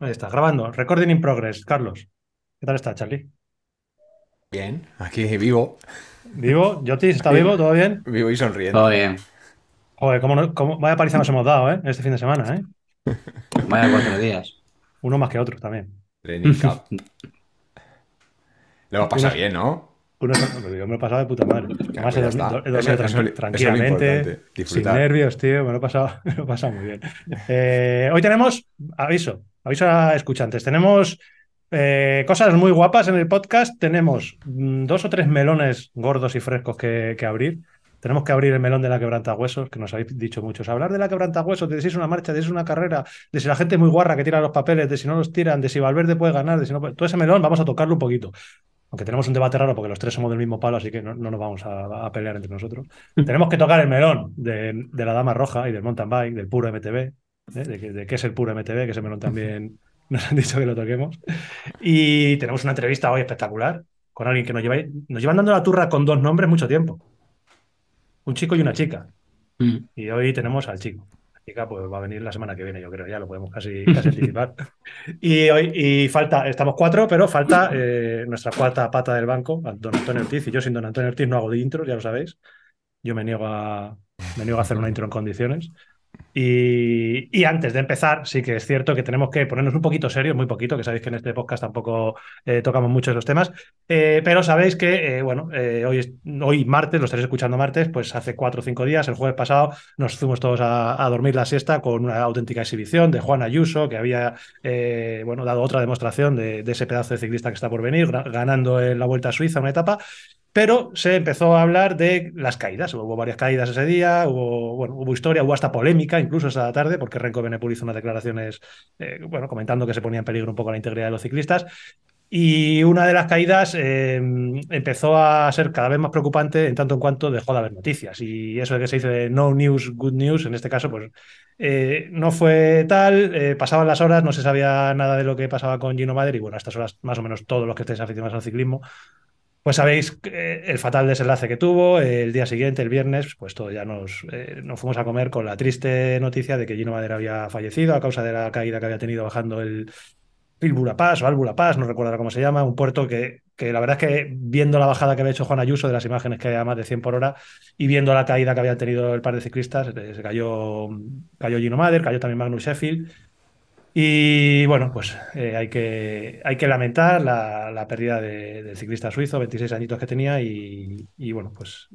Ahí está, grabando. Recording in progress. Carlos, ¿qué tal está, Charlie? Bien, aquí vivo. ¿Vivo? ¿Yotis está vivo? ¿Todo bien? Vivo y sonriendo. Todo bien. Joder, cómo no- cómo- vaya paliza nos hemos dado, ¿eh? Este fin de semana, ¿eh? Vaya cuatro días. Uno más que otro también. Training Cup. Lo hemos pasado bien, ¿no? Uno, yo me lo he pasado de puta madre. Además, he pues dormido, tranquilamente, sin nervios, tío. Me lo he pasado, me lo he pasado muy bien. Eh, hoy tenemos aviso, aviso a escuchantes. Tenemos eh, cosas muy guapas en el podcast. Tenemos mm, dos o tres melones gordos y frescos que, que abrir. Tenemos que abrir el melón de la quebrantahuesos, que nos habéis dicho muchos. Hablar de la quebrantahuesos, de si es una marcha, de si es una carrera, de si la gente es muy guarra que tira los papeles, de si no los tiran, de si Valverde puede ganar, de si no puede- Todo ese melón vamos a tocarlo un poquito. Aunque tenemos un debate raro porque los tres somos del mismo palo, así que no, no nos vamos a, a pelear entre nosotros. tenemos que tocar el melón de, de la Dama Roja y del mountain bike, del puro MTB, ¿eh? de, de qué es el puro MTB, que ese melón también nos han dicho que lo toquemos. Y tenemos una entrevista hoy espectacular con alguien que nos, lleva, nos llevan dando la turra con dos nombres mucho tiempo. Un chico y una chica. Mm. Y hoy tenemos al chico. La chica pues va a venir la semana que viene, yo creo, ya lo podemos casi, casi anticipar. Y hoy y falta, estamos cuatro, pero falta eh, nuestra cuarta pata del banco, don Antonio Ortiz. Y yo sin don Antonio Ortiz no hago de intros, ya lo sabéis. Yo me niego a, me niego a hacer una intro en condiciones. Y, antes de empezar, sí que es cierto que tenemos que ponernos un poquito serios, muy poquito, que sabéis que en este podcast tampoco eh, tocamos mucho esos temas, eh, pero sabéis que, eh, bueno, eh, hoy, hoy martes, lo estaréis escuchando martes, pues hace cuatro o cinco días, el jueves pasado, nos fuimos todos a, dormir la siesta con una auténtica exhibición de Juan Ayuso, que había, bueno, dado otra demostración de, de ese pedazo de ciclista que está por venir, ganando en la Vuelta a Suiza una etapa, pero se empezó a hablar de las caídas. Hubo varias caídas ese día, hubo, historia, hubo hasta polémica incluso esa tarde, porque Renko Benepul hizo unas declaraciones eh, bueno, comentando que se ponía en peligro un poco la integridad de los ciclistas. Y una de las caídas eh, empezó a ser cada vez más preocupante en tanto en cuanto dejó de haber noticias. Y eso de que se dice no news, good news, en este caso, pues eh, no fue tal. pasaban las horas, no se sabía nada de lo que pasaba con Gino Madер. Y bueno, a estas horas, más o menos todos los que estéis aficionados al ciclismo, pues sabéis eh, el fatal desenlace que tuvo. El día siguiente, el viernes, pues todo ya nos, eh, nos fuimos a comer con la triste noticia de que Gino Madera había fallecido a causa de la caída que había tenido bajando el Pilbura Pass o Albura Pass, no recuerdo cómo se llama, un puerto que, que la verdad es que viendo la bajada que había hecho Juan Ayuso de las imágenes que había más de 100 por hora y viendo la caída que habían tenido el par de ciclistas, eh, se cayó, cayó Gino Mader, cayó también Magnus Sheffield. Y bueno, pues eh, hay, que, hay que lamentar la, la pérdida de- del ciclista suizo, 26 añitos que tenía, y, y bueno, pues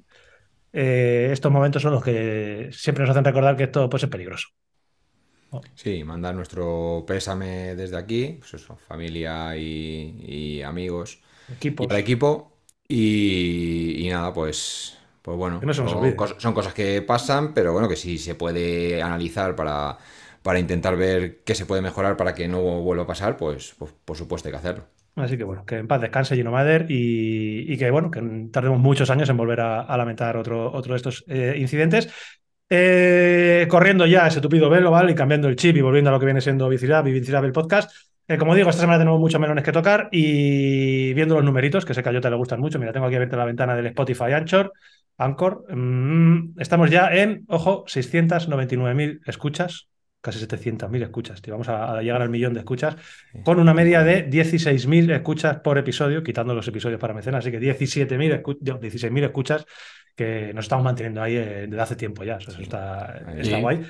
eh, estos momentos son los que siempre nos hacen recordar que esto puede ser peligroso. Sí, mandar nuestro pésame desde aquí, pues eso, familia y, y amigos y al equipo. Y, y nada, pues, pues bueno, no son cosas que pasan, pero bueno, que sí se puede analizar para, para intentar ver qué se puede mejorar para que no vuelva a pasar, pues, pues por supuesto hay que hacerlo. Así que bueno, que en paz descanse Gino Mader y, que bueno, que tardemos muchos años en volver a, a lamentar otro, otro de estos eh, incidentes. Eh, corriendo ya ese tupido velo, ¿vale? Y cambiando el chip y volviendo a lo que viene siendo Bicilab y Bicilab el podcast. Eh, como digo, esta semana tenemos muchos melones que tocar y viendo los numeritos, que sé que a Jota le gustan mucho. Mira, tengo aquí abierta la ventana del Spotify Anchor. Anchor. Mm, estamos ya en, ojo, 699.000 escuchas, casi 700.000 escuchas. Tío. Vamos a, a llegar al millón de escuchas con una media de 16.000 escuchas por episodio, quitando los episodios para mecenas, así que 17.000 escu- no, 16.000 escuchas que nos estamos manteniendo ahí eh, desde hace tiempo ya. Eso Sí. está, está guay.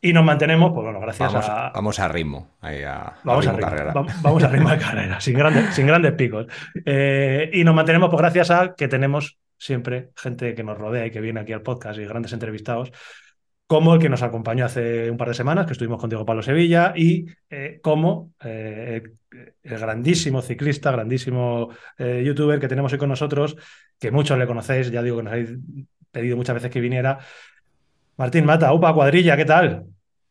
Y nos mantenemos, pues bueno, gracias Vamos, a. vamos a ritmo, ahí a, Vamos a ritmo ritmo, carrera. va- vamos a ritmo de carrera, sin grandes, sin grandes picos. Eh, y nos mantenemos pues, gracias a que tenemos siempre gente que nos rodea y que viene aquí al podcast y grandes entrevistados, como el que nos acompañó hace un par de semanas, que estuvimos con Diego Pablo Sevilla, y eh, como eh, el grandísimo ciclista, grandísimo eh, youtuber que tenemos hoy con nosotros, que muchos le conocéis, ya digo que nos habéis pedido muchas veces que viniera. Martín Mata, UPA Cuadrilla, ¿qué tal?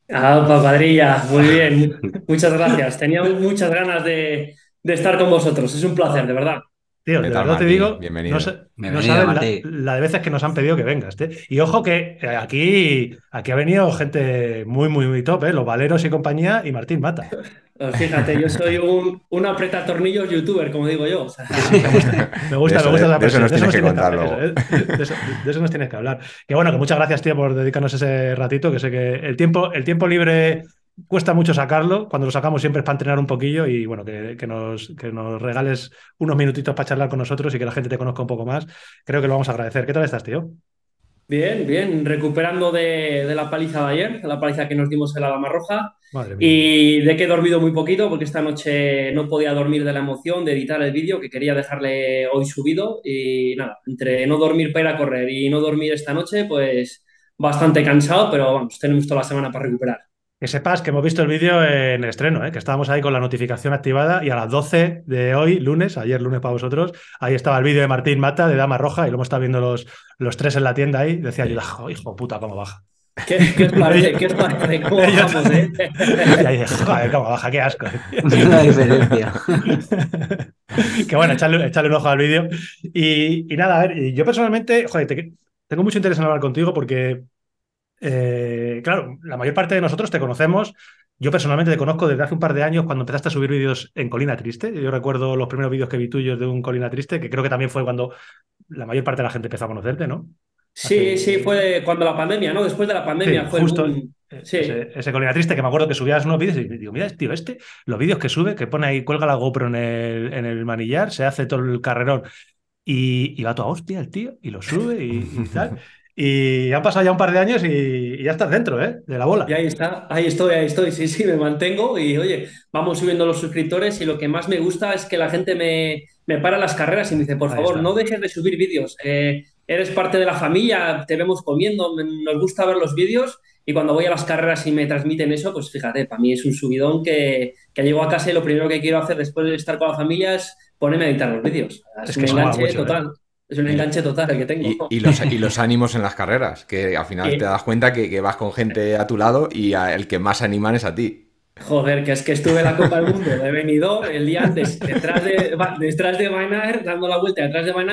Ah, pa' cuadrilla, muy bien. Muchas gracias. Tenía muchas ganas de estar con vosotros. Es un placer, de verdad. Tío, ¿Qué de verdad te digo, Bienvenido. no, no sabes la, Martín. la de veces que nos han pedido que vengas. tío. Y ojo que eh, aquí, aquí ha venido gente muy, muy, muy top, ¿eh? Los Valeros y compañía y Martín Mata. Pues fíjate, yo soy un, un tornillos youtuber, como digo yo. O sea, Me gusta, me gusta esa de eso nos tienes que contar eso, ¿eh? de, eso, de eso nos tienes que hablar. Que bueno, que muchas gracias, tío, por dedicarnos ese ratito, que sé que el tiempo, el tiempo libre cuesta mucho sacarlo. Cuando lo sacamos siempre es para entrenar un poquillo y bueno, que, nos, que nos regales unos minutitos para charlar con nosotros y que la gente te conozca un poco más. Creo que lo vamos a agradecer. ¿Qué tal estás, tío? Bien, bien, recuperando de, la paliza de ayer, de la paliza que nos dimos en la Dama Roja. Y de que he dormido muy poquito, porque esta noche no podía dormir de la emoción de editar el vídeo, que quería dejarle hoy subido. Y nada, entre no dormir para ir a correr y no dormir esta noche, pues bastante cansado, pero vamos, tenemos toda la semana para recuperar. Que sepas que hemos visto el vídeo en el estreno, ¿eh? que estábamos ahí con la notificación activada y a las 12 de hoy, lunes, ayer lunes para vosotros, ahí estaba el vídeo de Martín Mata de Dama Roja y lo hemos estado viendo los, los tres en la tienda ahí. Decía yo, hijo puta, cómo baja. ¿Qué, qué parece? ¿Qué parece? ¿Cómo eh? Y ahí dije, joder, cómo baja, qué asco. Una diferencia. que bueno, echarle, echarle, un ojo al vídeo. Y, y, nada, a ver, yo personalmente, joder, tengo mucho interés en hablar contigo porque eh, claro, la mayor parte de nosotros te conocemos. Yo personalmente te conozco desde hace un par de años cuando empezaste a subir vídeos en Colina Triste. Yo recuerdo los primeros vídeos que vi tuyos de un Colina Triste, que creo que también fue cuando la mayor parte de la gente empezó a conocerte, ¿no? Sí, sí, fue cuando la pandemia, ¿no? Después de la pandemia fue justo ese, Colina Triste que me acuerdo que subías unos vídeos y digo, mira, tío, este, los vídeos que sube, que pone ahí, cuelga la GoPro en el, en el manillar, se hace todo el carrerón y, va toda hostia el tío y lo sube y tal. Y han pasado ya un par de años y, ya estás dentro, ¿eh? De la bola. Y ahí está, ahí estoy, ahí estoy. Sí, sí, me mantengo. Y oye, vamos subiendo los suscriptores. Y lo que más me gusta es que la gente me, me para las carreras y me dice, por favor, no dejes de subir vídeos. Eh, eres parte de la familia, te vemos comiendo, nos gusta ver los vídeos. Y cuando voy a las carreras y me transmiten eso, pues fíjate, para mí es un subidón que, que llego a casa y lo primero que quiero hacer después de estar con la familia es ponerme a editar los vídeos. Es, que un enganche ¿eh? total. Es un enganche total el que tengo. Y, los, y los, ánimos en las carreras, que al final te das cuenta que, vas con gente a tu lado y el que más animan es a ti. Joder, que es que estuve en la Copa del Mundo he venido el día antes detrás de, detrás de dando la vuelta detrás de Van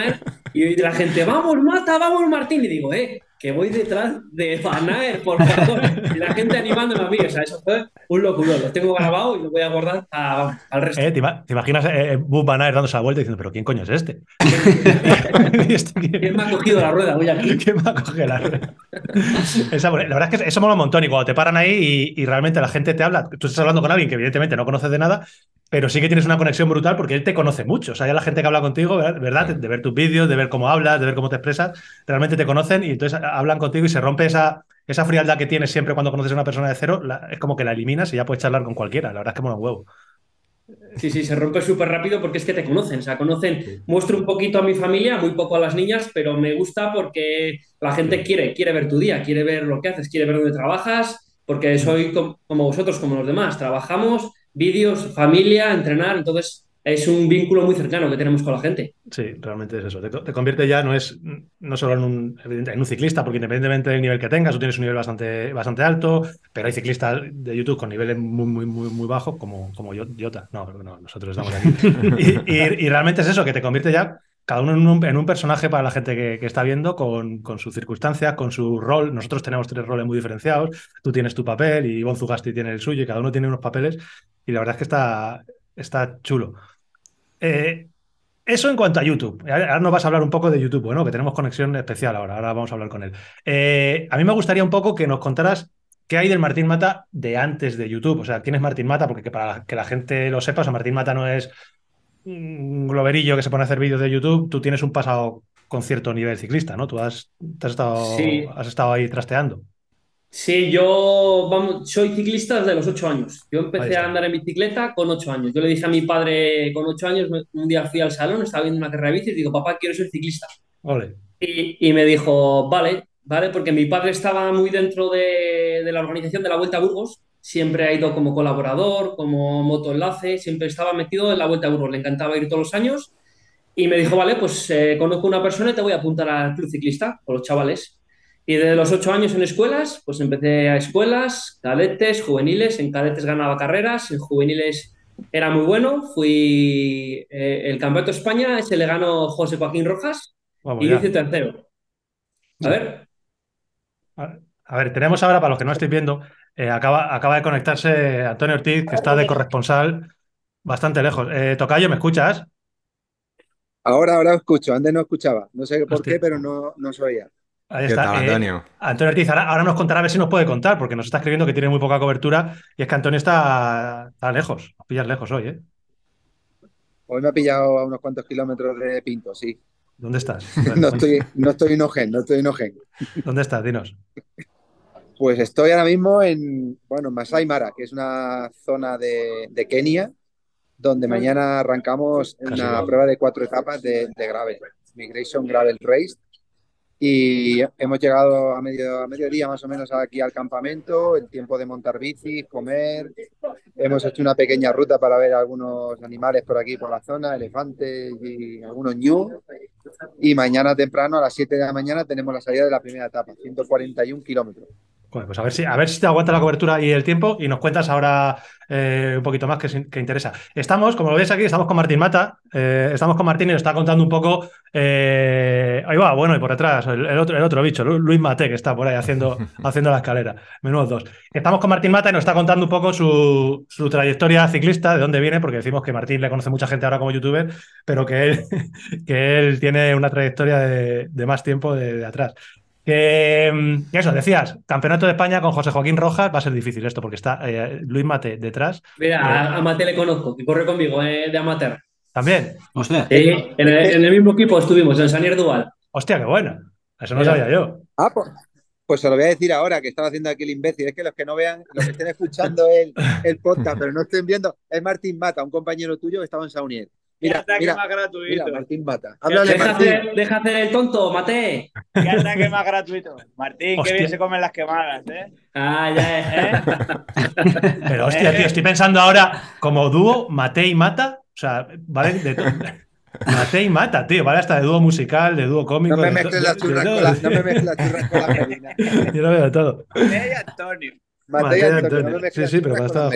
y la gente, vamos, mata, vamos, Martín. Y digo, eh, que voy detrás de Van por favor. Y la gente animándome a mí. O sea, eso fue un locuro. Lo tengo grabado y lo voy a guardar al resto. Eh, ¿te, imaginas eh, Buzz Van Aert dándose la vuelta diciendo, pero ¿quién coño es este? ¿Quién me ha cogido la rueda? Voy aquí. ¿Quién me ha cogido la rueda? la verdad es que eso mola un montón. Y cuando te paran ahí y, y realmente la gente te habla, tú estás hablando con alguien que evidentemente no conoces de nada, pero sí que tienes una conexión brutal porque él te conoce mucho. O sea, ya la gente que habla contigo, ¿verdad? De ver tus vídeos, de ver cómo hablas, de ver cómo te expresas, realmente te conocen y entonces hablan contigo y se rompe esa, esa frialdad que tienes siempre cuando conoces a una persona de cero, es como que la eliminas y ya puedes charlar con cualquiera. La verdad es que mola un huevo. Sí, sí, se rompe súper rápido porque es que te conocen, o sea, conocen, muestro un poquito a mi familia, muy poco a las niñas, pero me gusta porque la gente quiere, quiere ver tu día, quiere ver lo que haces, quiere ver dónde trabajas, porque soy como vosotros, como los demás, trabajamos, vídeos, familia, entrenar, entonces es un vínculo muy cercano que tenemos con la gente. Sí, realmente es eso. Te, convierte ya no es no solo en un, en un, ciclista, porque independientemente del nivel que tengas, tú tienes un nivel bastante, bastante alto, pero hay ciclistas de YouTube con niveles muy, muy, muy, muy bajos, como, como Jota. No, no, nosotros estamos aquí. y, realmente es eso, que te convierte ya cada uno en un, personaje para la gente que, está viendo, con, sus circunstancias, con su rol. Nosotros tenemos tres roles muy diferenciados. Tú tienes tu papel y Ivonne Zugasti tiene el suyo y cada uno tiene unos papeles. Y la verdad es que está, está chulo. Eh, eso en cuanto a YouTube. Ahora nos vas a hablar un poco de YouTube, bueno, que tenemos conexión especial ahora. Ahora vamos a hablar con él. Eh, a mí me gustaría un poco que nos contaras qué hay del Martín Mata de antes de YouTube. O sea, ¿quién es Martín Mata? Porque para que la gente lo sepa, o sea, Martín Mata no es un globerillo que se pone a hacer vídeos de YouTube. Tú tienes un pasado con cierto nivel ciclista, ¿no? Tú has, estado, has estado ahí trasteando. Sí, yo vamos, soy ciclista desde los ocho años. Yo empecé a andar en bicicleta con ocho años. Yo le dije a mi padre con ocho años, un día fui al salón, estaba viendo una carrera de bici y digo, papá, quiero ser ciclista. Y, me dijo, vale, vale, porque mi padre estaba muy dentro de, la organización de la Vuelta a Burgos. Siempre ha ido como colaborador, como motoenlace, siempre estaba metido en la Vuelta a Burgos. Le encantaba ir todos los años. Y me dijo, vale, pues eh, conozco una persona y te voy a apuntar al club ciclista con los chavales. Y desde los ocho años en escuelas, pues empecé a escuelas, cadetes, juveniles. En cadetes ganaba carreras, en juveniles era muy bueno. Fui eh, el campeonato de España, se le ganó José Joaquín Rojas y hice tercero. A ver. A ver, tenemos ahora, para los que no estéis viendo, eh, acaba, acaba de conectarse Antonio Ortiz, que está de corresponsal bastante lejos. Eh, Tocayo, ¿me escuchas? Ahora, ahora escucho, antes no escuchaba. No sé por qué, pero no, no se oía. Ahí ¿Qué está. Eh, Antonio? Antonio Ortiz, ahora, ahora nos contará a ver si nos puede contar, porque nos está escribiendo que tiene muy poca cobertura y es que Antonio está, está lejos. Nos pillas lejos hoy, ¿eh? Hoy me ha pillado a unos cuantos kilómetros de Pinto, sí. ¿Dónde estás? No estoy, no estoy en Ogen, no estoy en Ogen. ¿Dónde estás? Dinos. Pues estoy ahora mismo en, bueno, Masai Mara, que es una zona de, de Kenia, donde mañana arrancamos una prueba de cuatro etapas de, de gravel, Migration Gravel Race. Y hemos llegado a, medio, a mediodía más o menos aquí al campamento, el tiempo de montar bici, comer. Hemos hecho una pequeña ruta para ver algunos animales por aquí, por la zona, elefantes y algunos ñu. Y mañana temprano, a las 7 de la mañana, tenemos la salida de la primera etapa, 141 kilómetros. Bueno, pues a ver si, a ver si te aguanta la cobertura y el tiempo y nos cuentas ahora eh, un poquito más que, interesa. Estamos, como lo ves aquí, estamos con Martín Mata. eh, estamos con Martín y nos está contando un poco. eh, ahí va, bueno, y por detrás, el, el otro, el otro bicho, Lu- Luis Mate, que está por ahí haciendo, haciendo la escalera. Menudos dos. Estamos con Martín Mata y nos está contando un poco su, su trayectoria ciclista, de dónde viene, porque decimos que Martín le conoce mucha gente ahora como youtuber, pero que él, que él tiene una trayectoria de, de más tiempo de, de atrás. Que, que eso, decías, campeonato de España con José Joaquín Rojas, va a ser difícil esto, porque está eh, Luis Mate detrás. Mira, a, a Mate le conozco, que corre conmigo eh, de amateur. También. Hostia, Sí, en el, en el mismo equipo estuvimos, en Sanier Dual. Hostia, qué buena. Eso no Mira. sabía yo. Ah, pues, pues se lo voy a decir ahora, que estaba haciendo aquí el imbécil. Es que los que no vean, los que estén escuchando el, el podcast, pero no estén viendo, es Martín Mata, un compañero tuyo que estaba en Saunier. Mira, ataque mira, más mira, gratuito. Martín Mata. Háblale, Deja Martín. hacer, deja hacer el tonto, Mate. Qué ataque más gratuito. Martín, Hostia. qué bien se comen las quemadas, ¿eh? Ah, ya es. ¿Eh? Pero hostia, tío, estoy pensando ahora como dúo Mate y Mata. O sea, vale de todo. Mate y Mata, tío, vale hasta de dúo musical, de dúo cómico. No me mezcles las churras con la, no me churras con la Medina. Yo lo veo de todo. Mateo y Antonio. Mateo y y Antonio, no Antonio. me Sí, sí, pero estaba.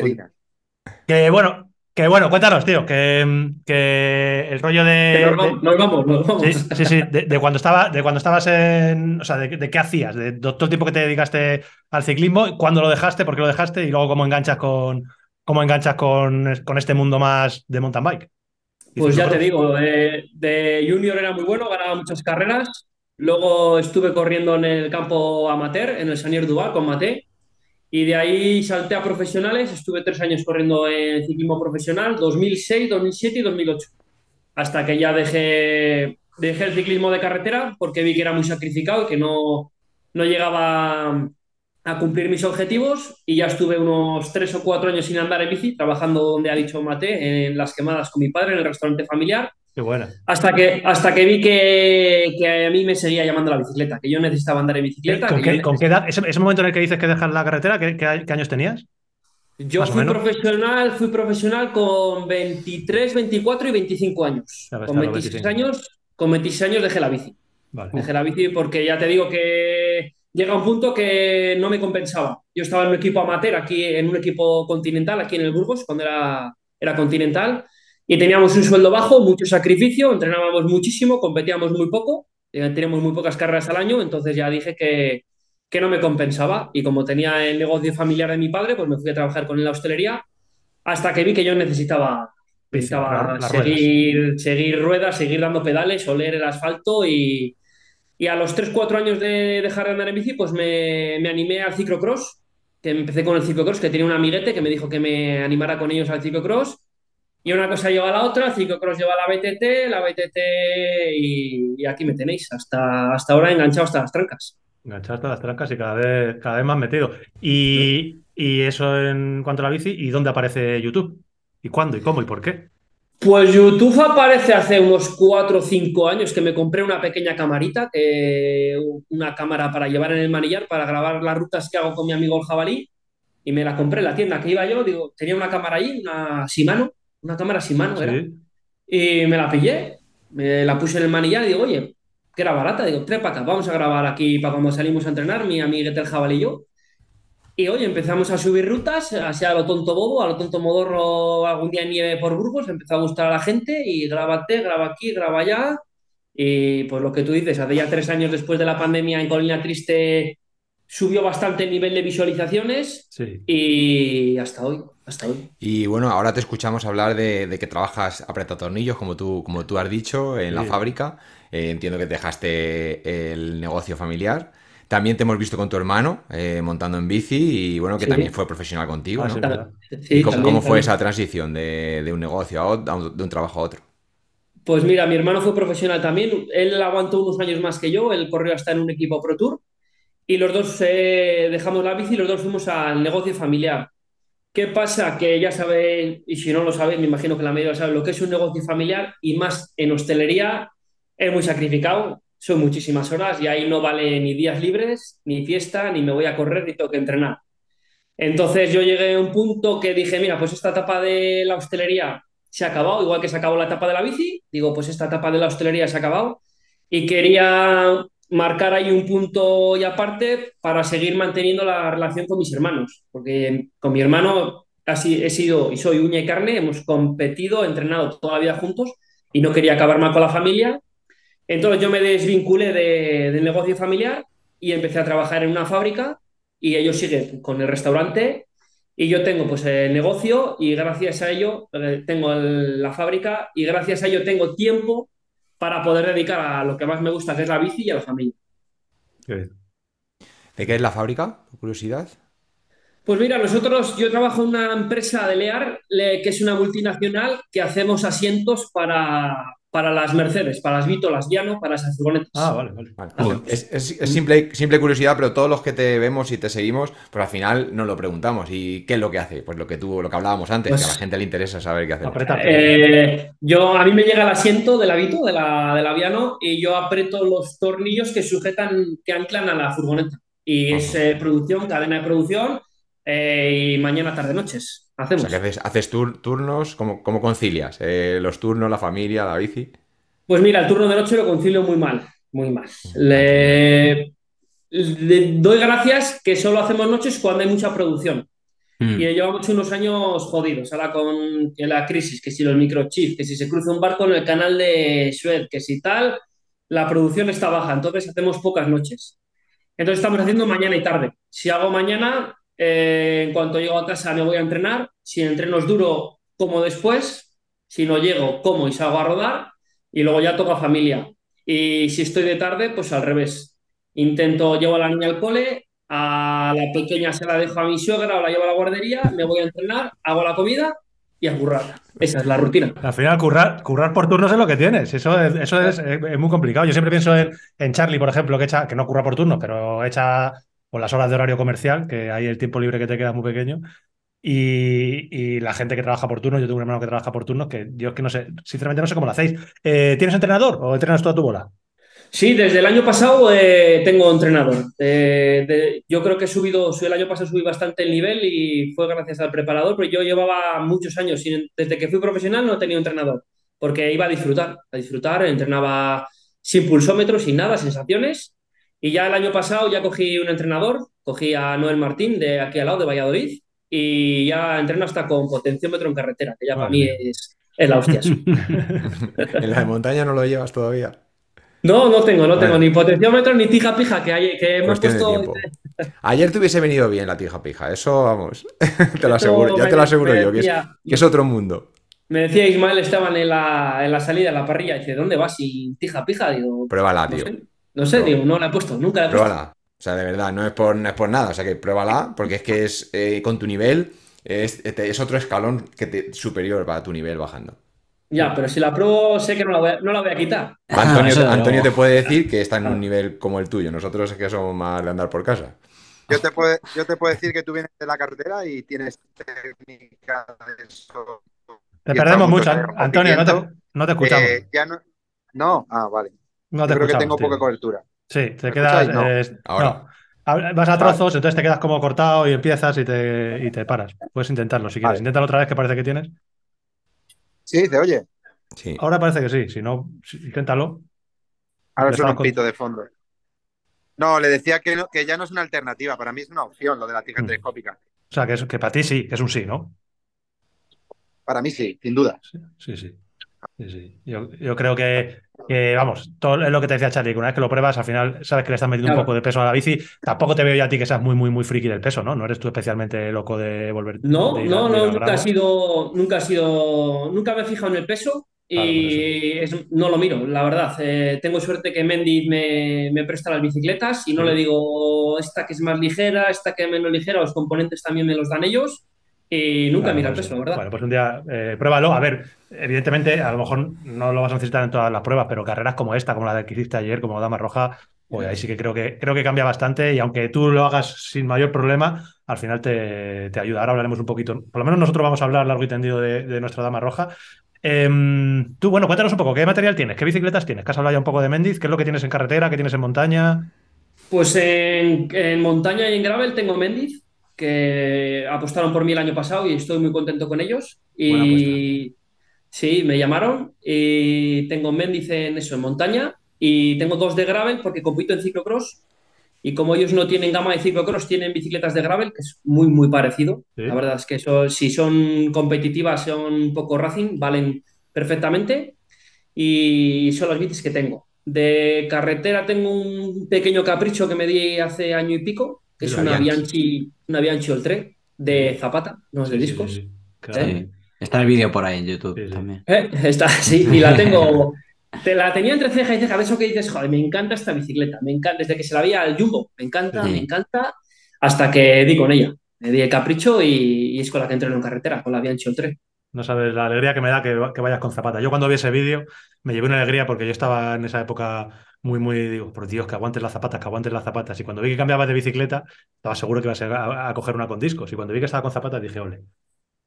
Que bueno, que bueno, cuéntanos, tío, que, que el rollo de. Que nos, de- vamos, nos vamos, nos vamos. Sí, sí, sí. De, de cuando estaba, de cuando estabas en. O sea, de, de qué hacías, de, todo el tiempo que te dedicaste al ciclismo, cuándo lo dejaste, por qué lo dejaste, y luego cómo enganchas con. Cómo enganchas con, con este mundo más de mountain bike. Pues ya te digo, de, de junior era muy bueno, ganaba muchas carreras. Luego estuve corriendo en el campo amateur, en el Sanier Duval con Mate. Y de ahí salté a profesionales. Estuve tres años corriendo en ciclismo profesional, 2006, 2007 y 2008. Hasta que ya dejé, dejé el ciclismo de carretera porque vi que era muy sacrificado y que no, no llegaba a cumplir mis objetivos. Y ya estuve unos tres o cuatro años sin andar en bici, trabajando donde ha dicho Mate, en las quemadas con mi padre, en el restaurante familiar. Qué buena. Hasta que, hasta que vi que, que a mí me seguía llamando la bicicleta, que yo necesitaba andar en bicicleta. ¿Con qué, con qué edad? Ese, ese momento en el que dices que dejas la carretera, ¿qué, qué- años tenías? yo fui profesional, fui profesional con 23, 24 y 25 años. Con a los 26 25. años, con 26 años dejé la bici. Vale. Dejé la bici porque ya te digo que llega un punto que no me compensaba. Yo estaba en un equipo amateur, aquí en un equipo continental, aquí en el Burgos, cuando era, era continental, y teníamos un sueldo bajo, mucho sacrificio, entrenábamos muchísimo, competíamos muy poco, eh, teníamos muy pocas carreras al año, entonces ya dije que, que no me compensaba. Y como tenía el negocio familiar de mi padre, pues me fui a trabajar con él en la hostelería, hasta que vi que yo necesitaba, necesitaba la- las ruedas. seguir, seguir ruedas, seguir dando pedales, oler el asfalto y, y a los 3-4 años de dejar de andar en bici, pues me, me animé al ciclocross, que empecé con el ciclocross, que tenía un amiguete que me dijo que me animara con ellos al ciclocross. Y una cosa lleva a la otra, ciclocross lleva a la BTT, la BTT y, y aquí me tenéis, hasta, hasta ahora enganchado hasta las trancas. Enganchaste las trancas y cada vez, cada vez más metido. Y, y eso en cuanto a la bici, ¿y dónde aparece YouTube? ¿Y cuándo? ¿Y cómo? ¿Y por qué? Pues YouTube aparece hace unos 4 o 5 años que me compré una pequeña camarita, una cámara para llevar en el manillar para grabar las rutas que hago con mi amigo el jabalí. Y me la compré en la tienda que iba yo. Digo, tenía una cámara allí, una Shimano, una cámara Shimano era. Sí. Y me la pillé, me la puse en el manillar y digo, oye, que era barata. Digo, trepa acá, vamos a grabar aquí para cuando salimos a entrenar, mi amiguete el jabalí y yo. Y oye, empezamos a subir rutas, así a lo tonto bobo, a lo tonto modorro, algún día en nieve por Burgos, empezó a gustar a la gente y grábate, graba aquí, graba allá. Y pues lo que tú dices, hace ya tres años después de la pandemia en Colina Triste subió bastante el nivel de visualizaciones Sí. y hasta hoy, hasta hoy. Y bueno, ahora te escuchamos hablar de, de que trabajas tornillos como tú, como tú has dicho, en la fábrica. Eh, entiendo que dejaste el negocio familiar. También te hemos visto con tu hermano eh, montando en bici y bueno, que Sí. también fue profesional contigo, Ah, ¿no? sí, verdad. Sí, ¿Y cómo, también, cómo fue también. esa transición de, de un negocio a otro, a un- de un trabajo a otro? Pues mira, mi hermano fue profesional también. Él aguantó unos años más que yo. Él corrió hasta en un equipo Pro Tour. Y los dos eh, dejamos la bici y los dos fuimos al negocio familiar. ¿Qué pasa? Que ya saben, y si no lo saben, me imagino que la mayoría sabe lo que es un negocio familiar y más en hostelería es muy sacrificado. Son muchísimas horas y ahí no vale ni días libres, ni fiesta, ni me voy a correr, ni tengo que entrenar. Entonces yo llegué a un punto que dije, mira, pues esta etapa de la hostelería se ha acabado, igual que se acabó la etapa de la bici, digo, pues esta etapa de la hostelería se ha acabado y quería marcar ahí un punto y aparte para seguir manteniendo la relación con mis hermanos, porque con mi hermano así he sido y soy uña y carne, hemos competido, entrenado toda la vida juntos y no quería acabar mal con la familia. Entonces yo me desvinculé de- del negocio familiar y empecé a trabajar en una fábrica y ellos siguen con el restaurante y yo tengo pues el negocio y gracias a ello eh, tengo la fábrica y gracias a ello tengo tiempo para poder dedicar a lo que más me gusta, que es la bici y a la familia. ¿De qué es la fábrica? Por curiosidad. Pues mira, nosotros, yo trabajo en una empresa de Lear, le- que es una multinacional, que hacemos asientos para, para las Mercedes, para las Vito, las Llano, para esas furgonetas. Ah, vale, vale. Es, es- es simple, simple curiosidad, pero todos los que te vemos y te seguimos, pues al final nos lo preguntamos. ¿Y qué es lo que hace? Pues lo que tú, lo que hablábamos antes, Pues- que a la gente le interesa saber qué. Apretar. Eh, yo, a mí me llega el asiento del Avito, de la, del Aviano, y yo aprieto los tornillos que sujetan, que anclan a la furgoneta. Y es eh, producción, cadena de producción, eh, y mañana, tarde, noches. O Hacemos. sea, que haces, haces tur- turnos, ¿cómo, cómo concilias? Eh, los turnos, la familia, la bici. Pues mira, el turno de noche lo concilio muy mal, muy mal. Le, le doy gracias que solo hacemos noches cuando hay mucha producción. Mm. Y llevamos unos años jodidos, ahora con la crisis, que si los microchips, que si se cruza un barco en el canal de Suez, que si tal, la producción está baja, entonces hacemos pocas noches. Entonces estamos haciendo mañana y tarde. Si hago mañana, eh, en cuanto llego a casa me voy a entrenar. Si el entreno es duro, como después. Si no llego, como y salgo a rodar. Y luego ya toca familia. Y si estoy de tarde, pues al revés. Intento, llevo a la niña al cole, a la pequeña se la dejo a mi suegra o la llevo a la guardería, me voy a entrenar, hago la comida y a currar. Esa es la rutina. Al final, currar, currar por turnos es lo que tienes. Eso es, eso es, es muy complicado. Yo siempre pienso en, en Charlie, por ejemplo, que, echa, que no curra por turnos, pero echa por las horas de horario comercial, que ahí el tiempo libre que te queda muy pequeño. Y, la gente que trabaja por turnos, yo tengo un hermano que trabaja por turnos, que yo es que no sé, sinceramente no sé cómo lo hacéis. Eh, ¿Tienes entrenador o entrenas toda tu bola? Sí, desde el año pasado eh, tengo entrenador. Eh, yo creo que he subido, el año pasado subí bastante el nivel y fue gracias al preparador, pero yo llevaba muchos años, desde que fui profesional no he tenido entrenador, porque iba a disfrutar, a disfrutar, entrenaba sin pulsómetro, sin nada, sensaciones. Y ya el año pasado ya cogí un entrenador, cogí a Noel Martín de aquí al lado, de Valladolid, y ya entreno hasta con potenciómetro en carretera, que ya para mí es, es la hostia. en la de montaña no lo llevas todavía. No, no tengo, no tengo ni potenciómetro ni tija pija, que, hay, que Cuestión de puesto... tiempo. Ayer te hubiese venido bien la tija pija, eso vamos. te lo aseguro, ya te lo aseguro yo, que es, decía- que es otro mundo. Me decía Ismael, estaban en la, en la salida, en la parrilla, y dice, ¿dónde vas sin tija pija? Digo, Pruébala, no tío. sé, no sé, No. digo, no la he puesto, nunca la he puesto. Pruébala. O sea, de verdad, no es por, no es por nada. O sea, que pruébala, porque es que es eh, con tu nivel, es, es otro escalón que te, superior para tu nivel bajando. Ya, pero si la pruebo, sé que no la voy a, no la voy a quitar. Antonio, Antonio te puede decir que está en un nivel como el tuyo. Nosotros es que somos más de andar por casa. Yo te, puedo, yo te puedo decir que tú vienes de la carretera y tienes técnica de eso. Te perdemos mucho, Antonio, no te, no te escuchamos. Eh, ya no, no, ah, vale. No te Yo creo que tengo tío. poca cobertura. Sí, te ¿Me quedas. No. eh, Ahora. no. Vas a trozos, entonces te quedas como cortado y empiezas y te, y te paras. Puedes intentarlo si quieres. Vale. Inténtalo otra vez que parece que tienes. Sí, se oye. Sí. Ahora parece que sí. Si no, sí, inténtalo. Ahora estaba un pito de fondo. No, le decía que, no- que ya no es una alternativa. Para mí es una opción lo de la tija Mm. telescópica. O sea, que, es, que para ti sí, que es un sí, ¿no? Para mí sí, sin duda. Sí, sí. sí. Sí, sí. Yo, yo creo que, vamos, todo es lo que te decía Charlie, que una vez que lo pruebas, al final sabes que le estás metiendo un Claro. poco de peso a la bici. Tampoco te veo yo a ti que seas muy, muy, muy friki del peso, ¿no? No eres tú especialmente loco de volver. No, de ir a- no, no, nunca ha sido, nunca ha sido, nunca me he fijado en el peso Claro, y es- no lo miro, la verdad. Eh, tengo suerte que Mendy me, me presta las bicicletas y no Sí. le digo esta que es más ligera, esta que es menos ligera, los componentes también me los dan ellos y nunca Claro, mira el pues, peso, verdad. Bueno, pues un día eh, pruébalo. A ver, evidentemente, a lo mejor no lo vas a necesitar en todas las pruebas, pero carreras como esta, como la que hiciste ayer, como Dama Roja, pues ahí sí que creo que creo que cambia bastante. Y aunque tú lo hagas sin mayor problema, al final te, te ayuda. Ahora hablaremos un poquito. Por lo menos nosotros vamos a hablar largo y tendido de, de nuestra Dama Roja. Em, tú, bueno, cuéntanos un poco, ¿qué material tienes? ¿Qué bicicletas tienes? Que has hablado ya un poco de Mendiz, ¿qué es lo que tienes en carretera? ¿Qué tienes en montaña? Pues en, en montaña y en gravel tengo Mendiz, que apostaron por mí el año pasado y estoy muy contento con ellos. Y sí, me llamaron y tengo Mendiz en eso, en montaña, y tengo dos de gravel porque compito en ciclocross. Y como ellos no tienen gama de ciclocross, tienen bicicletas de gravel, que es muy, muy parecido. Sí. La verdad es que eso, si son competitivas, son un poco racing, valen perfectamente. Y son las bicis que tengo. De carretera tengo un pequeño capricho que me di hace año y pico, es una Bianchi. Bianchi, una Bianchi Oltre de Zapata, no es de discos. sí, sí. Claro. Sí. Está el vídeo por ahí en YouTube Sí, sí. también. Eh, Está, sí, y la tengo. Te la tenía entre ceja y ceja, de eso que dices, joder, me encanta esta bicicleta, me encanta, desde que se la vi al Jumbo, me encanta, Sí. me encanta, hasta que di con ella. Me di el capricho y, y es con la que entro en carretera, con la Bianchi Oltre. No sabes la alegría que me da que, que vayas con Zapata. Yo cuando vi ese vídeo me llevé una alegría porque yo estaba en esa época muy, muy, digo, por Dios, que aguantes las zapatas, que aguantes las zapatas. Y cuando vi que cambiaba de bicicleta, estaba seguro que ibas a, a coger una con discos. Y cuando vi que estaba con zapatas, dije, ole.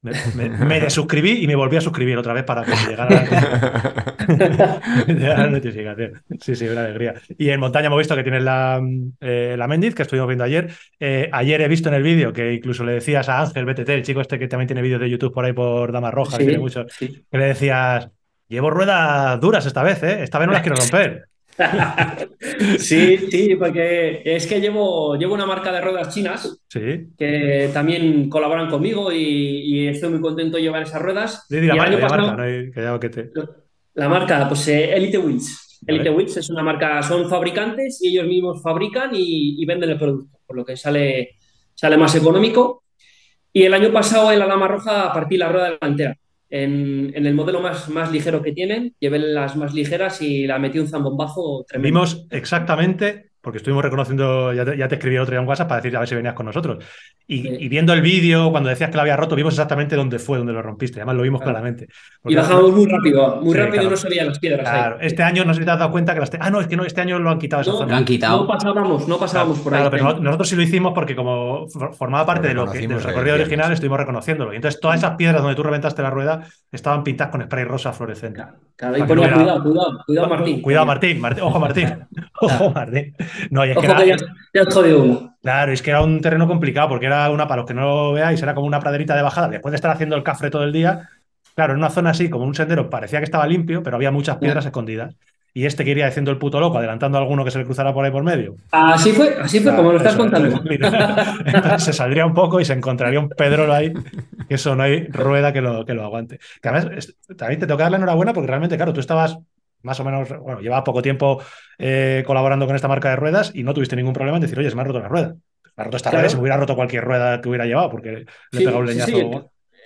Me, me, me desuscribí y me volví a suscribir otra vez para que llegara la, la notificación. Sí, sí, una alegría. Y en montaña hemos visto que tienes la, eh, la Mendiz, que estuvimos viendo ayer. Eh, ayer he visto en el vídeo que incluso le decías a Ángel BTT, el chico este que también tiene vídeos de YouTube por ahí por Damas Rojas, Sí, tiene muchos, sí. que le decías, llevo ruedas duras esta vez, ¿eh? Esta vez no las quiero romper. Sí, sí, porque es que llevo, llevo una marca de ruedas chinas Sí. que también colaboran conmigo y, y estoy muy contento de llevar esas ruedas. Di la Y marca, pasado- marca, no hay- que te... La marca, pues eh, Elite Wheels. Vale. Elite Wheels es una marca, son fabricantes y ellos mismos fabrican y, y venden el producto, por lo que sale, sale más económico. Y el año pasado en la Dama Roja partí la rueda delantera. En, el modelo más, más ligero que tienen, llevé las más ligeras y la metí un zambombazo tremendo. Vimos exactamente, porque estuvimos reconociendo, ya te, ya te escribí el otro día en WhatsApp para decir a ver si venías con nosotros. Y, Sí. y viendo el vídeo, cuando decías que lo había roto, vimos exactamente dónde fue, dónde lo rompiste. Además, lo vimos Claro. claramente. Y Porque- bajamos muy rápido, muy Sí, rápido claro. y no se veían las piedras ahí. Claro, este año no sé si te has dado cuenta que las. te- Ah, no, es que no, este año lo han quitado esa No, zona. Lo han quitado. No pasábamos, no pasábamos por ahí. Claro, pero no- nosotros sí lo hicimos porque como for- formaba parte Lo de lo que, del recorrido original, estuvimos reconociéndolo. Y entonces todas esas piedras donde tú reventaste la rueda estaban pintadas con spray rosa fluorescente. Claro, y ponía cuidado, cuidado, cuidado, Martín. Cuidado, Martín. Martín. Ojo, Martín. Ojo, Martín. No, y es que era- que ya, ya jodido uno. Claro, es que era un terreno complicado porque era una, para los que no lo veáis, era como una praderita de bajada. Después de estar haciendo el cafre todo el día, claro, en una zona así, como un sendero, parecía que estaba limpio, pero había muchas piedras escondidas. Y este que iría haciendo el puto loco, adelantando a alguno que se le cruzara por ahí por medio. Así fue, así fue, como lo estás Eso, contando. Entonces se saldría un poco y se encontraría un pedrolo ahí, que eso no hay rueda que lo, que lo aguante. Que además, también te tengo que dar la enhorabuena porque realmente, claro, tú estabas más o menos, bueno, llevabas poco tiempo eh, colaborando con esta marca de ruedas y no tuviste ningún problema en decir, oye, se me ha roto la rueda. Me ha roto esta Claro. rueda, se me hubiera roto cualquier rueda que hubiera llevado porque le he pegado un leñazo. sí.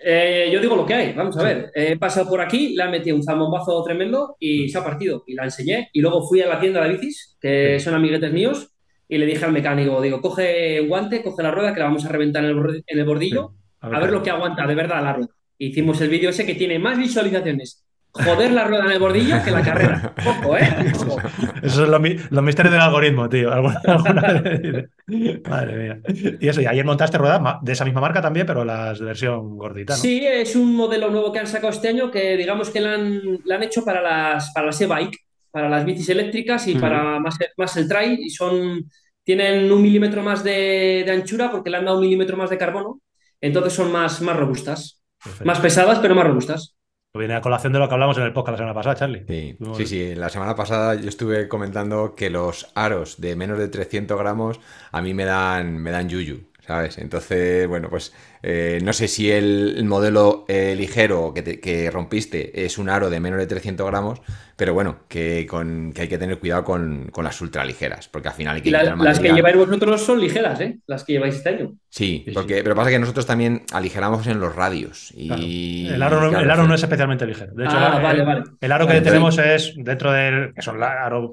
Eh, yo digo lo que hay, vamos a ver. He pasado por aquí, le he metido un zambombazo tremendo y se ha partido. Y la enseñé. Y luego fui a la tienda de bicis, que son amiguetes míos, y le dije al mecánico, digo, coge un guante, coge la rueda, que la vamos a reventar en el, en el bordillo, Sí. a ver lo que aguanta de verdad la rueda. Hicimos el vídeo ese que tiene más visualizaciones. Joder la rueda en el bordillo que la carrera. Ojo, ¿eh? Ojo. Esos son los, mi- los misterios del algoritmo, tío. Alguna- Madre mía. Y eso, y ayer montaste ruedas de esa misma marca también, pero las de versión gordita, ¿no? Sí, es un modelo nuevo que han sacado este año que digamos que la han, la han hecho para las, para las e-bike, para las bicis eléctricas y para más, más el trail y son, tienen un milímetro más de, de anchura porque le han dado un milímetro más de carbono, entonces son más, más robustas, Perfecto. más pesadas pero más robustas. Viene a colación de lo que hablamos en el podcast la semana pasada, Charlie. Sí, sí, sí. La semana pasada yo estuve comentando que los aros de menos de 300 gramos a mí me dan, me dan yuyu. ¿sabes? Entonces, bueno, pues eh, no sé si el, el modelo eh, ligero que, te- que rompiste es un aro de menos de 300 gramos, pero bueno, que, con, que hay que tener cuidado con, con las ultraligeras, porque al final hay que la- las que lleváis vosotros son ligeras, ¿eh? Las que lleváis este año. Sí, Sí, porque, pero pasa que nosotros también aligeramos en los radios. Claro. El aro, claro, el aro no es especialmente ligero. De hecho, Ah, el, vale, vale. el aro que Vale, tenemos es dentro del. que son la- aros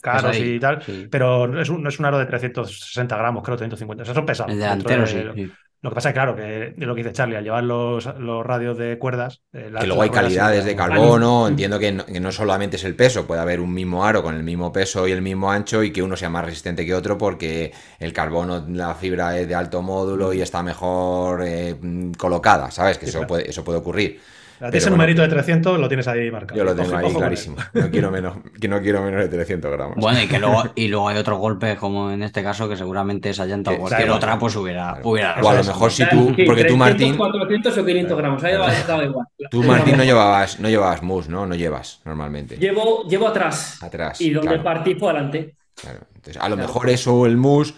caros y tal, sí. pero es un, no es un aro de 360 gramos, creo, 350. Esos son pesados. El delantero, de- sí. Lo que pasa es que, claro, que es lo que dice Charlie, al llevar los, los radios de cuerdas. eh, Que luego hay calidades de carbono, entiendo que no, que no solamente es el peso, puede haber un mismo aro con el mismo peso y el mismo ancho y que uno sea más resistente que otro porque el carbono, la fibra es de alto módulo y está mejor eh, colocada, ¿sabes? Que Sí, eso, claro. puede, eso puede ocurrir. Pero ese bueno, numerito de 300 lo tienes ahí marcado. Yo lo Ojo- tengo ahí clarísimo. No quiero menos, que no quiero menos de 300 gramos. Bueno, y que luego, y luego hay otros golpes, como en este caso, que seguramente esa llanta o cualquier claro. otra, pues hubiera. Claro. hubiera O a lo mejor si tú, porque tú 300, Martín, 400 o 500 gramos. Ahí va, estaba igual. tú Martín no llevabas, no llevabas mus, ¿no? No llevas normalmente. Llevo, llevo atrás. Atrás. Y donde claro, partí fue adelante. claro. Entonces, a lo mejor eso, el mus,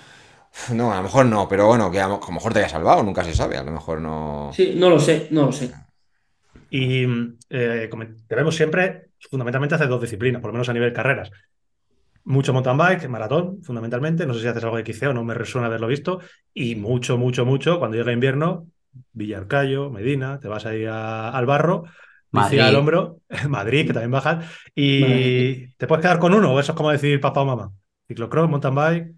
no, a lo mejor no, pero bueno, que a lo a lo mejor te haya salvado, nunca se sabe, a lo mejor no. Sí, no lo sé, no lo sé. Y eh, debemos siempre, fundamentalmente, hacer dos disciplinas, por lo menos a nivel carreras. Mucho mountain bike, maratón, fundamentalmente. No sé si haces algo de XCO, no me resuena haberlo visto. Y mucho, mucho, mucho, cuando llega invierno, Villarcayo, Medina, te vas ahí a- al barro, Madrid. al hombro, Madrid, que también bajas, y Madrid. te puedes quedar con uno, o eso es como decir papá o mamá. Ciclocross, mountain bike,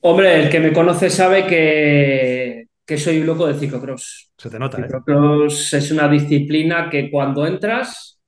Hombre, el que me conoce sabe que, que soy un loco del ciclocross. se te nota, ¿eh? Ciclocross es una disciplina que cuando entras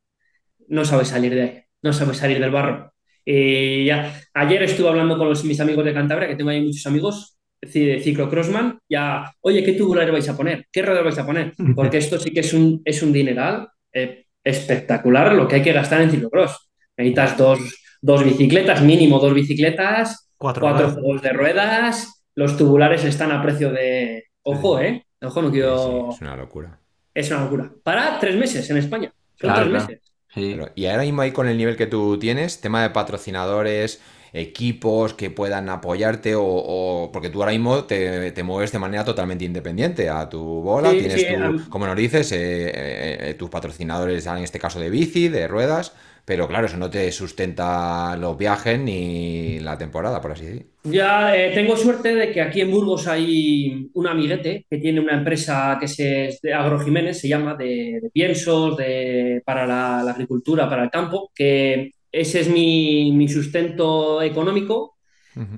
no sabes salir de ahí, no sabes salir del barro. Y ya, ayer estuve hablando con los, mis amigos de Cantabria, que tengo ahí muchos amigos, ci- ciclocrossman, ya, oye, ¿qué tubular vais a poner? ¿Qué ruedas vais a poner? Porque esto sí que es un, es un dineral eh, espectacular lo que hay que gastar en ciclocross. Necesitas dos, dos bicicletas, mínimo dos bicicletas, Cuatro cuatro juegos de ruedas, los tubulares están a precio de... Ojo, ¿eh? Ojo, no quiero... sí, es una locura. Es una locura. Para tres meses en España. Son Claro, tres claro. meses. Sí. Pero, y ahora mismo ahí con el nivel que tú tienes, tema de patrocinadores, equipos que puedan apoyarte o, o- porque tú ahora mismo te, te mueves de manera totalmente independiente a tu bola, Sí, tienes sí, tu, como nos dices, eh, eh, eh, tus patrocinadores en este caso de bici, de ruedas, pero claro, eso no te sustenta los viajes ni la temporada, por así decir. Ya eh, tengo suerte de que aquí en Burgos hay un amiguete que tiene una empresa que se, es de Agrojiménez, se llama, de, de piensos, de, para la, la agricultura, para el campo, que ese es mi, mi sustento económico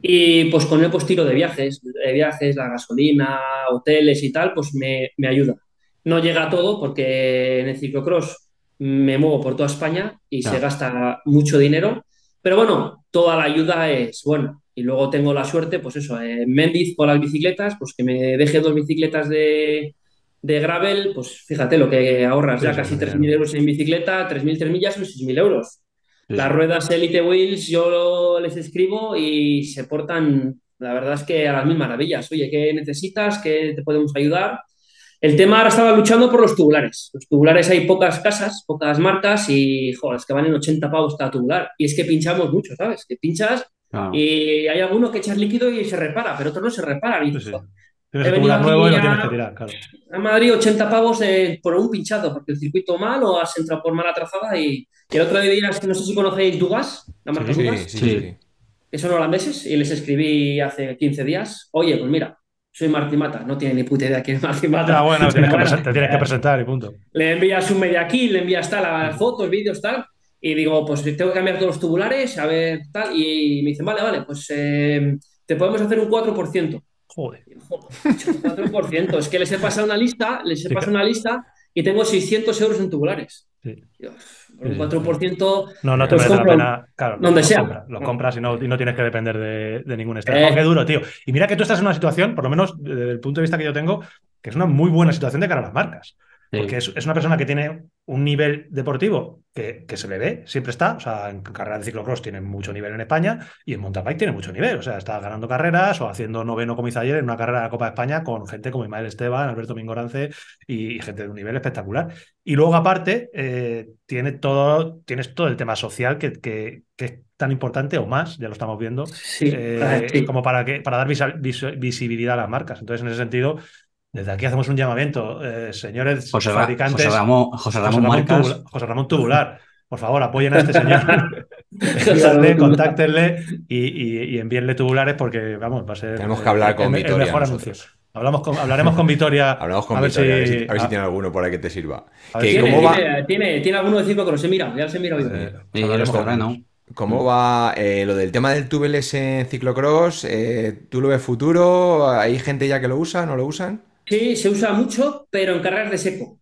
y pues con él pues tiro de viajes, de viajes, la gasolina, hoteles y tal, pues me, me ayuda. No llega a todo porque en el ciclocross me muevo por toda España y se gasta mucho dinero, pero bueno, toda la ayuda es buena. Y luego tengo la suerte, pues eso, en Mendiz con las bicicletas, pues que me deje dos bicicletas de, de gravel, pues fíjate lo que ahorras Sí, ya, casi dinero. 3.000 euros en bicicleta, 3.000, 3.000 ya son 6.000 euros. Sí, Las ruedas Elite Wheels yo les escribo y se portan, la verdad es que a las mil maravillas. Oye, ¿qué necesitas? ¿Qué te podemos ayudar? El tema ahora estaba luchando por los tubulares. Los tubulares hay pocas casas, pocas marcas y, joder, es que valen 80 pavos cada tubular. Y es que pinchamos mucho, ¿sabes? Que pinchas y hay alguno que echas líquido y se repara, pero otros no se reparan. Y Sí, sí. Tienes tubular nuevo y lo tienes a- que tirar, claro. a Madrid 80 pavos de- por un pinchado, porque el circuito mal o has entrado por mala trazada y, y el otro día, no sé si conocéis Dugas, la marca Sí, Dugas. sí, Sí. sí. que son holandeses, y les escribí hace 15 días, oye, pues mira, soy Martín Mata, no tiene ni puta idea quién es Martín Mata. Ah, bueno, tienes que te tienes que presentar y punto. le envías un media kit, le envías tal, las fotos, vídeos, tal, y digo, pues tengo que cambiar todos los tubulares, a ver, tal, y me dicen, vale, vale, pues eh, te podemos hacer un 4%. Joder. Joder, 4%, es que les he pasado una lista, les he pasado una lista y tengo 600 euros en tubulares. Sí. Dios, por un Sí, 4%, No, no te Pues merece la pena. Claro, donde sea. compras, lo compras y no, y no tienes que depender de, de ningún estrés. Eh. Jo, qué duro, tío. Y mira que tú estás en una situación, por lo menos desde el punto de vista que yo tengo, que es una muy buena situación de cara a las marcas. Porque es, es una persona que tiene un nivel deportivo que, que se le ve, siempre está. O sea, en carrera de ciclocross tiene mucho nivel en España y en mountain bike tiene mucho nivel. O sea, está ganando carreras o haciendo noveno como hizo ayer en una carrera de la Copa de España con gente como Ismael Esteban, Alberto Mingorance y, gente de un nivel espectacular. Y luego, aparte, eh, tiene todo, tienes todo el tema social que, que, que es tan importante o más, ya lo estamos viendo, Sí, eh, ah, sí. como para, que, para dar visa- vis- visibilidad a las marcas. Entonces, en ese sentido, desde aquí hacemos un llamamiento, eh, señores José, fabricantes. José Ramón, José Ramón José Ramón Tubular, por favor, apoyen a este señor. Escríbanle, contáctenle y, y- y envíenle tubulares porque, vamos, va a ser Tenemos que hablar el- con el, Vitoria mejor nosotros. anuncio. Hablamos con- hablaremos con Vitoria. Hablamos con a ver Victoria, a ver si- a ver si a- tiene alguno por ahí que te sirva. Que si- ¿Cómo Tiene, va, tiene, tiene, tiene alguno de cinco que los he mirado, ya los he mirado eh, con cómo va eh, lo del tema del tubeless en ciclocross? Eh, ¿Tú lo ves futuro? ¿Hay gente ya que lo usa? ¿No lo usan? Sí, se usa mucho, pero en carreras de seco.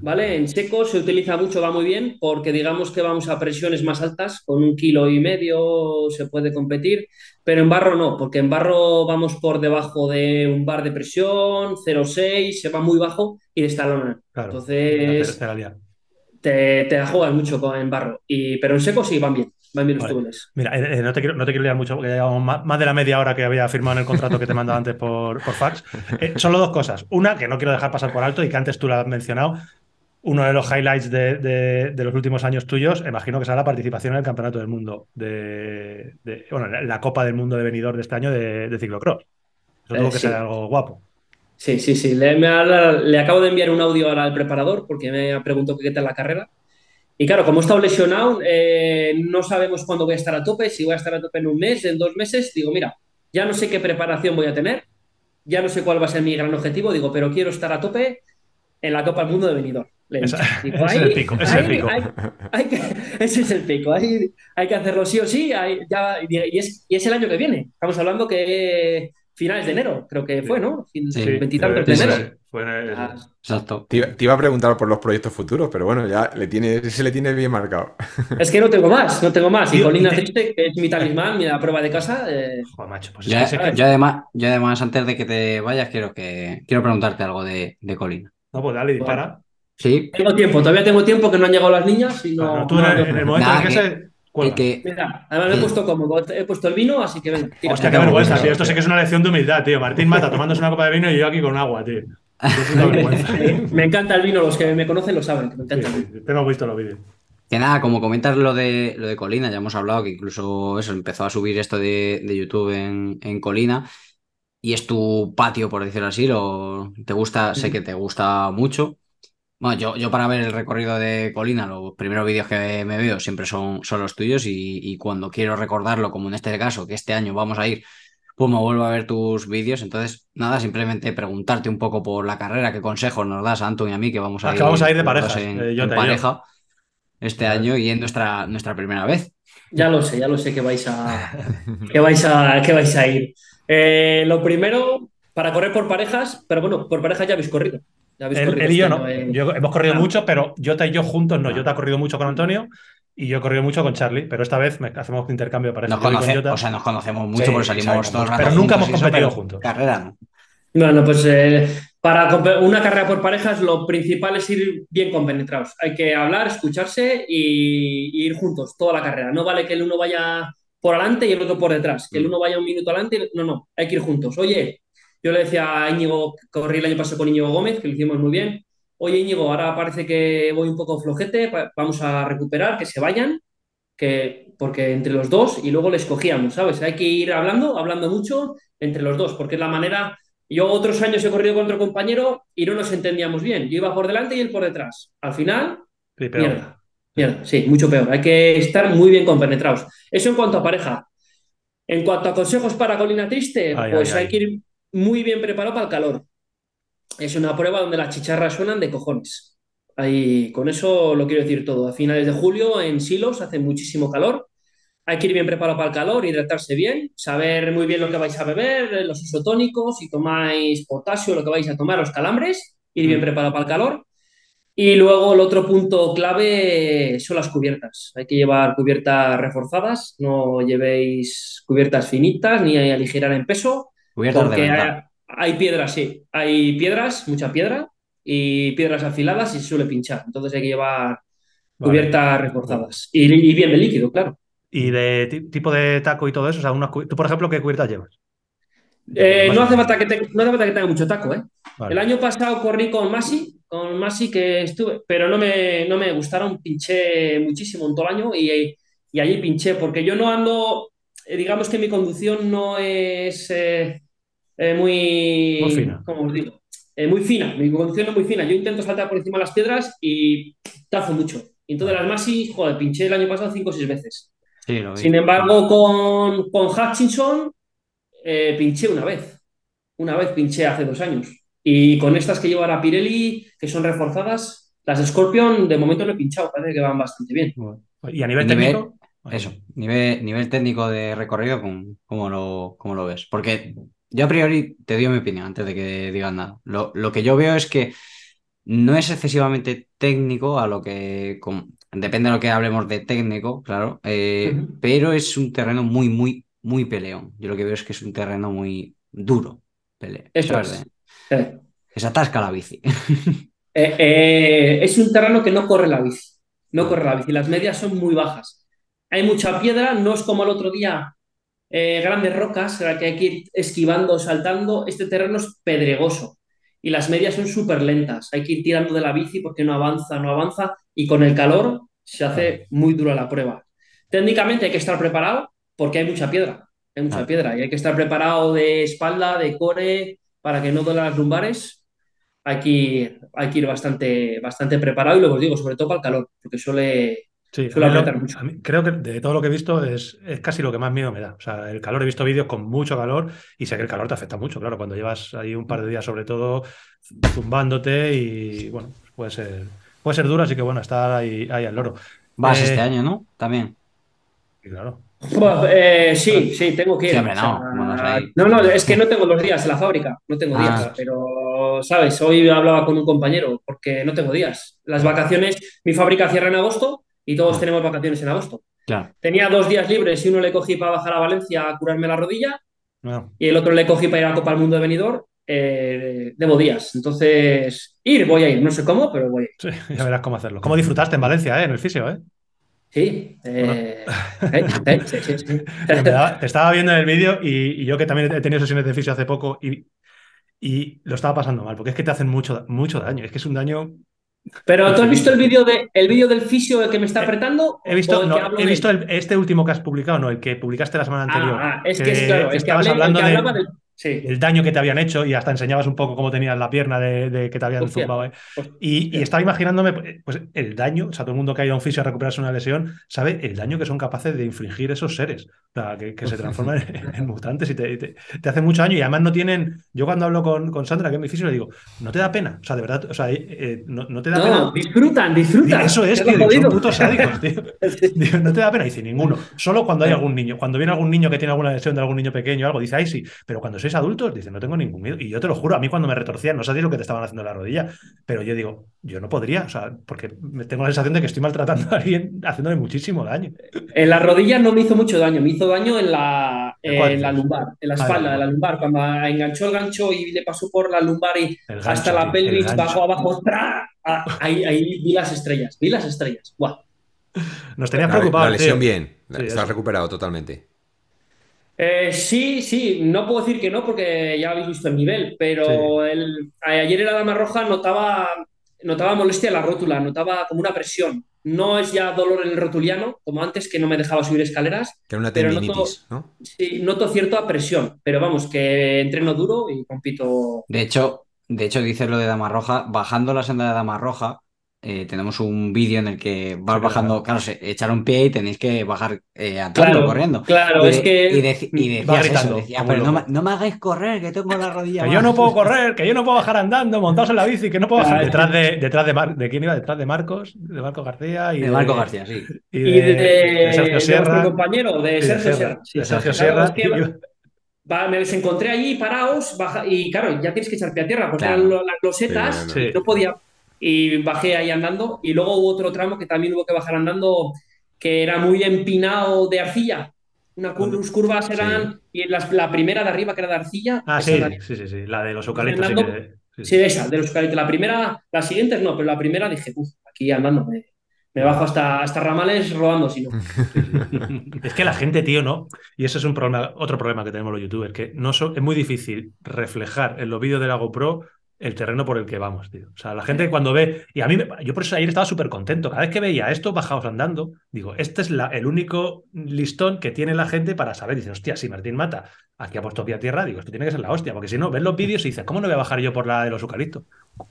¿Vale? En seco se utiliza mucho, va muy bien, porque digamos que vamos a presiones más altas, con un kilo y medio se puede competir, pero en barro no, porque en barro vamos por debajo de un bar de presión, 0,6, se va muy bajo y destalonan. Claro, Entonces te te, la juegas mucho con, en barro, y, pero en seco sí van bien, van bien los túneles. Mira, eh, eh, no te quiero, no te quiero liar mucho porque ya llevamos más, más de la media hora que había firmado en el contrato que te mandaba antes por, por fax. Eh, solo dos cosas. Una que no quiero dejar pasar por alto y que antes tú la has mencionado. Uno de los highlights de, de- de los últimos años tuyos, imagino que será la participación en el Campeonato del Mundo de, de- bueno, la, la Copa del Mundo de venidor de este año de, de ciclocross. Eso Eh, tuvo que sí. ser algo guapo. Sí, sí, sí. Le, me ha- le acabo de enviar un audio ahora al preparador porque me ha preguntado qué tal la carrera. Y claro, como he estado lesionado, eh, no sabemos cuándo voy a estar a tope, si voy a estar a tope en un mes, en dos meses. Digo, mira, ya no sé qué preparación voy a tener, ya no sé cuál va a ser mi gran objetivo, digo, pero quiero estar a tope en la Copa del Mundo de Benidorm. Le he dicho. Esa- Digo, ese es el pico, ese es el pico. hay- que- ese es el pico. Hay, que hacerlo sí o sí. ya- y, es, y es el año que viene. Estamos hablando que finales de enero, creo que fue, ¿no? Fin- Sí. Veintitantos de sí, enero. sí. fue en el- Ah, Exacto. Te, iba- te iba a preguntar por los proyectos futuros, pero bueno, ya le tiene, se le tiene bien marcado. Es que no tengo más, no tengo más. Y Colina que es mi talismán, mi prueba de casa. eh, Joder, macho, pues es Ya- que- yo, además, yo además, antes de que te vayas, quiero que quiero preguntarte algo de, de Colina. No, pues dale, dispara. Sí, tengo tiempo, todavía tengo tiempo que no han llegado las niñas y no. No, tú en el, en el momento Nada, en que que- se. Cuelga. el que Mira, además me he Sí. puesto cómodo, he puesto el vino, así que venga. tira. Hostia, qué vergüenza, tío. Esto sí que es una lección de humildad, tío. Martín Mata tomándose una copa de vino y yo aquí con agua, tío. Vergüenza. Me encanta el vino, los que me conocen lo saben, que me Sí, encanta el vino. sí, Tengo visto los vídeos. Que nada, como comentas lo de lo de Colina, ya hemos hablado que incluso eso empezó a subir esto de, de YouTube en, en Colina y es tu patio, por decirlo así, lo, te gusta, sé que te gusta mucho. Bueno, yo, yo para ver el recorrido de Colina, los primeros vídeos que me veo siempre son, son los tuyos y, y cuando quiero recordarlo, como en este caso, que este año vamos a ir, pues me vuelvo a ver tus vídeos. Entonces, nada, simplemente preguntarte un poco por la carrera, qué consejos nos das a Anton y a mí, que vamos a Ah, ir, que vamos a ir de parejas, en, eh, en yo. pareja este año y es nuestra, nuestra primera vez. Ya lo sé, ya lo sé que vais a, que vais a, que vais a ir. Eh, lo primero, para correr por parejas, pero bueno, por parejas ya habéis corrido. Él, él y yo este no. eh. Yo- hemos corrido mucho, pero Jota y yo juntos no. Jota ha corrido mucho con Antonio y yo he corrido mucho con Charlie. Pero esta vez me- hacemos un intercambio parejas. Nos, conoce- Jota. o sea, nos conocemos mucho Sí, porque salimos sabemos todos Pero nunca hemos eso, competido juntos. Carrera no. Bueno, pues eh, para una carrera por parejas lo principal es ir bien compenetrados. Hay que hablar, escucharse y, y ir juntos toda la carrera. No vale que el uno vaya por adelante y el otro por detrás. Que el uno vaya un minuto adelante. No, no, hay que ir juntos. Oye, yo le decía a Íñigo, corrí el año pasado con Íñigo Gómez, que lo hicimos muy bien. Oye, Íñigo, ahora parece que voy un poco flojete, vamos a recuperar, que se vayan, que, porque entre los dos y luego les cogíamos, ¿sabes? Hay que ir hablando, hablando mucho entre los dos, porque es la manera. Yo otros años he corrido con otro compañero y no nos entendíamos bien. Yo iba por delante y él por detrás. Al final, Sí, mierda. Mierda, sí, mucho peor. Hay que estar muy bien compenetrados. Eso en cuanto a pareja. En cuanto a consejos para Colina Triste, Ay, pues ay, hay ay. que ir muy bien preparado para el calor. Es una prueba donde las chicharras suenan de cojones. Ahí, con eso lo quiero decir todo. A finales de julio en Silos hace muchísimo calor. Hay que ir bien preparado para el calor, hidratarse bien, saber muy bien lo que vais a beber, los isotónicos, si tomáis potasio, lo que vais a tomar, los calambres, ir bien Mm. preparado para el calor. Y luego el otro punto clave son las cubiertas. Hay que llevar cubiertas reforzadas, no llevéis cubiertas finitas ni aligerar en peso, porque hay, hay piedras, sí. Hay piedras, mucha piedra, y piedras afiladas y se suele pinchar. Entonces hay que llevar Vale. cubiertas reforzadas. Y, y bien de líquido, claro. Y de ti- tipo de taco y todo eso, o sea, tú, por ejemplo, ¿qué cubiertas llevas? Eh, no, hace falta que te- no hace falta que tenga mucho taco, ¿eh? Vale. El año pasado corrí con Masi, con Masi que estuve, pero no me, no me gustaron, pinché muchísimo en todo el año y, y allí pinché, porque yo no ando, eh, digamos que mi conducción no es eh, eh, muy, Muy fina. ¿cómo os digo? Eh, muy fina, mi conducción no es muy fina. Yo intento saltar por encima de las piedras y tazo mucho. Y entonces las Masi, joder, pinché el año pasado cinco o seis veces. Sí, lo vi. Sin embargo, con, con Hutchinson eh, pinché una vez. Una vez pinché hace dos años. Y con estas que lleva la Pirelli, que son reforzadas, las Scorpion de momento no he pinchado, parece que van bastante bien. Bueno. ¿Y a nivel Nivel- técnico? Eso, nivel, nivel técnico de recorrido, ¿cómo, cómo lo, cómo lo ves? Porque yo a priori te digo mi opinión antes de que digas nada. Lo, lo que yo veo es que no es excesivamente técnico a lo que, depende de lo que hablemos de técnico, claro, eh, pero es un terreno muy, muy, muy peleón. Yo lo que veo es que es un terreno muy duro. Pele, Eso es. Eh, que se atasca la bici. eh, eh, es un terreno que no corre la bici. No corre la bici. Las medias son muy bajas. Hay mucha piedra, no es como el otro día, eh, grandes rocas, que hay que ir esquivando, saltando. Este terreno es pedregoso y las medias son súper lentas. Hay que ir tirando de la bici porque no avanza, no avanza y con el calor se hace muy dura la prueba. Técnicamente hay que estar preparado porque hay mucha piedra. Hay mucha piedra y hay que estar preparado de espalda, de core, para que no duelan las lumbares. Hay que ir, hay que ir bastante, bastante preparado y luego os digo, sobre todo para el calor, porque suele, Sí, a suele mí mucho. a mí creo que de todo lo que he visto es, es casi lo que más miedo me da. O sea, el calor, he visto vídeos con mucho calor y sé que el calor te afecta mucho, claro, cuando llevas ahí un par de días sobre todo zumbándote y bueno, puede ser, puede ser duro, así que bueno, estar ahí, ahí al loro. Vas Eh, este año, ¿no? También. y claro. Eh, sí, sí, tengo que ir. Sí, hombre, O sea, no, bueno, o sea, ahí- no, no, es que no tengo los días en la fábrica, no tengo Ah. días, pero, ¿sabes? Hoy hablaba con un compañero porque no tengo días. Las vacaciones, mi fábrica cierra en agosto y todos Ah. tenemos vacaciones en agosto. Claro. Tenía dos días libres y uno le cogí para bajar a Valencia a curarme la rodilla No, y el otro le cogí para ir a Copa del Mundo de Benidorm. Eh, debo días, entonces ir, voy a ir, no sé cómo, pero voy a ir. sí, ya verás cómo hacerlo. ¿Cómo disfrutaste en Valencia, eh, en el fisio, eh? Sí, eh, eh, eh, sí, sí, sí. Me daba- te estaba viendo en el vídeo y, y yo que también he tenido sesiones de fisio hace poco y, y lo estaba pasando mal, porque es que te hacen mucho, mucho daño. Es que es un daño. Pero ¿tú has visto el vídeo de, el vídeo del fisio que me está Eh, apretando? He ¿O visto, no, que he visto el- este último que has publicado, no, el que publicaste la semana anterior. Ah, ah, es que es claro, es que estabas hablé- el hablando que de- del- Sí. el daño que te habían hecho y hasta enseñabas un poco cómo tenías la pierna de, de que te habían Hostia. zumbado. eh. Y, y estaba imaginándome pues, el daño, o sea, todo el mundo que ha ido a un fisio a recuperarse una lesión sabe el daño que son capaces de infligir esos seres, o sea, que, que se transforman en, en mutantes y te, te- te hacen mucho daño. Y además no tienen, yo cuando hablo con, con Sandra, que es mi fisio, le digo, no te da pena, o sea, de verdad, o sea, eh, eh, no, no te da No, pena. disfrutan, disfrutan. Eso es, digo, son putos sádicos, tío. Digo, no te da pena, dice ninguno. Solo cuando hay algún niño. Cuando viene algún niño que tiene alguna lesión de algún niño pequeño o algo, dice, ay, sí. Pero cuando sois adultos, dice, no tengo ningún miedo. Y yo te lo juro, a mí cuando me retorcían, no sabía lo que te estaban haciendo en la rodilla. Pero yo digo, yo no podría, o sea, porque me tengo la sensación de que estoy maltratando a alguien haciéndole muchísimo daño. En la rodilla no me hizo mucho daño, me hizo daño en la, ¿En la lumbar, en la Ah, espalda en la de la lumbar. Cuando enganchó el gancho y le pasó por la lumbar y gancho, hasta la pelvis, bajo abajo, ¡tra! Ah, ahí, ahí vi las estrellas, vi las estrellas. Guau. Nos tenías La, preocupados, la lesión tío. bien. Sí, Estás eso. recuperado totalmente. Eh, sí, sí, no puedo decir que no porque ya habéis visto el nivel, pero el- ayer en la dama roja notaba, notaba molestia en la rótula, notaba como una presión. No es ya dolor en el rotuliano, como antes que no me dejaba subir escaleras. Que era una Pero noto- tendinitis, ¿no? Sí, noto cierta presión, pero vamos, que entreno duro y compito. De hecho, de hecho, dices lo de Dama Roja, bajando la senda de Dama Roja, eh, tenemos un vídeo en el que vas Sí, bajando, claro, se, echar un pie y tenéis que bajar eh, andando, Claro, corriendo. claro, y, es de- que- y, Va decías eso, pero no, me- no me hagáis correr, que tengo la rodilla Que mal". yo no puedo correr, que yo no puedo bajar andando, montados en la bici, que no puedo bajar. Detrás de, detrás de, Mar- ¿de quién iba? Detrás de Marcos, de Marcos García y De Marco García, sí. y Y de, de, de Sergio de Sierra. compañero, de de Sergio Sierra, Sierra. Sí, de Sergio claro, Sierra. es que va- me los encontré allí parados baja- y claro, ya tienes que echar pie a tierra porque Claro. eran lo- las losetas Sí, no podía. Y bajé ahí andando y luego hubo otro tramo que también hubo que bajar andando que era muy empinado de arcilla. Una cur- unas curvas eran y las- la primera de arriba que era de arcilla. Ah, sí, sí, sí, sí, la de los eucaliptos. sí Andando- que- Sí, Sí, esa, de los eucaliptos. La primera, las siguientes no, pero la primera dije, uff, aquí andando, me, me bajo hasta, hasta ramales rodando, si no. Es que la gente, tío, no. Y eso es un problema, otro problema que tenemos los youtubers, que no so- es muy difícil reflejar en los vídeos de la GoPro el terreno por el que vamos, tío. O sea, la gente cuando ve, y a mí, me- yo por eso ayer estaba súper contento, cada vez que veía a estos bajados andando, digo, este es la- el único listón que tiene la gente para saber, dice, hostia, si Martín Mata aquí ha puesto pie a tierra, digo, esto tiene que ser la hostia, porque si no, ves los vídeos y dices, ¿cómo no voy a bajar yo por la de los eucaliptos?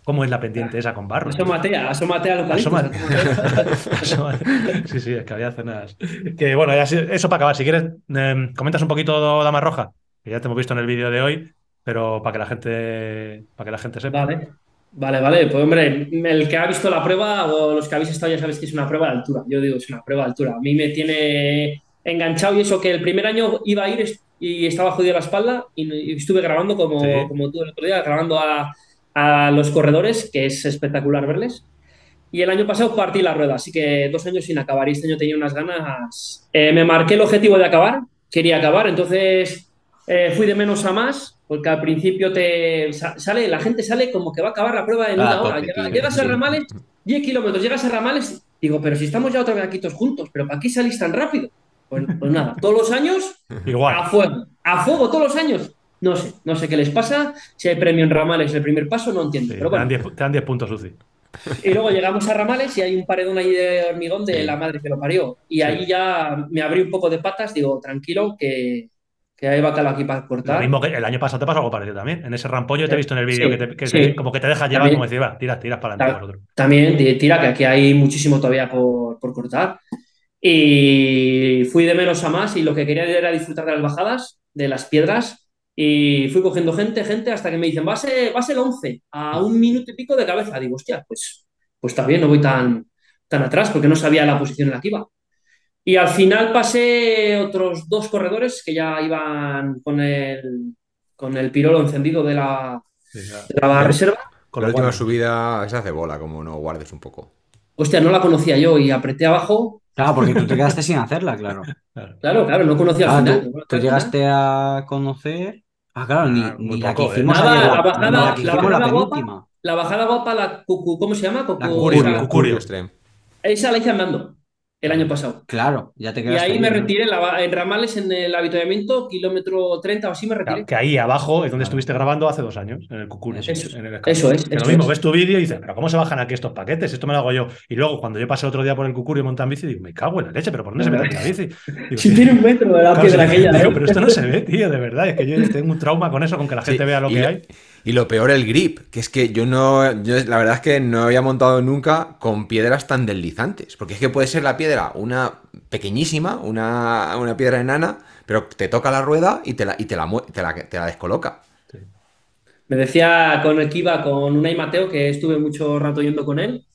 ¿Cómo es la pendiente esa con barro? Asómate, asómate al eucalipto. Sí, sí, es que había zonas. Que bueno, ya eso para acabar. Si quieres, eh, comentas un poquito Dama Roja, que ya te hemos visto en el vídeo de hoy, pero para que la gente, para que la gente sepa. Vale, vale, vale. Pues hombre, el que ha visto la prueba o los que habéis estado ya sabéis que es una prueba de altura. Yo digo, es una prueba de altura. A mí me tiene enganchado y eso que el primer año iba a ir y estaba jodido la espalda y, y estuve grabando como, Sí. como tú el otro día, grabando a, a los corredores, que es espectacular verles. Y el año pasado partí la rueda, así que dos años sin acabar. Y este año tenía unas ganas. Eh, me marqué el objetivo de acabar, quería acabar, entonces eh, fui de menos a más, porque al principio te sa- sale, la gente sale como que va a acabar la prueba en Ah, una hora. Llega- llegas a. Ramales, 10 kilómetros, llegas a Ramales, digo, pero si estamos ya otra vez aquí todos juntos, ¿pero para qué salís tan rápido? Pues, pues nada, todos los años a fuego, a fuego todos los años. No sé, no sé qué les pasa. Si hay premio en Ramales el primer paso, no entiendo. Sí, pero te, dan bueno, 10, te dan 10 puntos, Uzi. y luego llegamos a Ramales y hay un paredón ahí de hormigón de Sí. la madre que lo parió. Y Sí. ahí ya me abrí un poco de patas, digo, tranquilo, que, que hay bacalao aquí para Lo cortar. mismo que el año pasado te pasó algo parecido también. En ese rampollo te he visto en el vídeo Sí, que, te- que sí. como que te dejas llevar, También. como decir, va, tiras, tiras para adelante vosotros. También, tira, que aquí hay muchísimo todavía por, por cortar. Y fui de menos a más y lo que quería era disfrutar de las bajadas, de las piedras. Y fui cogiendo gente, gente, hasta que me dicen, va a ser, va a ser 11, a un minuto y pico de cabeza. Digo, hostia, pues, pues está bien, no voy tan, tan atrás porque no sabía la posición en la que iba. Y al final pasé otros dos corredores que ya iban con el, con el pirolo encendido de la, Sí, de la reserva. Con la última subida se hace bola, como no guardes un poco. Hostia, no la conocía yo y apreté abajo. Claro, porque tú te quedaste sin hacerla, claro. claro. Claro, claro, no conocía Ah, al final. tú, llegaste a conocer. Ah, claro, ni, muy ni la poco, que ¿eh? hicimos Nada, ayer, la bajada- la que la hicimos la bajada guapa. La bajada guapa, la cucu, ¿cómo se llama? Cucu- La Cucurio, esa- Cucurio. Extreme. Esa la hice andando el año pasado. Claro, ya te Y quedaste. ahí me ¿no? retiré en, la- en Ramales, en el avituallamiento, kilómetro 30 o así me retiré. Claro, que ahí abajo es donde estuviste grabando hace dos años, en el Cucurio. Eso en el Eso es, Que lo eso mismo, es. ves tu vídeo y dices, pero ¿cómo se bajan aquí estos paquetes? Esto me lo hago yo. Y luego, cuando yo pasé otro día por el Cucurio y monté en bici, digo, me cago en la leche, pero ¿por dónde se mete la bici? Digo, Si tiene un metro de la claro, piedra aquella. digo, ¿eh? pero esto no se ve, tío, de verdad. Es que yo tengo un trauma con eso, con que la gente Sí, vea lo que lo- hay. Y lo peor, el grip, que es que yo no, yo la verdad es que no había montado nunca con piedras tan deslizantes, porque es que puede ser la piedra una pequeñísima, una, una piedra enana, pero te toca la rueda y te la, y te la, te la, descoloca. Me decía con iba con Unai Mateo, que estuve mucho rato yendo con él,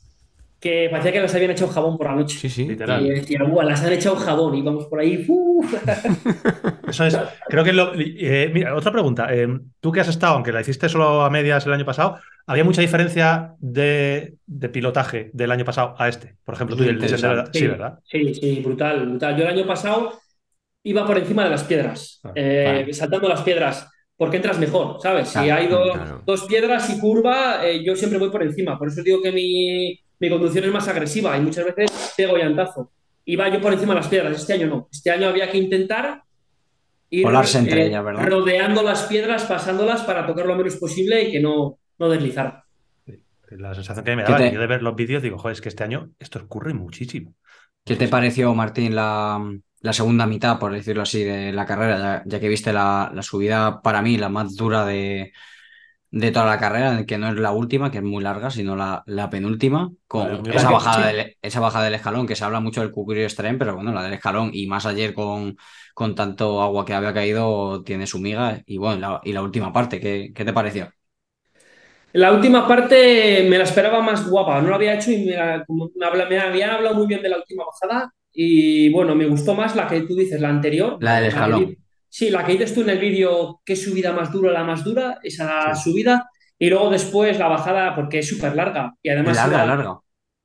que parecía que las habían echado jabón por la noche. Sí, sí. Literal. Y decía, "Buah, las han echado jabón y vamos por ahí. Eso es, creo que es lo. eh, mira, otra pregunta. eh, tú que has estado, aunque la hiciste solo a medias el año pasado, ¿había mucha diferencia de, de pilotaje del año pasado a este? Por ejemplo, tú y el de Interesante. Sendero- Sí, ¿verdad? Sí, sí, brutal, brutal. Yo el año pasado iba por encima de las piedras, Ah, eh, vale. saltando las piedras, porque entras mejor, ¿sabes? Si hay do- claro. dos piedras y curva, eh, yo siempre voy por encima. Por eso digo que mi, mi conducción es más agresiva y muchas veces pego llantazo. Iba yo por encima de las piedras, este año no. Este año había que intentar ir entre eh, ellas, ¿verdad? rodeando las piedras, pasándolas para tocar lo menos posible y que no, no deslizar. La sensación que me ¿Qué daba, te- yo de ver los vídeos, digo, joder, es que este año esto ocurre muchísimo. ¿Qué te pareció, Martín, la, la segunda mitad, por decirlo así, de la carrera? Ya, ya que viste la, la subida, para mí, la más dura de, de toda la carrera, que no es la última, que es muy larga, sino la, la penúltima, con esa, que- bajada sí. del, esa bajada del escalón, que se habla mucho del Cucurio Extreme, pero bueno, la del escalón, y más ayer con, con tanto agua que había caído, tiene su miga. Y bueno, la- y la última parte, ¿qué, qué te pareció? La última parte me la esperaba más guapa, no la había hecho y me, la- como me, habla- me habían hablado muy bien de la última bajada y bueno, me gustó más la que tú dices, la anterior. La del que escalón. Sí, la que dices tú en el vídeo, qué subida más dura, la más dura, esa Sí. subida y luego después la bajada porque es súper larga y además larga, iba, larga.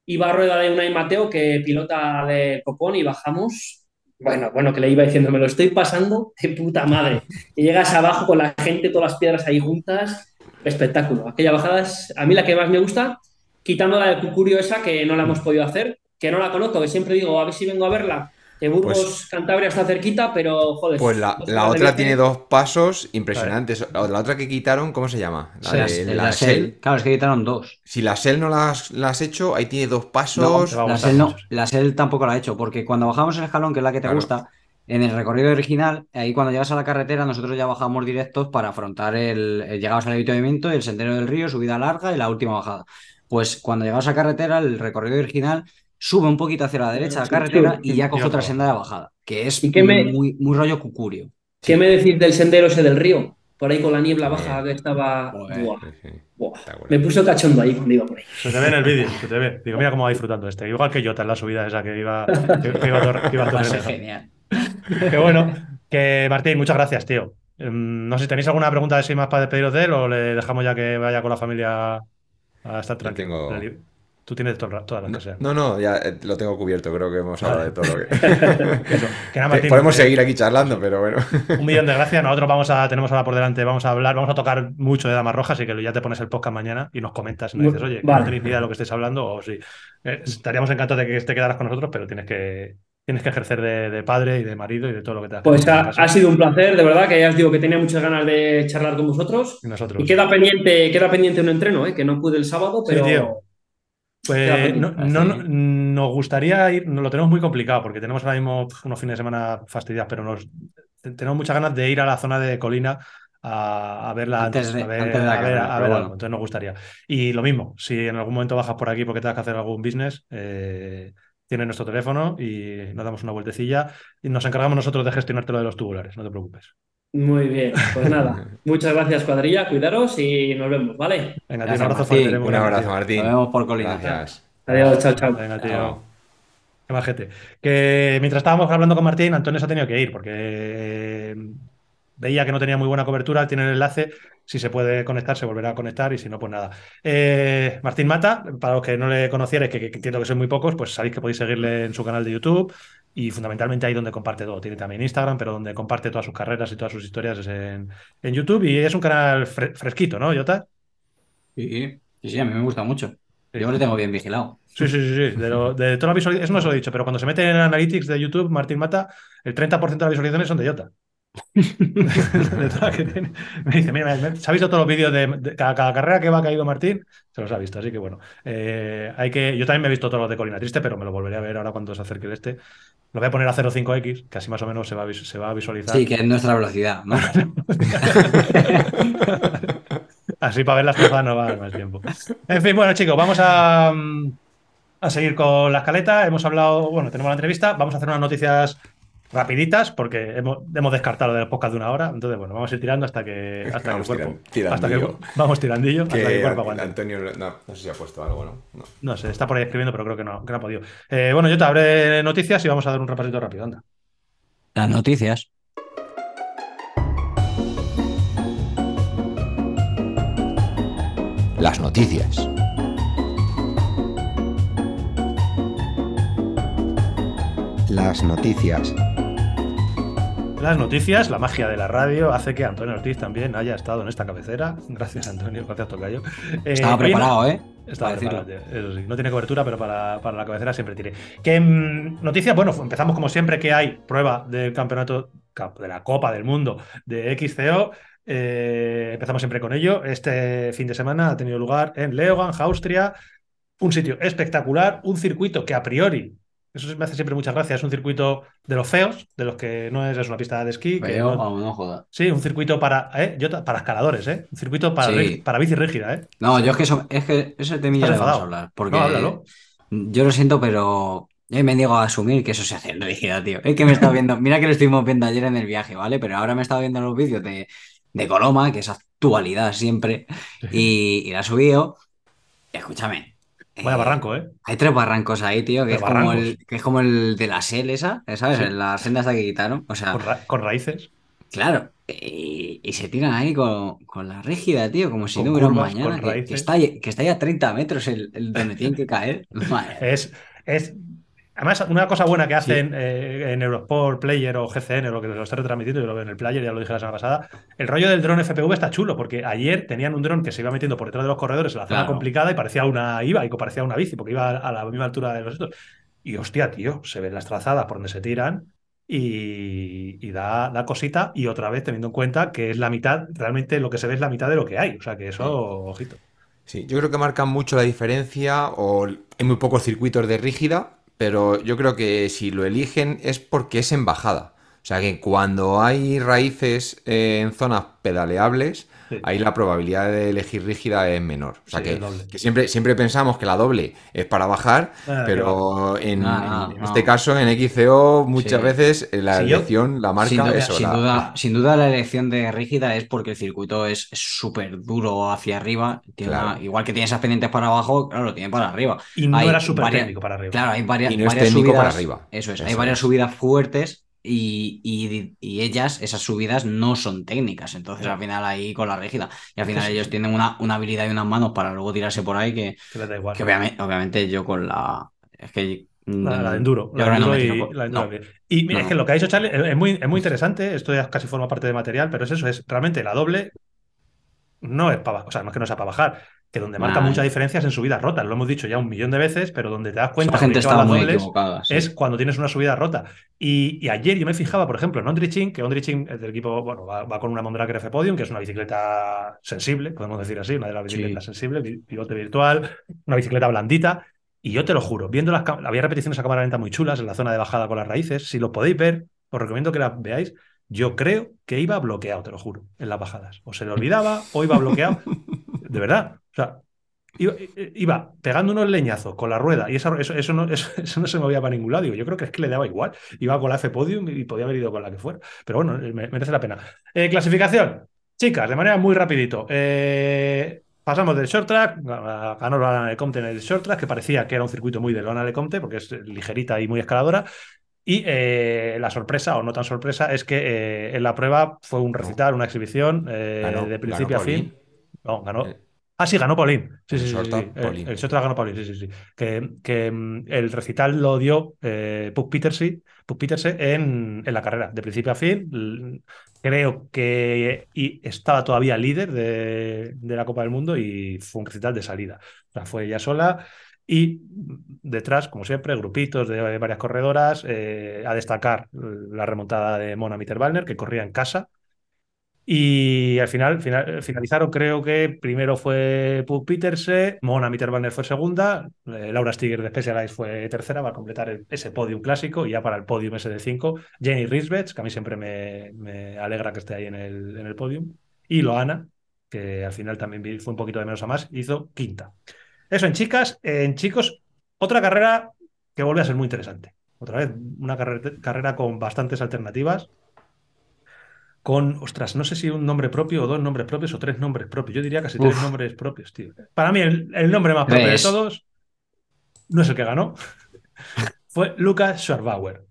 iba a rueda de Unai Mateo que pilota de Copón y bajamos. Bueno, bueno, que le iba diciendo, me lo estoy pasando de puta madre. Y llegas abajo con la gente, todas las piedras ahí juntas espectáculo. Aquella bajada es a mí la que más me gusta, quitando la de Cucurio esa que no la hemos podido hacer, que no la conozco, que siempre digo, a ver si vengo a verla. Que Burgos, Pues- Cantabria está cerquita, pero joder. Pues la, la de otra tiene dos pasos impresionantes. La, la otra que quitaron, ¿cómo se llama? La de la la Sel. Claro, es que quitaron dos. Si la Sel no la has, la has hecho, ahí tiene dos pasos. la Sel no, la Sel tampoco la ha hecho, porque cuando bajamos el escalón, que es la que te Claro. gusta, en el recorrido original, ahí cuando llegas a la carretera, nosotros ya bajamos directos para afrontar el, el- llegabas al avituallamiento, el sendero del río, subida larga y la última bajada. Pues cuando llegabas a carretera, el recorrido original sube un poquito hacia la derecha de la Sí, carretera sí. y ya coge otra senda de bajada, que es ¿Y qué me- muy, muy rollo cucurio. ¿Qué me decís del sendero ese del río? Por ahí con la niebla baja que estaba. Buah, Sí, sí. Me puso cachondo ahí cuando iba por ahí. Se te ve en el vídeo, se te ve. Digo, mira cómo va disfrutando este. Igual que Jota en la subida esa que iba, que, que iba a que iba a Va a ser Torrevieja. genial. Qué bueno. Que Martín, muchas gracias, tío. Em, No sé, ¿tenéis alguna pregunta de si más para despediros de él o le dejamos ya que vaya con la familia a estar tranquilo? tengo- Tú tienes todas las No, no, no, ya eh, lo tengo cubierto. Creo que hemos hablado de todo lo que. Eso. Que nada, Que Martín, Podemos eh, seguir aquí charlando, pero bueno. Un millón de gracias. Nosotros vamos a, tenemos ahora por delante, vamos a hablar, vamos a tocar mucho de Damas Rojas, así que ya te pones el podcast mañana y nos comentas, nos dices, oye, Vale. no tenéis ni idea de lo que estáis hablando, o sí. Eh, estaríamos encantados de que te quedaras con nosotros, pero tienes que, tienes que ejercer de, de padre y de marido y de todo lo que te hace. Pues ha, sido un placer, de verdad, que ya os digo que tenía muchas ganas de charlar con vosotros. Y nosotros. Y queda pendiente, queda pendiente un entreno, ¿eh? que no pude el sábado, Sí, pero tío. Pues no, no- nos gustaría ir, nos lo tenemos muy complicado porque tenemos ahora mismo unos fines de semana fastidiados, pero nos te- tenemos muchas ganas de ir a la zona de Colina a, a verla Antes de- a ver, antes de la a ver- carrera, a pero ver bueno. algo. Entonces nos gustaría. Y lo mismo, si en algún momento bajas por aquí porque tengas que hacer algún business, eh, tienes nuestro teléfono y nos damos una vueltecilla y nos encargamos nosotros de gestionarte lo de los tubulares, no te preocupes. Muy bien. Pues nada, muchas gracias, cuadrilla, cuidaros y nos vemos, ¿vale? Venga, tío, un abrazo Martín. Un abrazo. Martín. Nos vemos por Colina. Gracias. Adiós, chao, chao. Venga, tío. Chao. Qué majete. Que mientras estábamos hablando con Martín, Antonio se ha tenido que ir porque eh, veía que no tenía muy buena cobertura, tiene el enlace. Si se puede conectar, se volverá a conectar y si no, pues nada. Eh, Martín Mata, para los que no le conocierais, que, que entiendo que son muy pocos, pues sabéis que podéis seguirle en su canal de YouTube y fundamentalmente ahí donde comparte todo. Tiene también Instagram, pero donde comparte todas sus carreras y todas sus historias es en, en YouTube y es un canal fre- fresquito, ¿no, Jota? Sí, sí, sí, a mí me gusta mucho. Sí. Yo lo tengo bien vigilado. Sí, sí, sí, sí. De, lo- de toda la visualización, eso no se lo he dicho, pero cuando se mete en Analytics de YouTube, Martín Mata, el 30% de las visualizaciones son de Jota. De todas las que tiene. Me dice, mira, me- se ha visto todos los vídeos de, de cada, cada carrera que va caído Martín, se los ha visto, así que bueno. eh, hay que, yo también me he visto todos los de Colina Triste, pero me lo volveré a ver ahora cuando se acerque el este. Lo voy a poner a 0.5x, que así más o menos se va a, se va a visualizar. Sí, que es nuestra velocidad, ¿no? Así para ver las cosas no va a dar más tiempo. En fin, bueno, chicos, vamos a, mm, a seguir con la escaleta. Hemos hablado, bueno, tenemos la entrevista. Vamos a hacer unas noticias rapiditas porque hemos, hemos descartado lo del podcast de una hora. Entonces, bueno, vamos a ir tirando hasta que, hasta que el Vamos cuerpo. tiran- hasta que, tirandillo. vamos tirandillo hasta que el Que cuerpo An- aguante. Antonio, no, no sé si ha puesto algo, ¿no? No. No sé, está por ahí escribiendo, pero creo que no, que no ha podido. Eh, bueno, yo te abre noticias y vamos a dar un repasito rápido. Anda. Las noticias. Las noticias. Las noticias. Las noticias, la magia de la radio hace que Antonio Ortiz también haya estado en esta cabecera. Gracias, Antonio. Gracias, Tocayo. Eh, Estaba preparado, ¿eh? Estaba preparado. Eso sí, no tiene cobertura, pero para, para la cabecera siempre tiene. ¿Qué mm, noticias? Bueno, empezamos como siempre que hay prueba del campeonato de la Copa del Mundo de XCO. Eh, empezamos siempre con ello. Este fin de semana ha tenido lugar en Leogang, Austria. Un sitio espectacular, un circuito que a priori, eso me hace siempre muchas gracias, es un circuito de los feos, de los que no es, es una pista de esquí. que no- vamos, no joda. sí, un circuito para, eh, yo para escaladores, ¿eh? Un circuito para, Sí. para bici rígida, ¿eh? No, yo es que eso, es que ese temilla le vamos a hablar. Porque No, háblalo. yo lo siento, pero yo me niego a asumir que eso se hace en rígida, tío. Es que me está viendo, mira que lo estuvimos viendo ayer en el viaje, ¿vale? Pero ahora me he estado viendo los vídeos de, de Coloma, que es actualidad siempre, y, y la he subido. Escúchame. Vaya eh, barranco, ¿eh? Hay tres barrancos ahí, tío, que es, como el, que es como el de la SEL esa, ¿sabes? Sí. La senda esta que quitaron. O sea, Con, ra- con raíces. claro. Y, y se tiran ahí con, con la rígida, tío, como si Con no hubiera mañana. Que, está ahí, que está ahí a 30 metros el, el donde tienen que caer. Madre. Es, es, Además, una cosa buena que hacen eh, en Eurosport, Player o GCN, o lo que lo está retransmitiendo, yo lo veo en el Player, ya lo dije la semana pasada, el rollo del dron FPV está chulo, porque ayer tenían un dron que se iba metiendo por detrás de los corredores en la zona Claro. complicada y parecía una iba y parecía una bici, porque iba a la misma altura de los estos. Y hostia, tío, se ven las trazadas por donde se tiran y, y da, da cosita. Y otra vez, teniendo en cuenta que es la mitad, realmente lo que se ve es la mitad de lo que hay. O sea que eso, ojito. Sí, yo creo que marcan mucho la diferencia o hay muy pocos circuitos de rígida, pero yo creo que si lo eligen es porque es en bajada. O sea que cuando hay raíces eh, en zonas pedaleables, Sí. ahí la probabilidad de elegir rígida es menor. O sea Sí, que, siempre, siempre pensamos que la doble es para bajar, Ah, pero en, No, no, en no. este caso en XCO muchas Sí. veces eh, la Sí, yo- elección la marca Sin duda, eso, sin, la- duda, sin duda la elección de rígida es porque el circuito es súper duro hacia arriba. Tiene Claro. una- igual que tiene esas pendientes para abajo, claro, lo tiene para arriba. Y no Hay era súper técnico para arriba. Claro, hay varias, Y no es varias técnico subidas. para arriba. Eso es, hay varias es. subidas fuertes y, y- y ellas, esas subidas, no son técnicas. Entonces, al final ahí con la rígida. Y al final sí, ellos tienen una, una habilidad y unas manos para luego tirarse por ahí que, Que les da igual. que obviamente, obviamente yo con la. Es que. La, la de mm, enduro. La de no enduro me y tiro por- la de no. Y mira, es que lo que ha dicho Charlie es muy, es muy interesante. Esto ya casi forma parte del material, pero es eso, es realmente la doble no es para o sea, no es que no sea para bajar, que donde marca Nah. muchas diferencias en subidas rotas. Lo hemos dicho ya un millón de veces, pero donde te das cuenta Esa gente está muy equivocada. sí. es cuando tienes una subida rota. Y, y ayer yo me fijaba, por ejemplo, en Ondrichin, que Ondrichin es del equipo, bueno, va, va con una Mondraker F Podium, que es una bicicleta sensible, podemos decir así, una de las Sí. bicicletas sensibles, vi- pivote virtual, una bicicleta blandita. Y yo te lo juro, viendo las había repeticiones a cámara lenta muy chulas en la zona de bajada con las raíces. Si lo podéis ver, os recomiendo que las veáis. Yo creo que iba bloqueado, te lo juro, en las bajadas. O se le olvidaba o iba bloqueado. De verdad. Sea, iba, iba pegando unos leñazos con la rueda y esa- eso, eso, no, eso, eso no se movía para ningún lado. Digo, yo creo que es que le daba igual. Iba con la F Podium y podía haber ido con la que fuera. Pero bueno, me- merece la pena. Eh, clasificación. Chicas, de manera muy rapidito. Eh, pasamos del short track, ganó la Lecomte en el short track, que parecía que era un circuito muy de Lona Lecomte, porque es ligerita y muy escaladora. Y eh, la sorpresa, o no tan sorpresa, es que eh, en la prueba fue un recital, una exhibición eh, Ganó- de principio a fin. No, ganó. Eh, Ah, sí, ganó Paulín. Sí, el sí, sí, sí. El- ganó Paulín, sí, sí, sí. Que, que, mm, el recital lo dio eh, Puck Peterse, Puck Peterse en, en la carrera, de principio a fin. Creo que y estaba todavía líder de, de la Copa del Mundo y fue un recital de salida. O sea, fue ella sola. Y detrás, como siempre, grupitos de varias corredoras. eh, a destacar la remontada de Mona Mitterwalner, que corría en casa. Y al final, final- finalizaron, creo que primero fue Puk Peterse, Mona Mitterwalner fue segunda, eh, Laura Stiger de Specialized fue tercera para completar ese podium clásico y ya para el podium ese de 5, Jenny Risbets, que a mí siempre me, alegra que esté ahí en el, en el podium, y Loana, que al final también fue un poquito de menos a más, hizo quinta. Eso en chicas, en chicos, otra carrera que vuelve a ser muy interesante. Otra vez, una carrera con bastantes alternativas con, ostras, no sé si un nombre propio o dos nombres propios o tres nombres propios. Yo diría casi tres nombres propios, tío. Para mí, el, el nombre más propio de todos no es el que ganó. Fue Lucas Schwarbauer.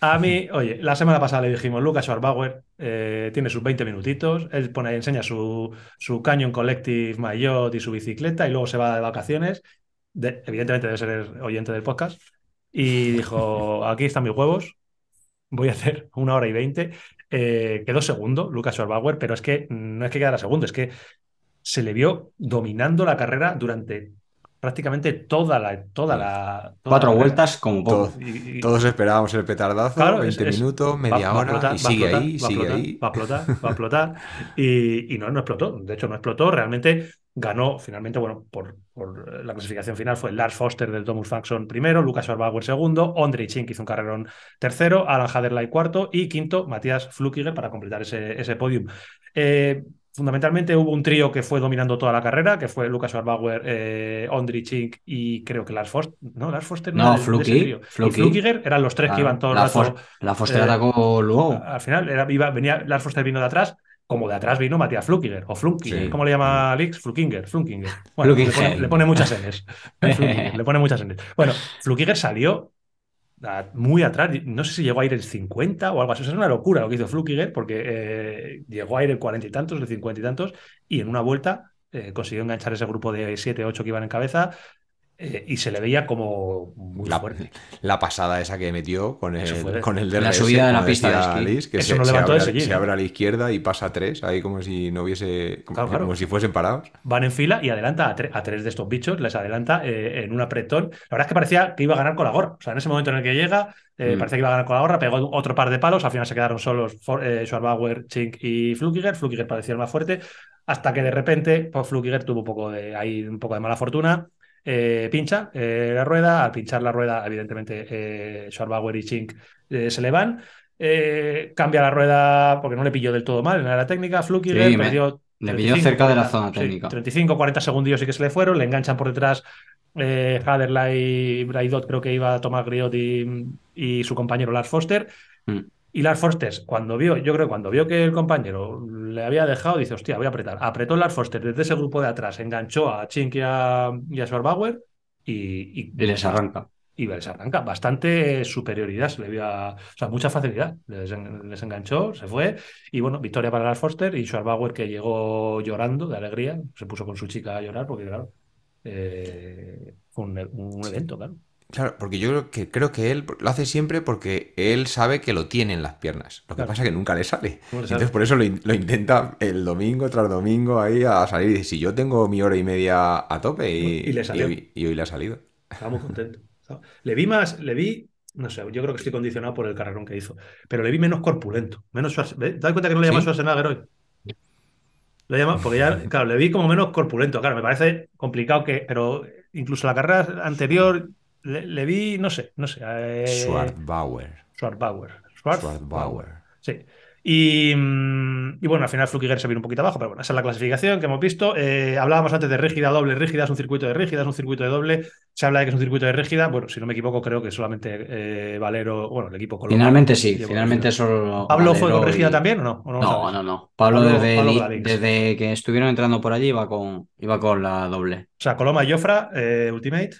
A mí, oye, la semana pasada le dijimos, Lucas Schwarbauer eh, tiene sus 20 minutitos, él pone ahí, enseña su, su Canyon Collective Maillot y su bicicleta y luego se va de vacaciones. De- evidentemente debe ser oyente del podcast. Y dijo, aquí están mis huevos, voy a hacer una hora y veinte. Eh, quedó segundo, Lucas Schwarbauer, pero es que no es que quedara segundo, es que se le vio dominando la carrera durante prácticamente toda la... Toda la toda Cuatro la vueltas como poco. Todo- Y- y- Todos esperábamos el petardazo, Claro, es- 20 es- minutos, media va a hora, y va a sigue explotar, ahí, va a sigue explotar, ahí. Va a explotar, va a explotar. Y, y no, no explotó. De hecho, no explotó. Realmente ganó, finalmente, bueno, por, por la clasificación final fue Lars Foster del Thomas Faxon primero, Lucas Schwarbauer segundo, Ondrej Chin, que hizo un carrerón tercero, Alan Haderley cuarto y quinto, Matías Flukiger para completar ese, ese podium. Eh, Fundamentalmente hubo un trío que fue dominando toda la carrera, que fue Lucas Schwarbauer, eh, Ondrej Chink y creo que Lars Foster. No, Lars Foster No, ese Fluky, trío. Y Fluky. Flukiger eran los tres que Ah, iban todo el la. Fos- la Foster eh, atacó luego. Al final era, iba, venía, Lars Foster vino de atrás, como de atrás vino Matías Flukiger, o Flunkiger, Sí. ¿cómo le llama Alix? Flukinger, Flunkinger. Bueno, le Flukinger. pone, le pone muchas Ns. Flukinger, le pone muchas Ns. Bueno, Flukiger salió a- muy atrás, no sé si llegó a ir el 50 o algo así. O sea, es una locura lo que hizo Flukiger, porque eh, llegó a ir el 40 y tantos, el 50 y tantos, y en una vuelta eh, consiguió enganchar ese grupo de 7, 8 que iban en cabeza. Eh, y se le veía como muy La, fuerte. la pasada esa que metió con fue el, de- con el La subida de la pista de. Liz, que Eso se, no se levantó abre, abre a la izquierda y pasa a tres, ahí como si no hubiese, como, Claro, claro. como si fuesen parados. Van en fila y adelanta a, tre- a tres de estos bichos, les adelanta eh, en un apretón. La verdad es que parecía que iba a ganar con la gorra. O sea, en ese momento en el que llega, eh, Mm. parecía que iba a ganar con la gorra, pegó otro par de palos, al final se quedaron solos eh, Schwarbauer, Chink y Flukiger. Flukiger parecía el más fuerte, hasta que de repente pues, Flukiger tuvo un poco de, ahí, un poco de mala fortuna. Eh, pincha eh, la rueda, al pinchar la rueda, evidentemente eh, y Chink eh, se le van. Cambia la rueda porque no le pilló del todo mal en la técnica. Sí, perdió le pilló cerca de la zona sí, técnica. 35, 40 segundos sí que se le fueron, le enganchan por detrás eh, Haderley, Braidot, creo que iba Tomás Griot y, y su compañero Lars Foster. Mm. Y Lars Foster, cuando vio, yo creo que cuando vio que el compañero le había dejado, dice, hostia, voy a apretar. Apretó Lars Foster desde ese grupo de atrás, enganchó a Chink y a, y a Schwarbauer y, y, Y les arranca. y les arranca. Bastante superioridad, se le vio a- o sea, mucha facilidad. Les, en- les enganchó, se fue. Y bueno, victoria para Lars Foster y Schwarbauer que llegó llorando de alegría, se puso con su chica a llorar porque, claro, eh, fue un, un evento, claro. Claro, porque yo creo que, creo que él lo hace siempre porque él sabe que lo tiene en las piernas. Lo que Claro. pasa es que nunca le sale. No le sale. Entonces por eso lo, in- lo intenta el domingo tras domingo ahí a salir. Y dice, si yo tengo mi hora y media a tope y, Y le salió. hoy, y hoy le ha salido. Estaba muy contento. Le vi más, le vi, no sé, yo creo que estoy condicionado por el carrerón que hizo, pero le vi menos corpulento, menos. ¿Te das cuenta que no le llama ¿Sí? Schwarzenegger hoy? Lo llama, porque ya, claro, le vi como menos corpulento. Claro, me parece complicado que, pero incluso la carrera anterior le, le vi, no sé, no sé. Eh. Schwarzbauer. Schwarz- Schwarzenbauer. Sí. Y, mm, y bueno, al final Flukiger se vino un poquito abajo, pero bueno, esa es la clasificación que hemos visto. Eh, hablábamos antes de rígida, doble, rígida es un circuito de rígida, es un circuito de doble. Se habla de que es un circuito de rígida. Bueno, si no me equivoco, creo que solamente eh, Valero, bueno, el equipo Coloma Finalmente sí, finalmente solo. ¿Pablo fue con rígida y- también o no? ¿O no, No, no, no. Pablo, Pablo- desde, Pablo el- Galinx. desde que estuvieron entrando por allí iba con, iba con la doble. O sea, Coloma y Jofra, eh, Ultimate,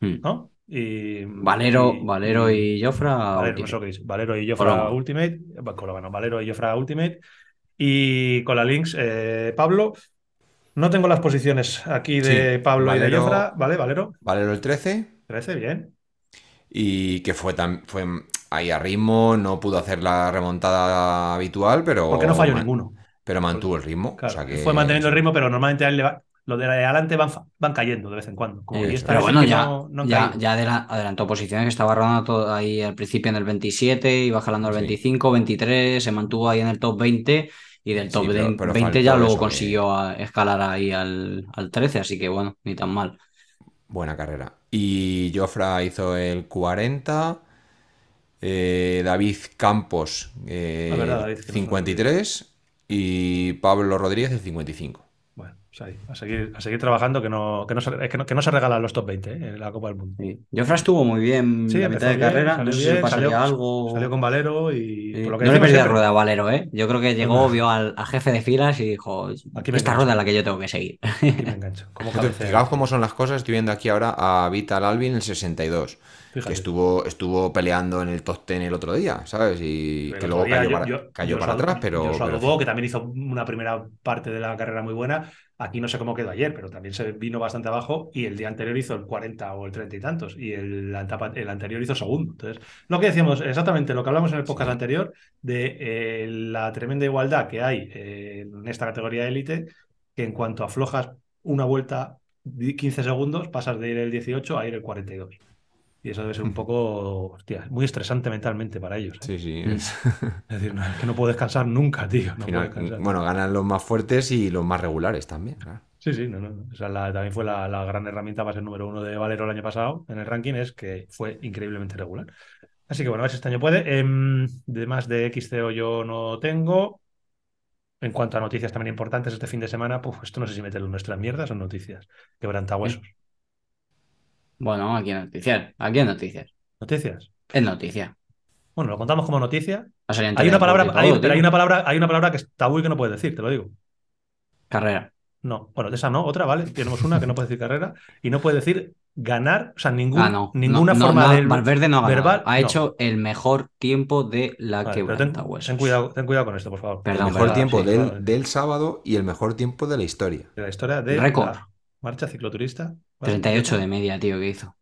Hmm. ¿no? Y, Valero, y- Valero y Jofra. Valero, Ultimate. no sé. Valero y Jofra Coloma. Ultimate. Bueno, Coloma, no, Valero y Jofra Ultimate. Y con la Links, eh, Pablo. No tengo las posiciones aquí de Sí, Pablo y de Jofra. Vale, Valero. Valero el 13 Parece bien. y que fue, tan, fue ahí a ritmo, no pudo hacer la remontada habitual, pero, Porque no falló man- ninguno. pero mantuvo el ritmo. Claro, o sea que- Fue manteniendo el ritmo, pero normalmente a él le va- los de adelante van, van cayendo de vez en cuando. Como esta Pero bueno, sí ya, no- no ya, ya adela- adelantó posiciones que estaba rodando todo ahí al principio en el 27, iba jalando al Sí. 25, 23, se mantuvo ahí en el top 20 y del Sí, top pero- de- pero 20 ya luego consiguió a- escalar ahí al, al 13, así que bueno, ni tan mal. Buena carrera. Y Jofra hizo el 40. eh, David Campos, eh, verdad, David, que no 53. Y Pablo Rodríguez, el 55. A seguir, a seguir trabajando, que no, que no, se, es que no, que no se regalan los top 20 ¿eh? en la Copa del Mundo. Sí. Jofra estuvo muy bien Sí, la mitad de bien, carrera, salió no sé si bien, le pasaría salió- algo. Salió con Valero y Sí. por lo que No le perdí la rueda a Valero, ¿eh? Yo creo que llegó, vio al, al jefe de filas y dijo, Aquí me esta engancho. rueda es la que yo tengo que seguir. Aquí me engancho. Como. Fijaos cómo son las cosas. Estoy viendo aquí ahora a Vital Alvin, el 62. Fíjate. Que estuvo, estuvo peleando en el top 10 el otro día, ¿sabes? Y Pero que luego cayó yo- para, yo- cayó para atrás, pero. Dubó, que también hizo una primera parte de la carrera muy buena. Aquí no sé cómo quedó ayer, pero también se vino bastante abajo y el día anterior hizo el 40 o el 30 y tantos y el, el anterior hizo segundo. Entonces, lo que decíamos, exactamente lo que hablamos en el podcast Sí. anterior de eh, la tremenda igualdad que hay eh, en esta categoría de élite, que en cuanto aflojas una vuelta, di- 15 segundos, pasas de ir el 18 a ir el 42. Y eso debe ser un poco, hostia, muy estresante mentalmente para ellos. ¿eh? Sí, sí. Mm. es- Es decir, no, es que no puedo descansar nunca, tío. No al final, puedo descansar. bueno, ganan los más fuertes y los más regulares también. claro. Sí, sí, no, no. O sea, la- también fue la, la gran herramienta para ser número uno de Valero el año pasado en el ranking, es que fue increíblemente regular. Así que bueno, a ver si este año puede. Em, de más de XCO yo no tengo. En cuanto a noticias también importantes este fin de semana, pues esto no sé si meterlo en nuestras mierdas o noticias. Quebrantahuesos. Bueno, aquí en noticias, aquí en noticias. ¿Noticias? Es noticia. Bueno, lo contamos como noticia. En Hay una palabra, todo, hay, pero hay una palabra, hay una palabra que es tabú y que no puedes decir, te lo digo. Carrera. No, bueno, de esa no, otra, ¿vale? Tenemos una que no puede decir carrera y no puede decir ganar, o sea, ningún, Ah, no. ninguna no, forma no, del Valverde no ha ganado. verbal, Ha no. hecho el mejor tiempo de la Vale, que ten, ten cuidado, ten cuidado con esto, por favor. Perdón, el mejor perdón, tiempo sí, del, claro. del sábado y el mejor tiempo de la historia. De la historia de Récord. marcha cicloturista 38 de media, tío, que hizo.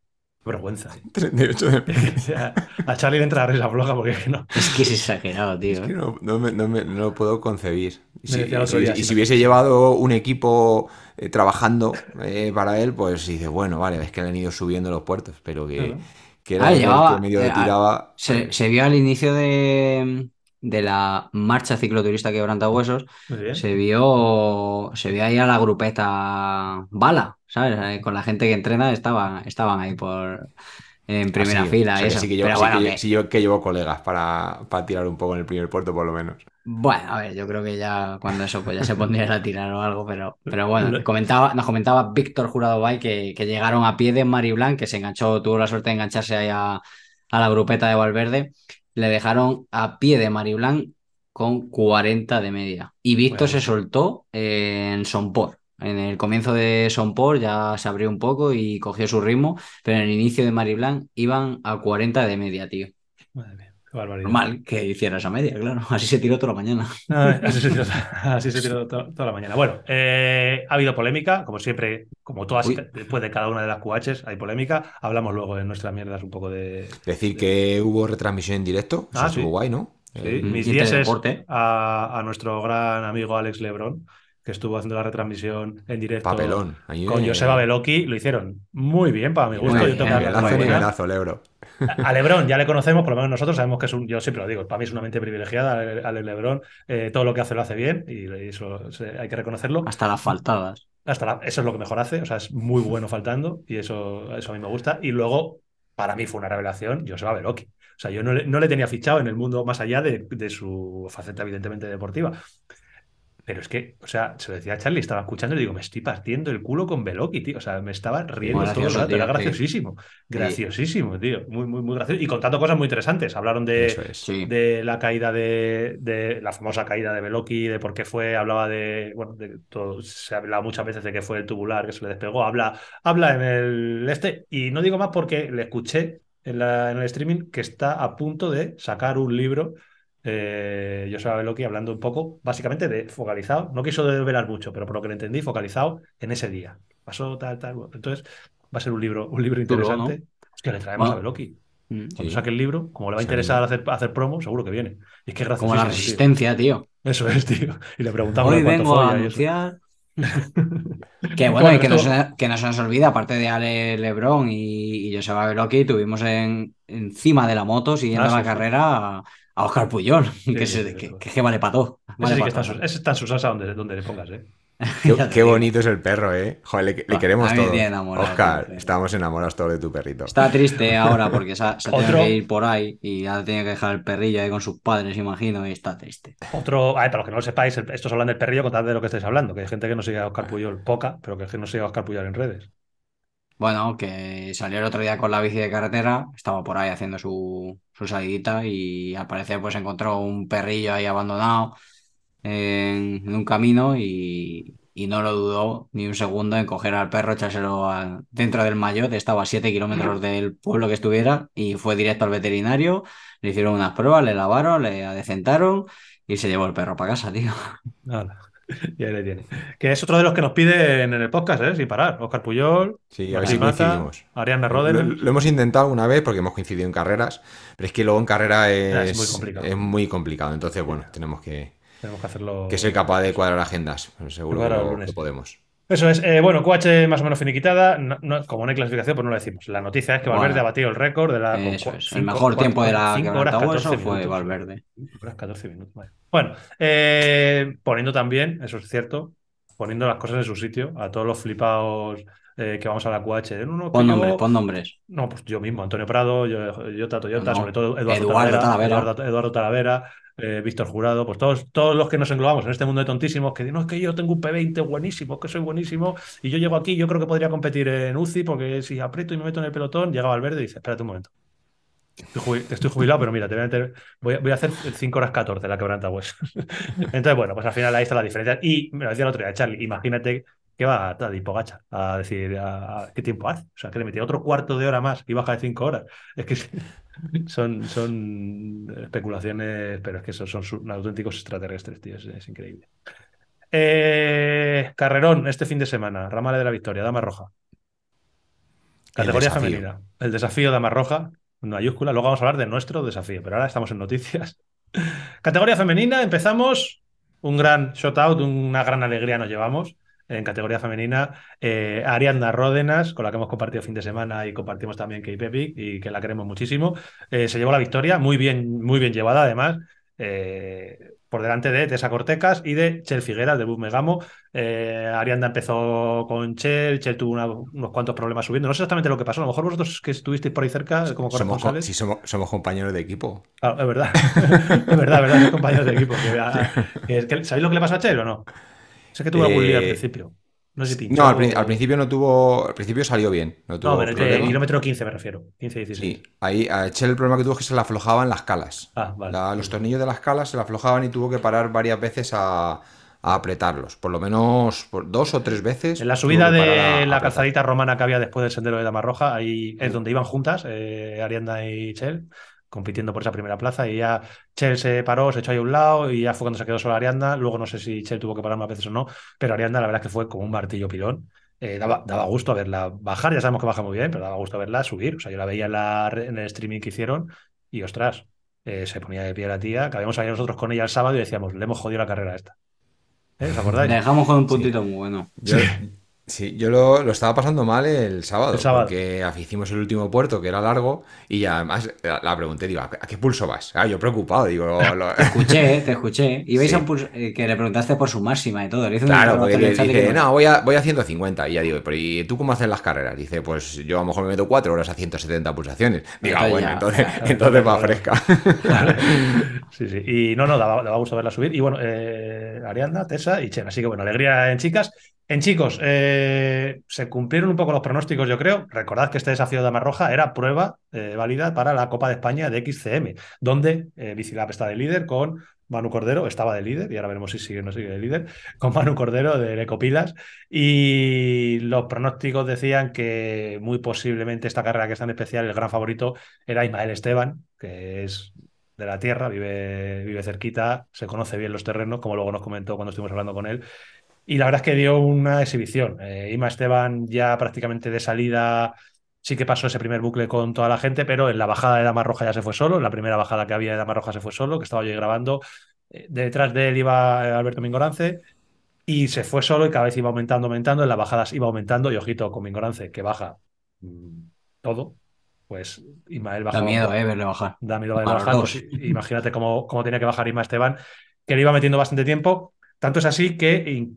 Qué vergüenza. ¿eh? 38 de O sea, a Charlie le entra la risa floja porque es que no. Es que es exagerado, tío. Es que no, no me- no me- no lo puedo concebir. Si, y si hubiese llevado un equipo eh, trabajando eh, para él, pues dice, bueno, vale, es que le han ido subiendo los puertos, pero que, Claro. que era Ah, llevaba- que medio eh, le tiraba. Se, se vio al inicio de, de la marcha cicloturista Muy bien. se vio, se vio ahí a la grupeta Bala, ¿sabes? Eh, Con la gente que entrena estaban, estaban ahí por en primera Así, fila. o sea, que eso. sí que yo, Pero sí bueno, que yo- que- sí yo- que llevo colegas para, para tirar un poco en el primer puerto, por lo menos. Bueno, a ver, yo creo que ya cuando eso pues ya se pondrían a tirar o algo, pero, pero bueno, comentaba, nos comentaba Víctor Jurado Bay que, que llegaron a pie de Mariblanc, que se enganchó, tuvo la suerte de engancharse ahí a, a la grupeta de Valverde, le dejaron a pie de Mariblanc con 40 de media. Y Víctor Bueno. se soltó en Somport. En el comienzo de Somport ya se abrió un poco y cogió su ritmo, pero en el inicio de Mariblanc iban a 40 de media, tío. Madre mía, qué barbaridad. Normal que hiciera esa media, claro. Así se tiró toda la mañana. Ay, así se tiró, así se tiró to- toda la mañana. Bueno, eh, ha habido polémica, como siempre, como todas, Uy. después de cada una de las QHs hay polémica. Hablamos luego en nuestras mierdas un poco de. Decir que hubo retransmisión en directo, eso Ah, estuvo sí. guay, ¿no? Sí, Eh, mis y este dieces deporte. a, a nuestro gran amigo Alex Lebrón, que estuvo haciendo la retransmisión en directo papelón. Ahí, con eh, Joseba Beloki. Lo hicieron muy bien para mi gusto. Yo bien, tengo Nivelazo, nivelazo, Lebro. A Lebrón ya le conocemos, por lo menos nosotros sabemos que es un, yo siempre lo digo, para mí es una mente privilegiada, Ale- Alex Lebrón, eh, todo lo que hace lo hace bien y eso se- hay que reconocerlo. Hasta las faltadas. Hasta la- eso es lo que mejor hace, o sea, es muy bueno faltando y eso, eso a mí me gusta. Y luego, para mí fue una revelación, Joseba Beloki. O sea, yo no le, no le tenía fichado en el mundo más allá de, de su faceta evidentemente deportiva. Pero es que, o sea, se lo decía a Charlie, estaba escuchando y digo, me estoy partiendo el culo con Beloki, tío. O sea, me estaba riendo Muy todo el gracioso, rato, era sí. graciosísimo. Graciosísimo, tío. Muy, muy, muy gracioso. Y contando cosas muy interesantes. Hablaron de, Eso es. Sí. de la caída de, de la famosa caída de Beloki, de por qué fue, hablaba de, bueno, de todo, se ha hablado muchas veces de que fue el tubular que se le despegó, habla, habla en el este, y no digo más porque le escuché en, la- en el streaming que está a punto de sacar un libro, eh, Joseba Beloki, hablando un poco, básicamente de focalizado, no quiso velar mucho, pero por lo que le entendí, focalizado en ese día. Pasó tal, tal, bueno, entonces va a ser un libro, un libro interesante. Es que le traemos Bueno. a Beloki. Mm. Cuando Sí. saque el libro, como le va a interesar hacer, hacer promo, seguro que viene. Y es que es Como la tío. resistencia, tío. Eso es, tío. Y le preguntamos Hoy vengo a anunciar. Que bueno, y que no, esto- se, que no se nos olvida, aparte de Ale Lebrón y, y Joseba Beloki, tuvimos en, encima de la moto, siguiendo Ah, sí, la carrera, a, a Oscar Puyol, que, sí, se- sí, que, sí. que- que vale para todo. Ese Vale sí pa' que está en todo. su, ese está en su salsa donde, donde le pongas, ¿eh? Qué, Ya bonito es el perro, ¿eh? Joder, le, le Ah, queremos a todo. tiene enamorado, Oscar, tío. estábamos enamorados todos de tu perrito. Está triste ahora porque se ha, se Otro- que ir por ahí y ha tenido que dejar el perrillo ahí con sus padres, imagino, y está triste. Otro, ay, para los que no lo sepáis, estos hablan del perrillo, contad de lo que estáis hablando, que hay gente que no sigue a Oscar Puyol, poca, pero que es que no sigue a Oscar Puyol en redes. Bueno, que salió el otro día con la bici de carretera, estaba por ahí haciendo su, su salidita y al parecer pues encontró un perrillo ahí abandonado en, en un camino y, y no lo dudó ni un segundo en coger al perro, echárselo a- dentro del maillot, estaba a 7 kilómetros del pueblo que estuviera y fue directo al veterinario, le hicieron unas pruebas, le lavaron, le adecentaron y se llevó el perro para casa, tío. Nada. Le tiene. Que es otro de los que nos piden en el podcast, ¿eh? Sin parar. Oscar Puyol, Sí, a ver si coincidimos. Ariana Roden. lo hemos intentado alguna vez porque hemos coincidido en carreras, pero es que luego en carrera es, Es muy complicado. es muy complicado. Entonces, bueno, tenemos que, Tenemos que hacerlo. que ser capaz de cuadrar agendas. Seguro lo- que podemos. Eso es. Eh, bueno, QH más o menos finiquitada. No- no- como no hay clasificación, pues no lo decimos. La noticia es que Valverde Bueno. ha batido el récord de la. Eso el mejor cuatro- tiempo de la cinco horas, 14 quebrantahueso fue minutos. Valverde. Cinco horas, 14 minutos. vale. Bueno, eh, poniendo también, eso es cierto, poniendo las cosas en su sitio a todos los flipados eh, que vamos a la QH. de, No, no, que Pon nombres, pon nombres. No, pues yo mismo, Antonio Prado, yo, Yota Toyota, No, sobre todo Eduardo, Eduardo Talavera, Talavera. Eduardo, Eduardo Talavera, eh, Víctor Jurado, pues todos, todos los que nos englobamos en este mundo de tontísimos, que no es que yo tengo un P20 buenísimo, que soy buenísimo, y yo llego aquí, yo creo que podría competir en UCI, porque si aprieto y me meto en el pelotón, llega Valverde y dice, espérate un momento. Estoy, jubi- estoy jubilado, pero mira, te voy a, meter- voy a, hacer 5 horas 14 la quebranta hueso. Entonces, bueno, pues al final ahí está la diferencia. Y me lo decía el otro día, Charlie, imagínate que va a Tadej Pogacar a decir qué tiempo hace. O sea, que le metía otro cuarto de hora más y baja de 5 horas. Es que son, son especulaciones, pero es que son, son auténticos extraterrestres, tío. Es, es increíble. Eh, carrerón este fin de semana, Ramales de la Victoria, Dama Roja. Categoría femenina. El desafío de Amarroja, en mayúscula. Luego vamos a hablar de nuestro desafío, pero ahora estamos en noticias. Categoría femenina, empezamos. Un gran shout out, una gran alegría nos llevamos. En categoría femenina, eh, Ariadna Ródenas, con la que hemos compartido fin de semana y compartimos también Pepic y que la queremos muchísimo, eh, se llevó la victoria, muy bien, muy bien llevada además. eh, por delante de Tessa Cortecas y de Chel Figueras de Bus Megamo. Eh, Arianda empezó con Chel, Chel tuvo una- unos cuantos problemas subiendo. No sé exactamente lo que pasó. A lo mejor vosotros que estuvisteis por ahí cerca como corresponsales. sí, somos, somos compañeros de equipo. Claro, es verdad. es verdad, es verdad, compañeros de equipo. que que que- ¿Sabéis lo que le pasó a Chel o no? Sé que tuvo algún lío al Eh, principio. No sé si. No, al, prin- al principio no tuvo. Al principio salió bien. No tuvo No, pero el kilómetro 15 me refiero. 15-16. Sí, ahí a Echel el problema que tuvo es que se le aflojaban las calas. Ah, vale. La- los tornillos de las calas se le aflojaban y tuvo que parar varias veces a, a apretarlos. Por lo menos por dos o tres veces. En la subida de la calzadita romana que había después del sendero de Damarroja, ahí es donde iban juntas, eh, Arianda y Chel, compitiendo por esa primera plaza. Y ya Chel se paró, se echó ahí a un lado y ya fue cuando se quedó sola Arianda. Luego no sé si Chel tuvo que parar más veces o no, pero Arianda la verdad es que fue como un martillo pilón. Eh, daba, daba gusto verla bajar, ya sabemos que baja muy bien, pero daba gusto verla subir. O sea, yo la veía en, la, en el streaming que hicieron y ostras, eh, se ponía de pie la tía, que habíamos salido nosotros con ella el sábado y decíamos, le hemos jodido la carrera a esta. ¿Eh? ¿Os acordáis? Le dejamos con un puntito muy bueno. Yo, sí, yo lo, lo estaba pasando mal el sábado, El sábado. porque hicimos el último puerto, que era largo, y además la, la pregunté, digo, ¿a qué pulso vas? Ah, yo preocupado, digo, lo- Te escuché, te escuché. Ibais Sí. a un pulso- eh, que le preguntaste por su máxima y todo. Le hice un Claro, porque y dice, que no, voy a, voy a 150. Y ya digo, pero ¿y tú cómo haces las carreras? Dice, pues yo a lo mejor me meto cuatro horas a 170 pulsaciones. Digo, ah, Entonces bueno, ya, entonces, claro, entonces va claro. fresca. Sí, sí. Y no, no, daba, daba gusto verla subir. Y bueno, eh, Arianda, Tessa y Chen. Así que bueno, alegría en chicas. En chicos, eh, se cumplieron un poco los pronósticos, yo creo. Recordad que este desafío de Amarroja era prueba eh, válida para la Copa de España de XCM, donde eh, Bicilab está de líder con Manu Cordero, estaba de líder, y ahora veremos si sigue o no sigue de líder, con Manu Cordero de Ecopilas. Y los pronósticos decían que muy posiblemente esta carrera que es tan especial, el gran favorito era Ismael Esteban, que es de la tierra, vive, vive cerquita, se conoce bien los terrenos, como luego nos comentó cuando estuvimos hablando con él. Y la verdad es que dio una exhibición. Eh, Ima Esteban ya prácticamente de salida sí que pasó ese primer bucle con toda la gente, pero en la bajada de Dama Roja ya se fue solo, en la primera bajada que había de Dama Roja se fue solo, que estaba yo ahí grabando. Eh, detrás de él iba eh, Alberto Mingorance y se fue solo y cada vez iba aumentando, aumentando, en las bajadas iba aumentando y ojito con Mingorance que baja mm, todo, pues Ismael Da bajaba un miedo, eh, verle bajar. da miedo Para bajar, pues imagínate cómo, cómo tenía que bajar Ima Esteban, que le iba metiendo bastante tiempo. Tanto es así que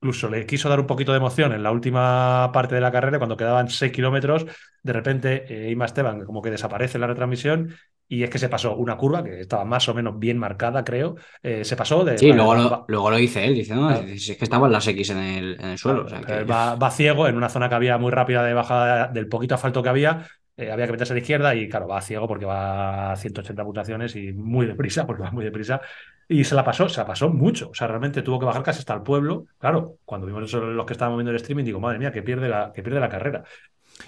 incluso le quiso dar un poquito de emoción en la última parte de la carrera, cuando quedaban 6 kilómetros, de repente eh, Ima Esteban como que desaparece en la retransmisión y es que se pasó una curva que estaba más o menos bien marcada, creo. eh, se pasó de. Sí, luego lo, luego lo dice él, dice, no, Claro. es que estaban las X en el, en el suelo. o sea Claro, que- va, va ciego en una zona que había muy rápida de bajada del poquito asfalto que había. eh, había que meterse a la izquierda y, claro, va ciego porque va a 180 pulsaciones y muy deprisa, porque va muy deprisa. Y se la pasó, se la pasó mucho. O sea, realmente tuvo que bajar casi hasta el pueblo. Claro, cuando vimos eso, los que estábamos viendo el streaming, digo, madre mía, que pierde la, que pierde la carrera.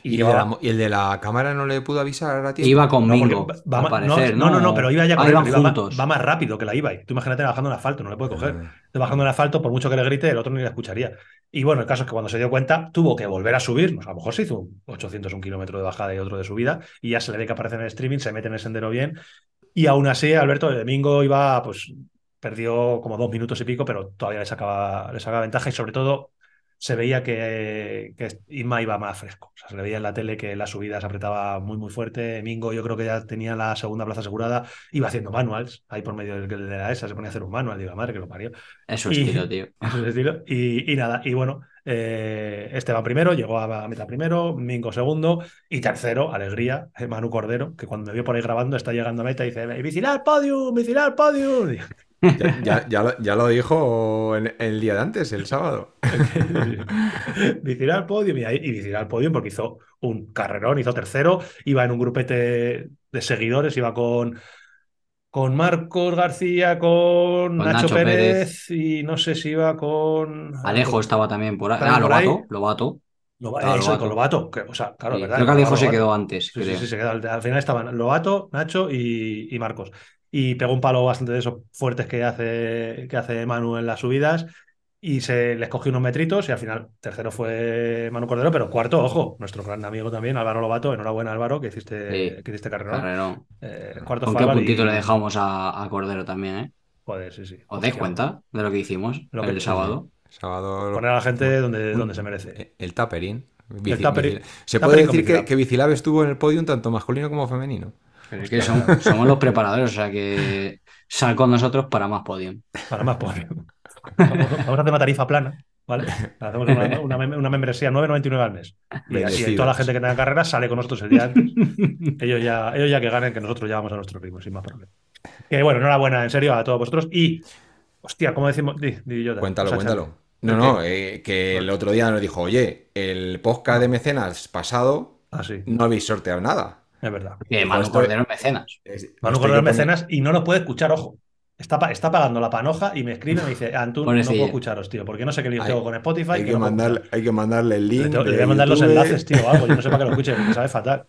¿Y, el de llevaba- la, mo- y el de la cámara no le pudo avisar a tiempo? Iba No, conmigo, va- al va- parecer, no, no, no, pero iba ya con Ah, él, iban pero iba, juntos. va más rápido que la iba. Tú imagínate bajando en asfalto, no le puede coger. Bajando en asfalto, por mucho que le grite, el otro ni le escucharía. Y bueno, el caso es que cuando se dio cuenta, tuvo que volver a subir. Pues a lo mejor se hizo un 800, un kilómetro de bajada y otro de subida, y ya se le ve que aparece en el streaming, se mete en el sendero bien. Y aún así, Alberto, el domingo iba, pues perdió como dos minutos y pico, pero todavía le sacaba, le sacaba ventaja y sobre todo se veía que, que Isma iba más fresco. O sea, se le veía en la tele que la subida se apretaba muy, muy fuerte. Mingo, yo creo que ya tenía la segunda plaza asegurada, iba haciendo manuals ahí por medio del- de la ESA, se ponía a hacer un manual. Digo, la madre que lo parió. Es su Y- estilo, tío. Es estilo. Y, y nada, y bueno, eh, Esteban primero, llegó a meta primero, Mingo segundo y tercero, alegría, eh, Manu Cordero, que cuando me vio por ahí grabando está llegando a meta y dice, vigilar podium, vigilar podium. Ya, ya- ya lo, ya lo dijo en- el día de antes, el sábado. vigilar podium y, ahí, y vigilar podium porque hizo un carrerón, hizo tercero, iba en un grupete de seguidores, iba con... Con Marcos García, con, Nacho, Nacho Pérez, y no sé si iba con. Alejo estaba también por ahí. Ah. Lobato, Lobato. Loba- Claro, eso, Lobato. con Lobato. que, o sea, claro, Sí, ¿verdad? Creo que Alejo se Lobato. quedó antes, Sí, sí, creo. sí, se quedó. Al, al final estaban Lobato, Nacho y, y Marcos. Y pegó un palo bastante de esos fuertes que hace, que hace Manu en las subidas. y se les cogió unos metritos y al final tercero fue Manu Cordero, pero cuarto, ojo, nuestro gran amigo también, Álvaro Lobato, enhorabuena Álvaro, que hiciste, Sí. que hiciste carrera. Carrerón. Eh, cuarto ¿Con fue qué Álvaro puntito y- le dejamos a, a Cordero también, eh? Joder, sí, sí. ¿Os dais cuenta de lo que hicimos Lo que- el sábado? Sábado. Poner a la gente donde, Un- donde se merece. Eh, El taperín. Bici- taperín- bici- Se taperín puede decir que, que Bicilab estuvo en el podio tanto masculino como femenino. Pero es que somos los preparadores, o sea que sal con nosotros para más podium. Para más podio. Vamos, vamos a hacer una tarifa plana, ¿vale? Hacemos una, una mem- una membresía 9,99 al mes. Y, así toda la gente que tenga carrera sale con nosotros el día antes. ellos, ya, ellos ya que ganen, que nosotros ya vamos a nuestro ritmo, sin más problema. Que bueno, enhorabuena, en serio, a todos vosotros. Y, hostia, ¿cómo decimos? Di, di, Jota. Cuéntalo, O sea, cuéntalo. No, ¿El no, eh, que el otro día nos dijo, oye, el podcast de mecenas pasado Ah, sí, no habéis sorteado nada. Es verdad. Que Manu Cordero es mecenas. Es- Manu Cordero que es mecenas y no nos puede escuchar, ojo. Está, pa- está pagando la panoja y me escribe y me dice, Antún, no puedo escucharos, tío, porque no sé qué lío tengo con Spotify. Hay que que, no mandarle, hay que mandarle el Le, link. tengo- le voy a mandar los enlaces, tío, algo. Yo no sé para qué lo escuche, porque sabe fatal.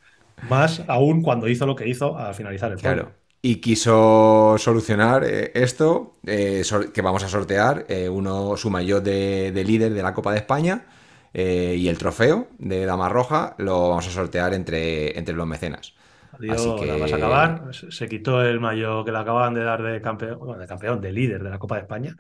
Más aún cuando hizo lo que hizo al finalizar el Claro. podio. Y quiso solucionar eh, esto, eh, que vamos a sortear eh, uno su maillot de, de líder de la Copa de España eh, y el trofeo de Dama Roja lo vamos a sortear entre, entre los mecenas. Adiós, Así que- la vas a acabar. Se, quitó el mayo que le acababan de dar de campeón, bueno, de campeón, de líder de la Copa de España.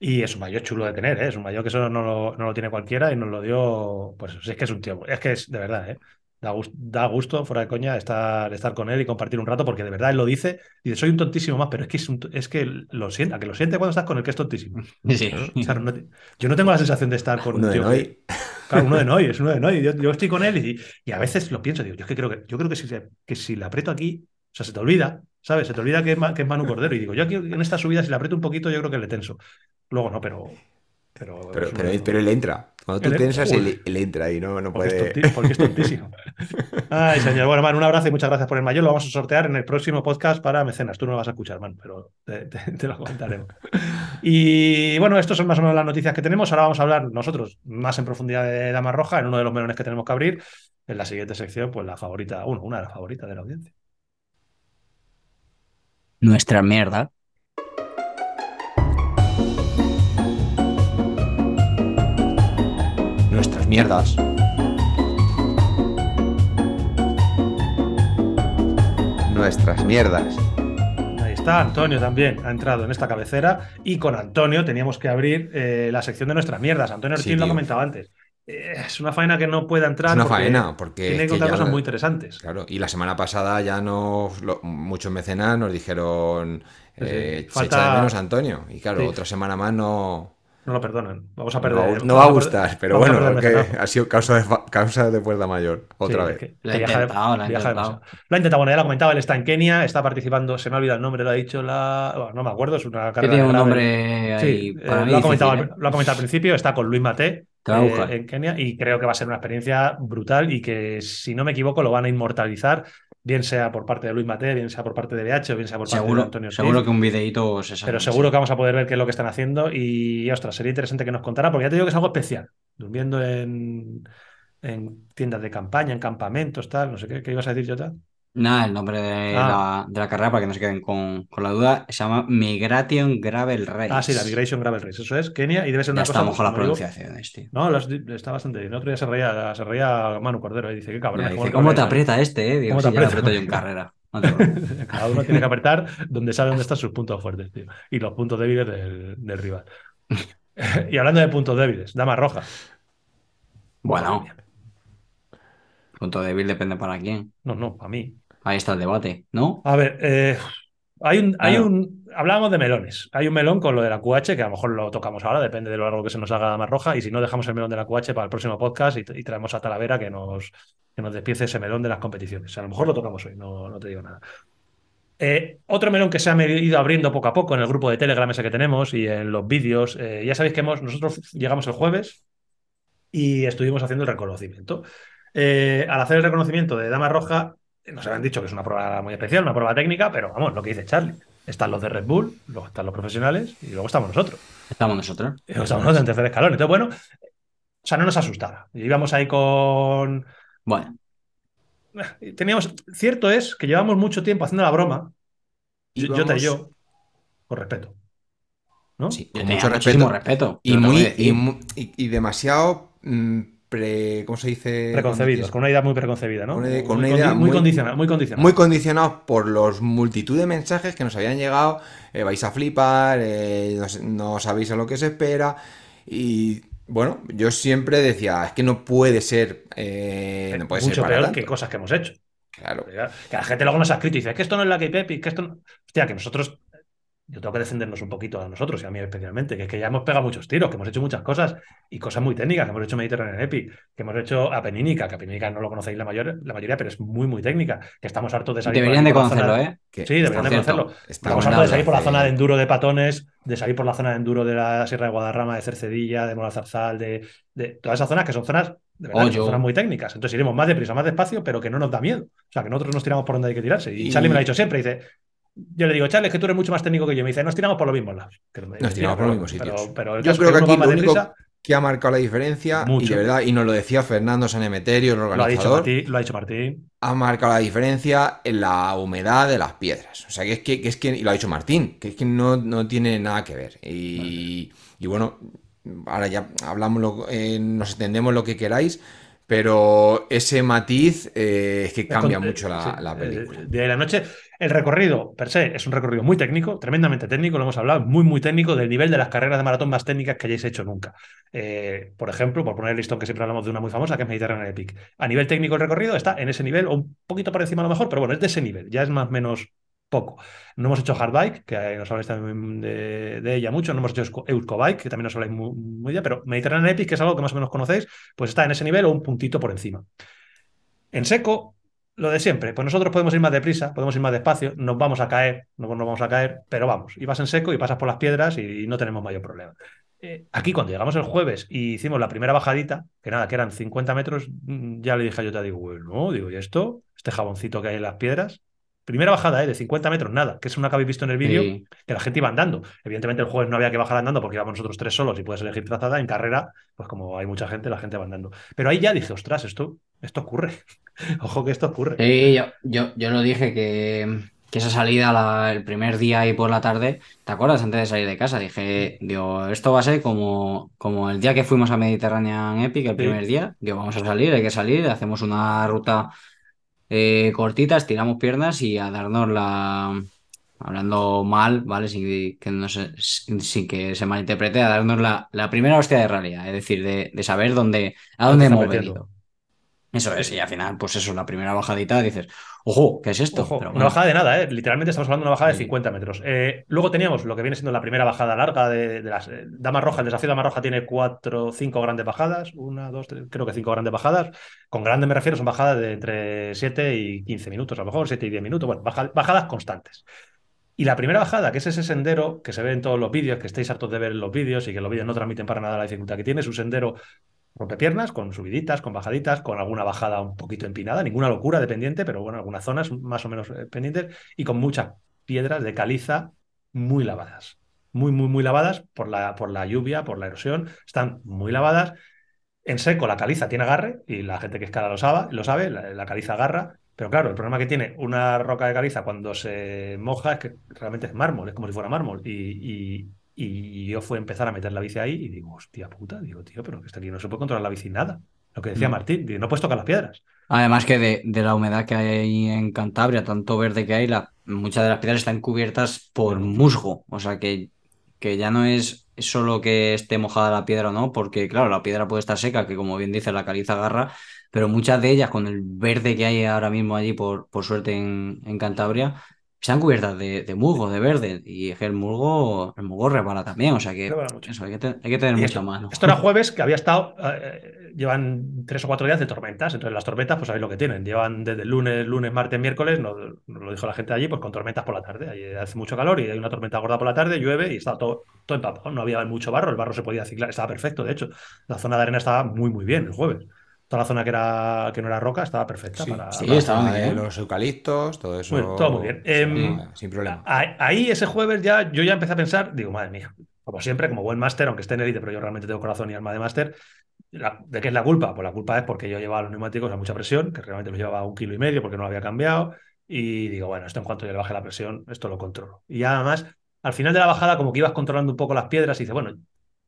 Y es un mayo chulo de tener, ¿eh? Es un mayo que eso no lo, no lo tiene cualquiera y nos lo dio. Pues es que es un tío. Es que es de verdad, ¿eh? Da gusto, da gusto, fuera de coña, estar, estar con él y compartir un rato, porque de verdad él lo dice. Dice, soy un tontísimo más, pero es que, es, un es que lo siente, a que lo siente cuando estás con el que es tontísimo. Sí. O sea, no yo no tengo la sensación de estar con Uno un tío que- Claro, uno de Noy, es uno de Noy. Yo, yo estoy con él y, y a veces lo pienso, digo, yo es que creo que, yo creo que si, que si le aprieto aquí, o sea, se te olvida, ¿sabes? Se te olvida que es, que es Manu Cordero. Y digo, yo aquí en esta subida, si le aprieto un poquito, yo creo que le tenso. Luego no, pero. Pero, pero él entra. Cuando tú Él- piensas, él, él entra y no, no porque, es puede. tonti- porque es tontísimo. Ay, señor. Bueno, man, un abrazo y muchas gracias por el mayor. Lo vamos a sortear en el próximo podcast para mecenas. Tú no lo vas a escuchar, man, pero te, te- te lo comentaremos. Y bueno, estas son más o menos las noticias que tenemos. Ahora vamos a hablar nosotros más en profundidad de Dama Roja, en uno de los melones que tenemos que abrir. En la siguiente sección, pues la favorita, uno, una de las favoritas de la audiencia. Nuestra mierda. Mierdas. Nuestras mierdas. Ahí está, Antonio también ha entrado en esta cabecera y con Antonio teníamos que abrir eh, la sección de nuestras mierdas. Antonio Sí, Ortiz lo ha comentado antes. Eh, es una faena que no puede entrar Es una porque faena, porque tiene que contar cosas muy interesantes. Claro, y la semana pasada ya nos, lo- muchos mecenas nos dijeron, Sí, sí. eh, se Falta- echa de menos a Antonio. Y claro, otra semana más no, No lo perdonan. Vamos a no, perder. va a- vamos no va a perder- gustar, pero bueno, ha sido causa de, causa de fuerza mayor, otra Sí, vez. Lo ha viaja- intentado, lo ha viaja intentado. Lo ha intentado, bueno, ya lo comentaba, él está en Kenia, está participando, se me ha olvidado el nombre, lo ha dicho la. bueno, no me acuerdo, es una Que carrera. tiene un nombre ahí Sí, para eh, mí lo, ha difícil, comentado, ¿eh? al- lo ha comentado al principio, está con Luis a eh, en Kenia y creo que va a ser una experiencia brutal y que, si no me equivoco, lo van a inmortalizar, bien sea por parte de Luis Mate, bien sea por parte de BH bien sea por parte de Antonio Ortiz. seguro que un videíto se saca. Pero seguro que vamos a poder ver qué es lo que están haciendo y, ostras, sería interesante que nos contara, porque ya te digo que es algo especial. Durmiendo en, en tiendas de campaña, en campamentos, tal, no sé qué, ¿qué ibas a decir, Jota? Nada, el nombre de, Ah. la, de la carrera, para que no se queden con, con la duda, se llama Migration Gravel Race. Ah, sí, la Migration Gravel Race, eso es, Kenia, y debe ser Ya una cosa... estamos con las pronunciaciones, tío. No, está bastante bien. El otro día se reía, se reía Manu Cordero y dice, qué cabrón. Dice, ¿cómo te aprieta este, eh? Digo, ¿Cómo te ya lo aprieta? aprieto yo en carrera. No te. Cada uno tiene que apretar donde sabe dónde están sus puntos fuertes, tío. Y los puntos débiles del, del rival. y hablando de puntos débiles, Dama Roja. Bueno, punto débil depende para quién. No, no, para mí. Ahí está el debate, ¿no? A ver, eh, hay un, hay Claro. un. Hablábamos de melones. Hay un melón con lo de la QH, que a lo mejor lo tocamos ahora, depende de lo largo que se nos haga Dama Roja. Y si no, dejamos el melón de la QH para el próximo podcast y, y traemos a Talavera que nos, que nos despiece ese melón de las competiciones. A lo mejor lo tocamos hoy, no, no te digo nada. Eh, otro melón que se ha ido abriendo poco a poco en el grupo de Telegram ese que tenemos y en los vídeos. eh, ya sabéis que hemos, nosotros llegamos el jueves y estuvimos haciendo el reconocimiento. Eh, al hacer el reconocimiento de Dama Roja, nos habían dicho que es una prueba muy especial, una prueba técnica, pero vamos, lo que dice Charlie. Están los de Red Bull, luego están los profesionales y luego estamos nosotros. Estamos nosotros. Y luego estamos nosotros en tercer escalón. Entonces, bueno, o sea, no nos asustaba. Íbamos ahí con. Bueno, Teníamos. Cierto es que llevamos mucho tiempo haciendo la broma, yo, Jota y yo, con respeto. ¿no? Sí, con mucho respeto. respeto. Y, te muy, y- y demasiado mm, pre, ¿cómo se dice? Preconcebidos, con una idea muy preconcebida, ¿no? Con una- con muy, una idea condi- muy muy- condicionada, muy condicionados por los multitud de mensajes que nos habían llegado. eh, vais a flipar, eh, no, sabéis a lo que se espera. Y bueno, yo siempre decía, es que no puede ser, eh, no puede Mucho ser para peor tanto. que cosas que hemos hecho. Claro. Que la gente luego nos ha escrito y dice, "Es que esto no es la que Epic, que esto no... Hostia, que nosotros... Yo tengo que defendernos un poquito a nosotros y a mí especialmente, que es que ya hemos pegado muchos tiros, que hemos hecho muchas cosas y cosas muy técnicas, que hemos hecho Mediterranean Epic, que hemos hecho Apenínica, que Apenínica no lo conocéis la, mayor, la mayoría, pero es muy, muy técnica, que estamos hartos de salir por Deberían de por la zona- conocerlo, ¿eh? Que Sí, deberían de conocerlo. Estamos hartos de salir por la zona de enduro de Patones, de salir por la zona de enduro de la Sierra de Guadarrama, de Cercedilla, de Morazarzal, de, de todas esas zonas que son zonas, de verdad, que son zonas muy técnicas. Entonces iremos más deprisa, más despacio, pero que no nos da miedo. O sea, que nosotros nos tiramos por donde hay que tirarse. Y, Y- Charlie me lo ha dicho siempre, dice, yo le digo, Charlie, es que tú eres mucho más técnico que yo. Me dice, nos tiramos por los mismos lados. Que Nos tiramos por los mismos sitios. Pero, el Yo creo que uno aquí lo único que ha marcado la diferencia, y de verdad, y nos lo decía Fernando Sanemeterio, el lo ha dicho organizador, Martín, lo ha dicho Martín. ha marcado la diferencia en la humedad de las piedras. O sea, que es que, que es que, y lo ha dicho Martín, que es que no, no tiene nada que ver. Y, y bueno, ahora ya hablamos, lo- eh, nos entendemos lo que queráis, pero ese matiz eh, es que cambia Con- mucho la, sí, la eh, película. Día y la noche. El recorrido, per se, es un recorrido muy técnico, tremendamente técnico, lo hemos hablado, muy, muy técnico, del nivel de las carreras de maratón más técnicas que hayáis hecho nunca. Eh, por ejemplo, por poner el listón que siempre hablamos de una muy famosa, que es Mediterranean Epic. A nivel técnico, el recorrido está en ese nivel, o un poquito por encima a lo mejor, pero bueno, es de ese nivel, ya es más o menos poco. No hemos hecho Hardbike, que eh, nos habláis también de, ella mucho, no hemos hecho Eusko- Euskobike, que también nos habláis muy, muy bien, pero Mediterranean Epic, que es algo que más o menos conocéis, pues está en ese nivel o un puntito por encima. En seco, lo de siempre, pues nosotros podemos ir más deprisa, podemos ir más despacio, nos vamos a caer, no nos vamos a caer, pero vamos, y vas en seco y pasas por las piedras y no tenemos mayor problema. Eh, aquí cuando llegamos el jueves y hicimos la primera bajadita, que nada, que eran 50 metros, mm, ya le dije a yo te digo, bueno, digo, ¿y esto? Este jaboncito que hay en las piedras. Primera bajada, ¿eh? De 50 metros, nada, que es una que habéis visto en el vídeo, Sí. que la gente iba andando. Evidentemente el jueves no había que bajar andando porque íbamos nosotros tres solos y puedes elegir trazada. En carrera, pues como hay mucha gente, la gente va andando. Pero ahí ya dije, ostras, esto, esto ocurre. Ojo que esto ocurre. Sí, yo, yo, yo lo dije que, que esa salida la- el primer día y por la tarde, ¿te acuerdas? Antes de salir de casa, dije, digo, esto va a ser como, como el día que fuimos a Mediterranean Epic, el Sí. primer día, digo, vamos a salir, hay que salir, hacemos una ruta eh, cortita, estiramos piernas y a darnos la, hablando mal, ¿vale? Sin que, no se, sin sin que se malinterprete, a darnos la, la primera hostia de realidad, es decir, de, de saber dónde, a dónde hemos venido. Eso es, y al final, pues eso, la primera bajadita dices, ojo, ¿qué es esto? Ojo, Pero una bueno, bajada de nada, ¿eh? Literalmente estamos hablando de una bajada de Sí. 50 metros. Eh, luego teníamos lo que viene siendo la primera bajada larga de, de las eh, Dama Roja. El desafío de Dama Roja tiene cuatro, cinco grandes bajadas. Una, dos, tres, creo que cinco grandes bajadas. Con grandes me refiero, son bajadas de entre 7 y 15 minutos, a lo mejor 7 y 10 minutos. Bueno, baja- bajadas constantes. Y la primera bajada, que es ese sendero que se ve en todos los vídeos, que estáis hartos de ver en los vídeos y que los vídeos no transmiten para nada la dificultad que tiene, es un sendero rompepiernas, con subiditas, con bajaditas, con alguna bajada un poquito empinada, ninguna locura de pendiente, pero bueno, algunas zonas más o menos eh, pendientes y con muchas piedras de caliza muy lavadas. Muy, muy, muy lavadas por la, por la lluvia, por la erosión. Están muy lavadas. En seco la caliza tiene agarre y la gente que escala lo sabe, lo sabe la, caliza agarra. Pero claro, el problema que tiene una roca de caliza cuando se moja es que realmente es mármol, es como si fuera mármol. Y- y yo fui a empezar a meter la bici ahí y digo, hostia puta, digo, tío, pero que está aquí no se puede controlar la bici nada. Lo que decía Mm. Martín, digo, no puedes tocar las piedras. Además que de, de la humedad que hay en Cantabria, tanto verde que hay, la, muchas de las piedras están cubiertas por musgo. O sea que, que ya no es solo que esté mojada la piedra o no, porque claro, la piedra puede estar seca, que como bien dice la caliza agarra, pero muchas de ellas, con el verde que hay ahora mismo allí, por, por suerte en, en Cantabria, están cubiertas de, de musgo, de verde. Y es que el musgo, el musgo resbala también. O sea que mucho. eso, hay que, te- hay que tener Y mucha esto, era jueves que había estado, eh, llevan tres o cuatro días de tormentas. Entonces las tormentas, pues sabéis lo que tienen. Llevan desde el lunes, lunes, martes, miércoles, nos, nos lo dijo la gente allí, pues con tormentas por la tarde. Ahí hace mucho calor y hay una tormenta gorda por la tarde, llueve y estaba todo, todo empapado. No había mucho barro, el barro se podía ciclar, estaba perfecto. De hecho, la zona de arena estaba muy, muy bien el jueves. Toda la zona que, era, que no era roca estaba perfecta Sí, para, sí, Eh. Los eucaliptos, todo eso. Bueno, todo muy bien. Em, sin problema. Ahí, ese jueves ya yo ya empecé a pensar, digo, madre mía, como siempre, como buen máster, aunque esté en élite, pero yo realmente tengo corazón y alma de máster. ¿De qué es la culpa? Pues la culpa es porque yo llevaba los neumáticos a mucha presión, que realmente los llevaba a un kilo y medio porque no lo había cambiado. Y digo, bueno, esto en cuanto yo le baje la presión, esto lo controlo. Y además, al final de la bajada como que ibas controlando un poco las piedras y dices, bueno,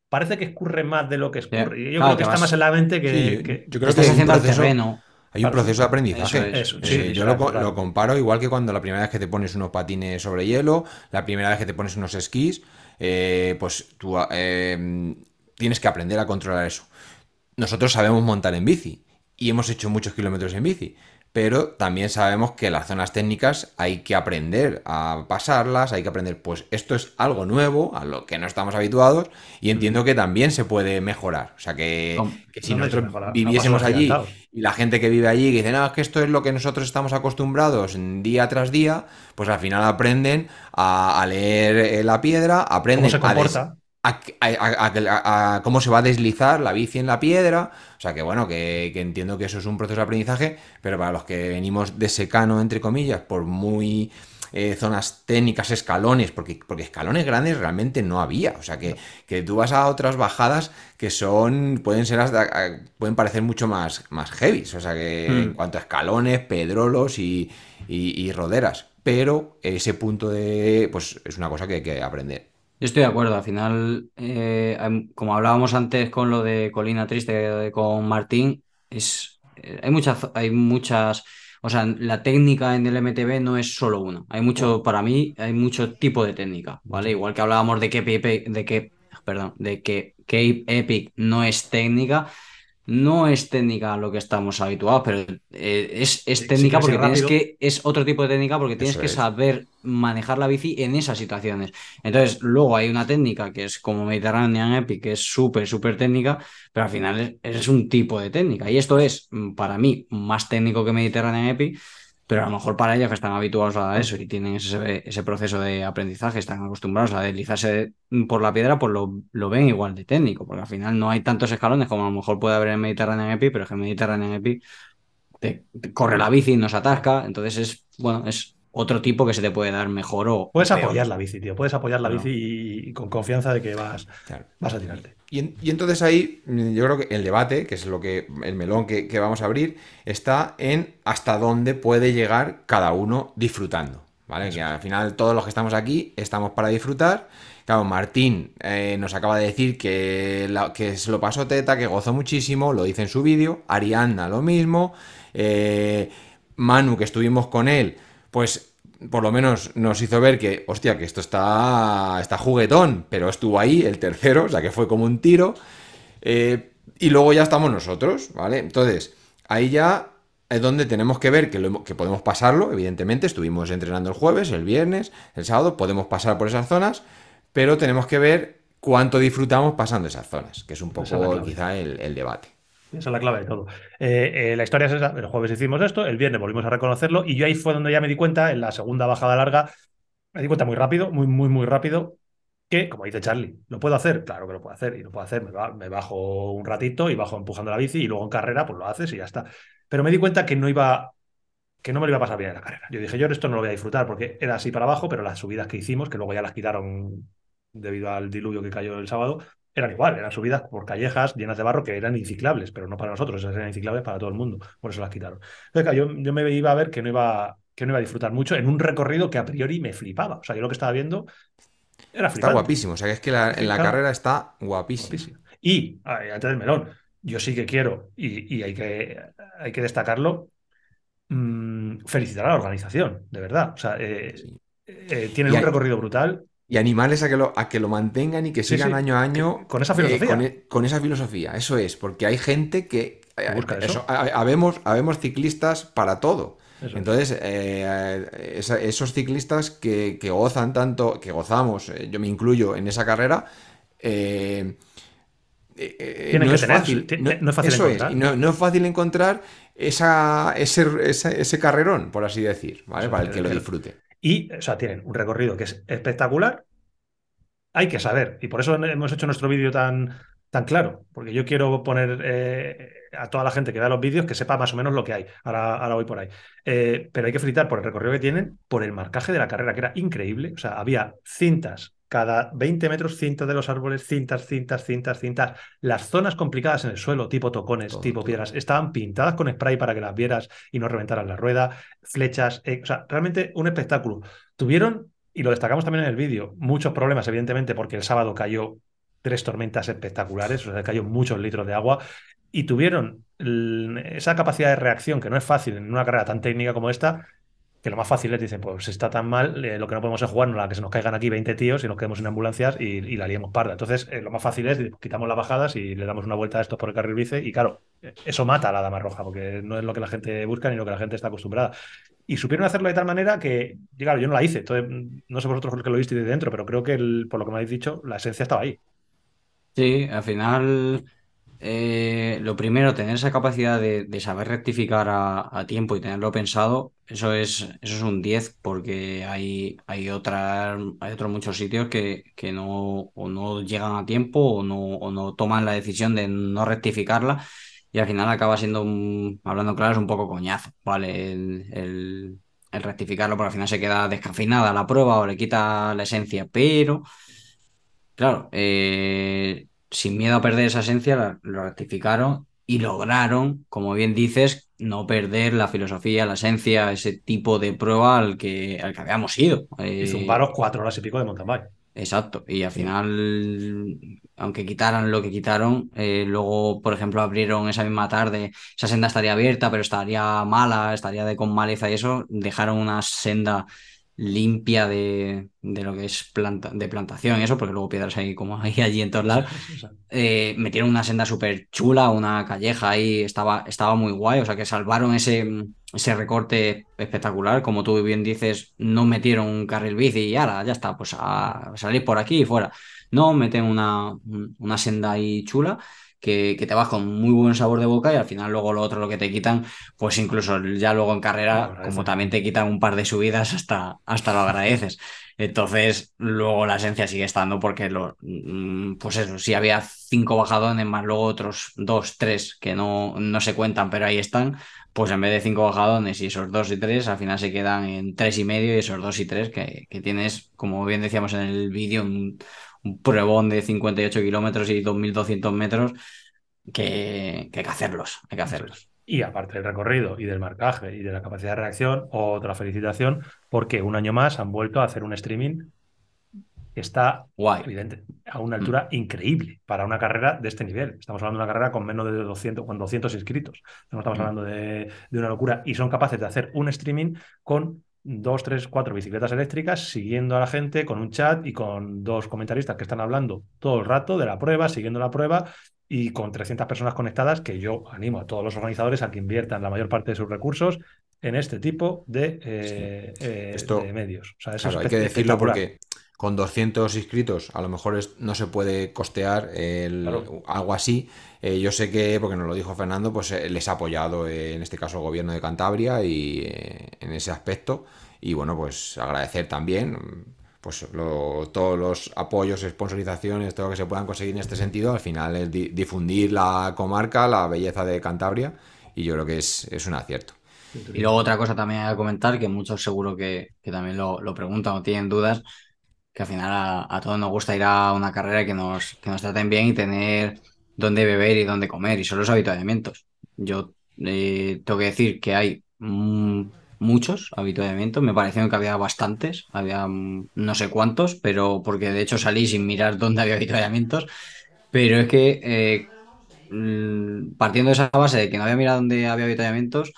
parece que escurre más de lo que escurre. Yo Claro, creo que está vas- más en la mente que... Sí, yo- que- yo creo haciendo proceso- terreno. Hay un proceso de aprendizaje. Eso es. Eh, Sí, yo claro, lo, co- claro. lo comparo igual que cuando la primera vez que te pones unos patines sobre hielo, la primera vez que te pones unos esquís, eh, pues tú eh, tienes que aprender a controlar eso. Nosotros sabemos montar en bici y hemos hecho muchos kilómetros en bici, pero también sabemos que las zonas técnicas hay que aprender a pasarlas, hay que aprender, pues esto es algo nuevo, a lo que no estamos habituados y entiendo que también se puede mejorar. O sea que, si No, no, nosotros viviésemos allí y la gente que vive allí que dice, no, es que esto es lo que nosotros estamos acostumbrados día tras día, pues al final aprenden a, a leer eh, la piedra, aprenden ¿Cómo se comporta? a, a- a- a- a cómo se va a deslizar la bici en la piedra. O sea que bueno, que, que entiendo que eso es un proceso de aprendizaje, pero para los que venimos de secano, entre comillas, por muy eh, zonas técnicas, escalones, porque, porque escalones grandes realmente no había. O sea que, que tú vas a otras bajadas que son, pueden ser hasta- pueden parecer mucho más, más heavy. O sea que en Mm. cuanto a escalones, pedrolos y, y- y roderas. Pero ese punto de, pues es una cosa que hay que aprender. Yo estoy de acuerdo, al final, eh, como hablábamos antes con lo de Colina Triste, eh, con Martín, es, eh, hay muchas, hay muchas, o sea, la técnica en el MTB no es solo una, hay mucho, para mí, hay mucho tipo de técnica, ¿vale? Igual que hablábamos de que, de que, perdón, de que Cape Epic no es técnica, no es técnica a lo que estamos habituados, pero eh, es, es técnica sí, porque tienes que, es otro tipo de técnica porque tienes Eso que es. saber manejar la bici en esas situaciones. Entonces, luego hay una técnica que es como Mediterranean Epic, que es súper, súper técnica, pero al final es, es un tipo de técnica. Y esto es, mm, para mí, más técnico que Mediterranean Epic, pero a lo mejor para ellos que están habituados a eso y tienen ese, proceso de aprendizaje, están acostumbrados a deslizarse por la piedra, pues lo, lo ven igual de técnico, porque al final no hay tantos escalones como a lo mejor puede haber en Mediterranean Epic, pero es que en Mediterranean Epic te, te corre la bici, no se atasca, entonces es, bueno, es otro tipo que se te puede dar mejor o Puedes peor. apoyar la bici, tío. Puedes apoyar la bici y, y con confianza de que vas, Claro. vas a tirarte. Y, en- y entonces ahí mm, yo creo que el debate, que es lo que el melón que, que vamos a abrir, está en hasta dónde puede llegar cada uno disfrutando. ¿Vale? Que al final todos los que estamos aquí estamos para disfrutar. Claro, Martín eh, nos acaba de decir que, la- que se lo pasó teta, que gozó muchísimo, lo dice en su vídeo. Arianna lo mismo. Eh, Manu, que estuvimos con él, pues por lo menos nos hizo ver que, hostia, que esto está, está juguetón, pero estuvo ahí el tercero, o sea que fue como un tiro. Eh, y luego ya estamos nosotros, ¿vale? Entonces, ahí ya es donde tenemos que ver que, lo que podemos pasarlo, evidentemente, estuvimos entrenando el jueves, el viernes, el sábado, podemos pasar por esas zonas, pero tenemos que ver cuánto disfrutamos pasando esas zonas, que es un es poco quizá el, el debate. Esa es la clave de todo. Eh, eh, la historia es esa. El jueves hicimos esto, el viernes volvimos a reconocerlo y yo ahí fue donde ya me di cuenta, en la segunda bajada larga, me di cuenta muy rápido, muy, muy, muy rápido, que, como dice Charlie, ¿lo puedo hacer? Claro que lo puedo hacer y lo puedo hacer. Me, ba- me bajo un ratito y bajo empujando la bici y luego en carrera pues lo haces y ya está. Pero me di cuenta que no iba, que no me lo iba a pasar bien en la carrera. Yo dije, yo esto no lo voy a disfrutar porque era así para abajo, pero las subidas que hicimos, que luego ya las quitaron debido al diluvio que cayó el sábado, eran igual, eran subidas por callejas llenas de barro que eran inciclables, pero no para nosotros, esas eran inciclables para todo el mundo, por eso las quitaron. Entonces, claro, yo, yo me iba a ver que no iba, que no iba a disfrutar mucho en un recorrido que a priori me flipaba. O sea, yo lo que estaba viendo era Está flipante. guapísimo, o sea que es que la- en la carrera está guapísimo. Guapísimo. Y antes del melón, yo sí que quiero, y, y hay que, hay que destacarlo, mm, felicitar a la organización, de verdad. O sea, eh, Sí. eh, tienen Y un hay- recorrido brutal. Y animales a que lo, a que lo mantengan y que sigan sí, año a año con esa eh, filosofía. con, e- con esa filosofía, eso es, porque hay gente que... eh, busca eso. ha- habemos, habemos ciclistas para todo. Eso. Entonces, eh, esa- esos ciclistas que, que gozan tanto, que gozamos, eh, yo me incluyo en esa carrera, eh, eh, eh, Tienen no, que es tener, fácil, ti- no, no es fácil eso encontrar. y no, no es fácil encontrar esa, ese, ese, ese carrerón, por así decir, ¿vale? Eso, Para el que lo disfrute. Y, o sea, tienen un recorrido que es espectacular. Hay que saber. Y por eso hemos hecho nuestro vídeo tan, tan claro. Porque yo quiero poner eh, a toda la gente que vea los vídeos que sepa más o menos lo que hay. Ahora, voy por ahí. Eh, pero hay que felicitar por el recorrido que tienen, por el marcaje de la carrera, que era increíble. O sea, había cintas. Cada 20 metros, cintas de los árboles, cintas, cintas, cintas, cintas. Las zonas complicadas en el suelo, tipo tocones, Todo, tipo todo. piedras, estaban pintadas con spray para que las vieras y no reventaran la rueda, flechas. eh, o sea, realmente un espectáculo. Tuvieron y lo destacamos también en el vídeo, muchos problemas, evidentemente, porque el sábado cayó tres tormentas espectaculares, o sea, cayó muchos litros de agua y tuvieron esa capacidad de reacción que no es fácil en una carrera tan técnica como esta, que lo más fácil es, dicen, pues está tan mal, eh, lo que no podemos es jugar, la que se nos caigan aquí 20 tíos y nos quedemos en ambulancias y, la liemos parda. Entonces, eh, lo más fácil es, quitamos las bajadas y le damos una vuelta a esto por el carril bici y claro, eso mata a la dama roja, porque no es lo que la gente busca ni lo que la gente está acostumbrada. Y supieron hacerlo de tal manera que, claro, yo no la hice, entonces, no sé vosotros que lo visteis de dentro, pero creo que, por lo que me habéis dicho, la esencia estaba ahí. Sí, al final eh, lo primero, tener esa capacidad de, saber rectificar a, tiempo y tenerlo pensado, eso es, eso es un 10 porque hay, hay, otras, hay otros muchos sitios que, que no, o no llegan a tiempo o no, o no toman la decisión de no rectificarla y al final acaba siendo, hablando claro, es un poco coñazo, ¿vale? El rectificarlo, porque al final se queda descafeinada la prueba o le quita la esencia, pero... Claro, eh, sin miedo a perder esa esencia, lo rectificaron y lograron, como bien dices, no perder la filosofía, la esencia, ese tipo de prueba al que, al que habíamos ido. Y zumbaros cuatro horas y pico de mountain bike. Exacto, y al final, aunque quitaran lo que quitaron, eh, luego, por ejemplo, abrieron esa misma tarde, esa senda estaría abierta, pero estaría mala, estaría de con maleza y eso, dejaron una senda limpia de, lo que es planta, de plantación y eso, porque luego piedras ahí como hay allí en todos lados. Eh, metieron una senda súper chula, una calleja ahí, estaba, estaba muy guay, o sea que salvaron ese, ese recorte espectacular, como tú bien dices, no metieron un carril bici y ahora ya está, pues a salir por aquí y fuera. No, meten una, una senda ahí chula que, te vas con muy buen sabor de boca y al final luego lo otro lo que te quitan, pues incluso ya luego en carrera, como también te quitan un par de subidas, hasta, hasta lo agradeces. Entonces, luego la esencia sigue estando porque, lo, mm, pues eso, si había cinco bajadones más luego otros dos, tres que no, no se cuentan, pero ahí están, pues en vez de cinco bajadones y esos dos y tres, al final se quedan en tres y medio y esos dos y tres que, que tienes, como bien decíamos en el vídeo, un, un pruebón de 58 kilómetros y 2.200 metros que, hay que hacerlos, hay que hacerlos. Y aparte del recorrido y del marcaje y de la capacidad de reacción, otra felicitación, porque un año más han vuelto a hacer un streaming que está Guay. evidente, a una altura mm. increíble para una carrera de este nivel. Estamos hablando de una carrera con menos de 200, con 200 inscritos. No estamos mm. hablando de, de, una locura. Y son capaces de hacer un streaming con dos, tres, cuatro bicicletas eléctricas siguiendo a la gente con un chat y con dos comentaristas que están hablando todo el rato de la prueba, siguiendo la prueba y con 300 personas conectadas que yo animo a todos los organizadores a que inviertan la mayor parte de sus recursos en este tipo de, eh, eh, medios. hay que decirlo porque con 200 inscritos a lo mejor no se puede costear algo así. Eh, yo sé que, porque nos lo dijo Fernando, pues les ha apoyado en este caso el gobierno de Cantabria y en ese aspecto. Y bueno, pues agradecer también pues todos los apoyos, sponsorizaciones, todo lo que se puedan conseguir en este sentido, al final es difundir la comarca, la belleza de Cantabria, y yo creo que es, un acierto. Y luego otra cosa también a comentar, que muchos seguro que, también lo, preguntan o tienen dudas, que al final a, todos nos gusta ir a una carrera que nos, que nos traten bien y tener dónde beber y dónde comer, y son los habituamientos. Yo eh, tengo que decir que hay muchos habituamientos, me pareció que había bastantes, había mm, no sé cuántos, pero porque de hecho salí sin mirar dónde había habituamientos, pero es que eh, mm, partiendo de esa base de que no había mirado dónde había habituamientos,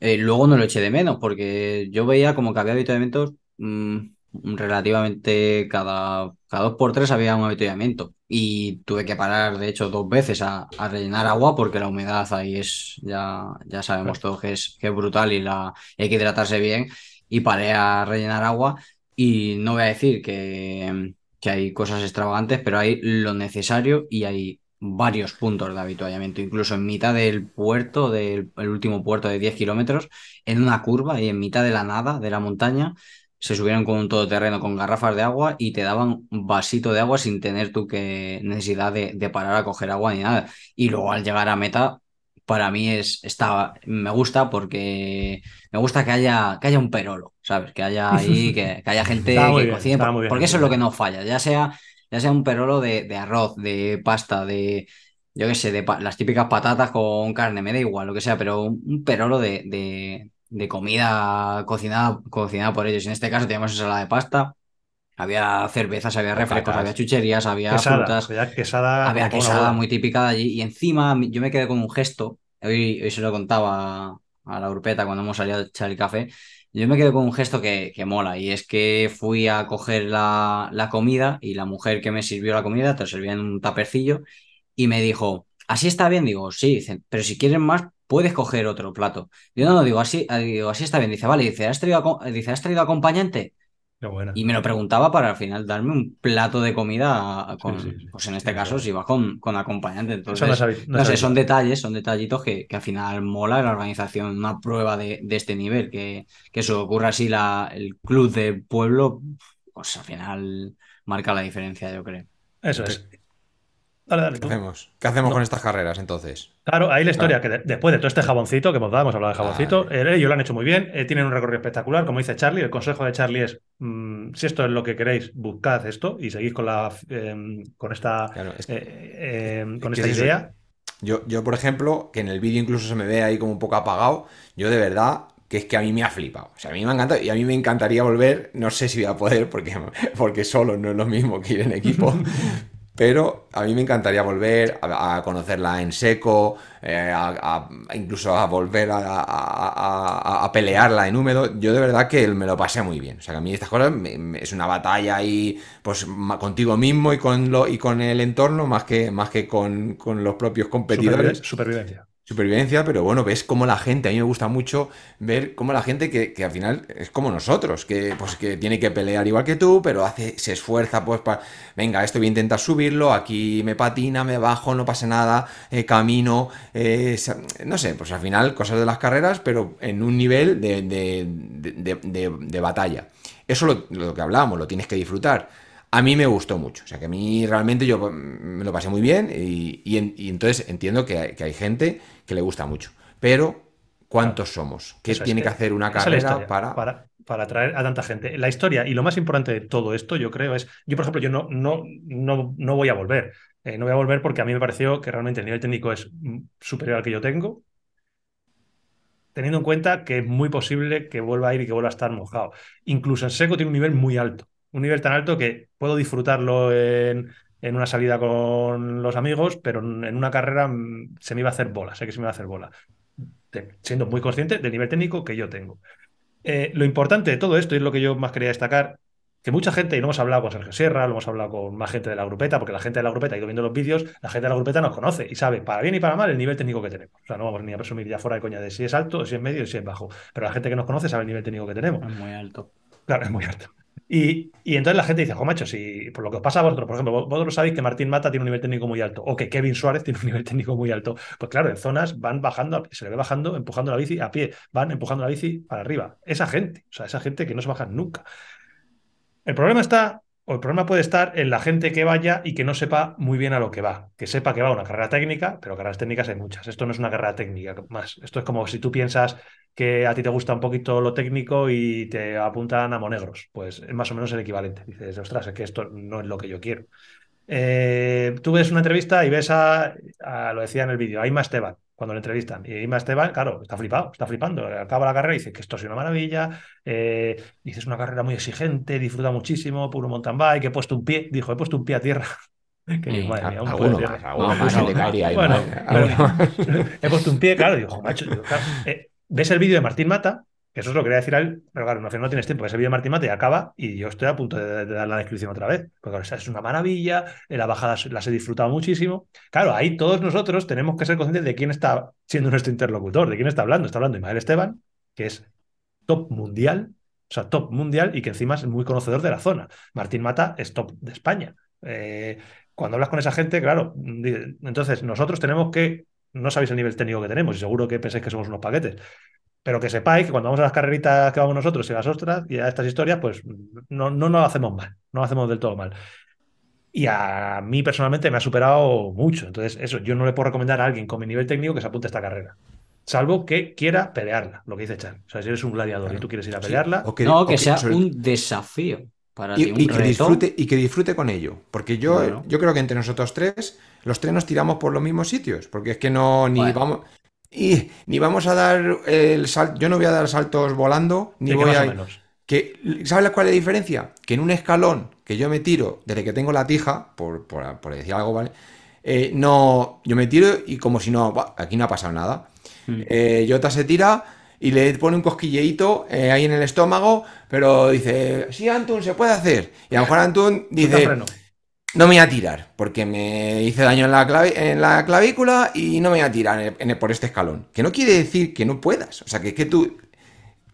eh, luego no lo eché de menos, porque yo veía como que había habituamientos mm, relativamente cada, cada dos por tres había un avituallamiento. Y tuve que parar, de hecho, dos veces a, rellenar agua porque la humedad ahí es, ya, ya sabemos todos que es, que es brutal y la, hay que hidratarse bien. Y paré a rellenar agua y no voy a decir que, que hay cosas extravagantes, pero hay lo necesario y hay varios puntos de habituallamiento, incluso en mitad del puerto, del último puerto de 10 kilómetros, en una curva y en mitad de la nada, de la montaña, se subieron con un todoterreno con garrafas de agua y te daban un vasito de agua sin tener tú que necesidad de, parar a coger agua ni nada. Y luego al llegar a meta, para mí es, está, me gusta porque me gusta que haya, que haya un perolo, ¿sabes? Que haya ahí, que, haya gente que cocine, porque eso es lo que no falla, ya sea, ya sea un perolo de, arroz, de pasta, de, yo qué sé, de las típicas patatas con carne, me da igual, lo que sea, pero un, perolo de, de comida cocinada, cocinada por ellos. En este caso teníamos ensalada de pasta, Había cervezas, había refrescos, había chucherías, había quesada, frutas, había quesada. había quesada muy típica de allí. Y encima yo me quedé con un gesto, hoy, hoy se lo contaba a la grupeta cuando hemos salido a echar el café. Yo me quedé con un gesto que, que mola y es que fui a coger la, la comida y la mujer que me sirvió la comida te lo servía en un tapercillo y me dijo, ¿así está bien? Digo, sí, dice, pero si quieres más, puedes coger otro plato. Yo no, digo, así, eh, digo, así está bien. Dice, vale, dice, ¿has traído, dice, ¿has traído acompañante? Qué buena. Y me lo preguntaba para al final darme un plato de comida a- con, Sí, sí, sí. pues en este caso, si vas con, con acompañante. Entonces, Eso no habi- no sé, son detalles, son detallitos que, que al final mola la organización, una prueba de, de este nivel, que, que eso ocurra así la, el club de pueblo, pues al final marca la diferencia, yo creo. Eso es. Dale, dale. ¿Qué hacemos? ¿Qué hacemos No. con estas carreras entonces? Claro, ahí la historia, que de- después de todo este jaboncito que hemos dado, hemos hablado de jaboncito, eh, ellos lo han hecho muy bien, eh, tienen un recorrido espectacular, como dice Charlie, el consejo de Charlie es, mm, si esto es lo que queréis, buscad esto y seguís con, la, em, con esta, Claro, es- eh, em, con ¿qué esta es idea. Yo, yo, por ejemplo, que en el vídeo incluso se me ve ahí como un poco apagado, yo de verdad que es que a mí me ha flipado. O sea, a mí me encanta y a mí me encantaría volver, no sé si voy a poder porque, porque solo no es lo mismo que ir en equipo, pero a mí me encantaría volver a, conocerla en seco, eh, a- incluso a volver a, pelearla en húmedo. Yo de verdad que me lo pasé muy bien. O sea, que a mí estas cosas me- es una batalla ahí, pues contigo mismo y con, lo, y con el entorno más que, más que con, con los propios competidores. Supervive- supervivencia. Supervivencia, pero bueno, ves cómo la gente, a mí me gusta mucho ver cómo la gente que, que al final es como nosotros, que pues que tiene que pelear igual que tú, pero hace, se esfuerza pues para, venga, esto voy a intentar subirlo, aquí me patina, me bajo, no pasa nada, eh, camino, eh, no sé, pues al final cosas de las carreras, pero en un nivel de- de- de- de batalla. Eso lo, lo que hablábamos, lo tienes que disfrutar. A mí me gustó mucho, o sea que a mí realmente yo mm, me lo pasé muy bien y, y en- y entonces entiendo que hay, que hay gente que le gusta mucho. Pero, ¿cuántos somos? ¿Qué tiene que hacer una carrera historia, para... para, para atraer a tanta gente. La historia y lo más importante de todo esto, yo creo, es, yo por ejemplo, yo no, no, no, no voy a volver. Eh, no voy a volver porque a mí me pareció que realmente el nivel técnico es mm, superior al que yo tengo, teniendo en cuenta que es muy posible que vuelva a ir y que vuelva a estar mojado. Incluso en seco tiene un nivel muy alto, un nivel tan alto que puedo disfrutarlo en, en una salida con los amigos, pero en una carrera mm, se me iba a hacer bola, sé que se me iba a hacer bola, siendo muy consciente del nivel técnico que yo tengo. Eh, lo importante de todo esto, y es lo que yo más quería destacar, que mucha gente, y lo hemos hablado con Sergio Sierra, lo hemos hablado con más gente de la grupeta, porque la gente de la grupeta ha ido viendo los vídeos, la gente de la grupeta nos conoce y sabe, para bien y para mal, el nivel técnico que tenemos. O sea, no vamos ni a presumir ya fuera de coña de si es alto, si es medio si es bajo. Pero la gente que nos conoce sabe el nivel técnico que tenemos. Es muy alto. Claro, es muy alto. Y, y entonces la gente dice, jo, macho, si por lo que os pasa a vosotros, por ejemplo, vos- vosotros sabéis que Martín Mata tiene un nivel técnico muy alto, o que Kevin Suárez tiene un nivel técnico muy alto. Pues claro, en zonas van bajando, se le ve bajando, empujando la bici a pie, van empujando la bici para arriba. Esa gente, o sea, esa gente que no se baja nunca. El problema está, o el problema puede estar en la gente que vaya y que no sepa muy bien a lo que va. Que sepa que va a una carrera técnica, pero carreras técnicas hay muchas. Esto no es una carrera técnica más. Esto es como si tú piensas que a ti te gusta un poquito lo técnico y te apuntan a monegros. Pues es más o menos el equivalente. Dices, ostras, es que esto no es lo que yo quiero. Eh, tú ves una entrevista y ves a, a- lo decía en el vídeo, a Ima Esteban, cuando le entrevistan. Y Ima Esteban, claro, está flipado, está flipando. Acaba la carrera y dice que esto es una maravilla. Eh, dice, es una carrera muy exigente, disfruta muchísimo, puro mountain bike. He puesto un pie, dijo, he puesto un pie a tierra. Que digo, madre mía, un Alguno tierra. más, alguno No, más se no, le caería ahí. Bueno. He puesto un pie, claro, digo, "Jo, macho, digo, claro, eh, ves el vídeo de Martín Mata, eso es lo que quería decir a él, pero claro, no, tienes tiempo, ves el vídeo de Martín Mata y acaba, y yo estoy a punto de, dar la descripción otra vez, porque es una maravilla, eh, la bajada las he disfrutado muchísimo. Claro, ahí todos nosotros tenemos que ser conscientes de quién está siendo nuestro interlocutor, de quién está hablando. Está hablando Ismael Esteban, que es top mundial, o sea, top mundial y que encima es muy conocedor de la zona. Martín Mata es top de España. Eh, cuando hablas con esa gente, claro, entonces nosotros tenemos que, no sabéis el nivel técnico que tenemos y seguro que pensáis que somos unos paquetes, pero que sepáis que cuando vamos a las carreritas que vamos nosotros y a las ostras y a estas historias, pues no, no nos hacemos mal, no lo hacemos del todo mal. Y a mí personalmente me ha superado mucho. Entonces, eso, yo no le puedo recomendar a alguien con mi nivel técnico que se apunte a esta carrera. Salvo que quiera pelearla, lo que dice Chan. O sea, si eres un gladiador y tú quieres ir a Sí, pelearla, o no, o que sea sobre- un desafío para Y, ti, un y que disfrute, y que disfrute con ello. Porque yo, Bueno. yo creo que entre nosotros tres, los tres nos tiramos por los mismos sitios. Porque es que no, ni Bueno. vamos. Y ni vamos a dar el salto. Yo no voy a dar saltos volando, ni voy a. menos. que, ¿sabes cuál es la diferencia? Que en un escalón que yo me tiro desde que tengo la tija, por, por- por decir algo, ¿vale? Eh, no, yo me tiro y como si no, "Buah, aquí no ha pasado nada. Mm. Eh, Jota se tira y le pone un cosquilleíto eh, ahí en el estómago, pero dice, sí, Antun, se puede hacer. Y a lo mejor Antun dice. No me voy a tirar, porque me hice daño en la, clavi- en la clavícula y no me voy a tirar en el- en el- por este escalón. Que no quiere decir que no puedas. O sea, que es que tú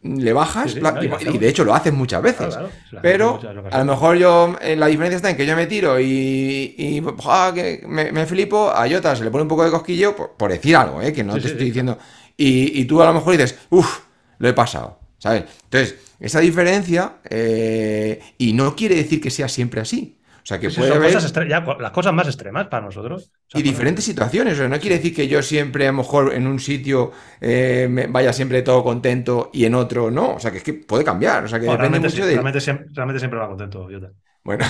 le bajas Sí, sí, la- no, y, de hecho lo haces muchas veces. Claro, claro, Pero muchas a lo mejor yo, eh, la diferencia está en que yo me tiro y, y ¡ah, que me, me flipo, a Jota se le pone un poco de cosquillo por, por decir algo, ¿eh? que no Sí, te estoy diciendo. Y, y tú a lo mejor dices, uff, lo he pasado, ¿sabes? Entonces, esa diferencia, eh, y no quiere decir que sea siempre así. O sea, que sí, puede haber... cosas ya, las cosas más extremas para nosotros. O sea, Y diferentes situaciones, o sea, no quiere decir que yo siempre, a lo mejor en un sitio eh, me vaya siempre todo contento y en otro no. O sea, que es que puede cambiar, o sea, que Bueno, depende realmente, mucho sí, de. realmente, siempre, realmente siempre va contento, Jota. Bueno,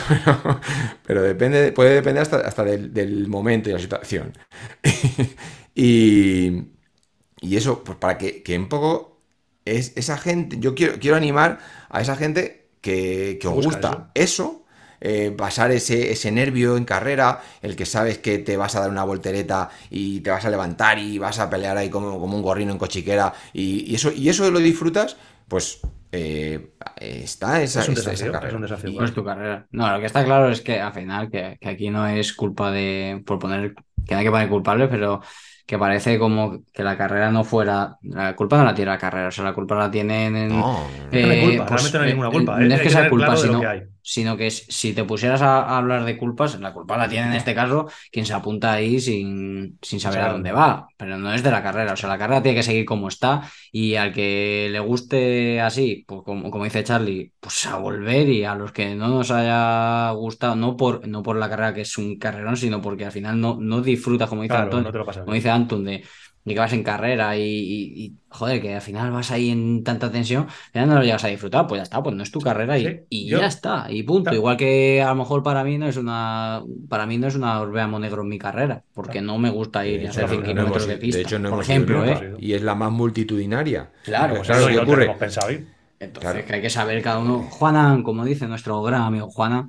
pero, depende, puede depender hasta, hasta del, del momento y la situación. y, y eso, pues para que, que un poco es esa gente, yo quiero, quiero animar a esa gente que, que os gusta eso, eh, pasar ese, ese nervio en carrera, el que sabes que te vas a dar una voltereta y te vas a levantar y vas a pelear ahí como, como un gorrino en cochiquera y, y eso, y eso lo disfrutas, pues eh, está esa, Es un esa- esa desafío, carrera. es un desafío. Y- es tu carrera. No, lo que está claro es que al final, que, que aquí no es culpa de, por poner, que no hay que poner culpables, pero que parece como que la carrera no fuera, la culpa no la tiene la carrera, o sea, la culpa la tienen en, No, No hay eh, culpa, pues, realmente no hay eh, ninguna culpa. no eh, es que sea culpa, claro de lo sino, que hay. Sino que si te pusieras a, a hablar de culpas, la culpa la tiene en este caso quien se apunta ahí sin, sin saber a dónde va, pero no es de la carrera, o sea, la carrera tiene que seguir como está y al que le guste así, pues como, como dice Charlie, pues a volver y a los que no nos haya gustado, no por, no por la carrera que es un carrerón, sino porque al final no, no disfrutas, como dice Claro, no pasas como dice Antun, de, de que vas en carrera y, y- y, joder, que al final vas ahí en tanta tensión, ya no lo llegas a disfrutar, pues ya está, pues no es tu carrera y, Sí, y yo- ya está, y punto. Claro. Igual que a lo mejor para mí no es una, para mí no es una Orbea Monegro en mi carrera, porque no me gusta ir hecho, 100 no kilómetros hemos- de pista, de hecho, no por hemos ejemplo. ¿eh? Y es la más multitudinaria. Claro, Pues, pues ¿sabes Eso lo y que no ocurre? pensado ir. Entonces, Claro. que hay que saber cada uno. Juana, como dice nuestro gran amigo Juana,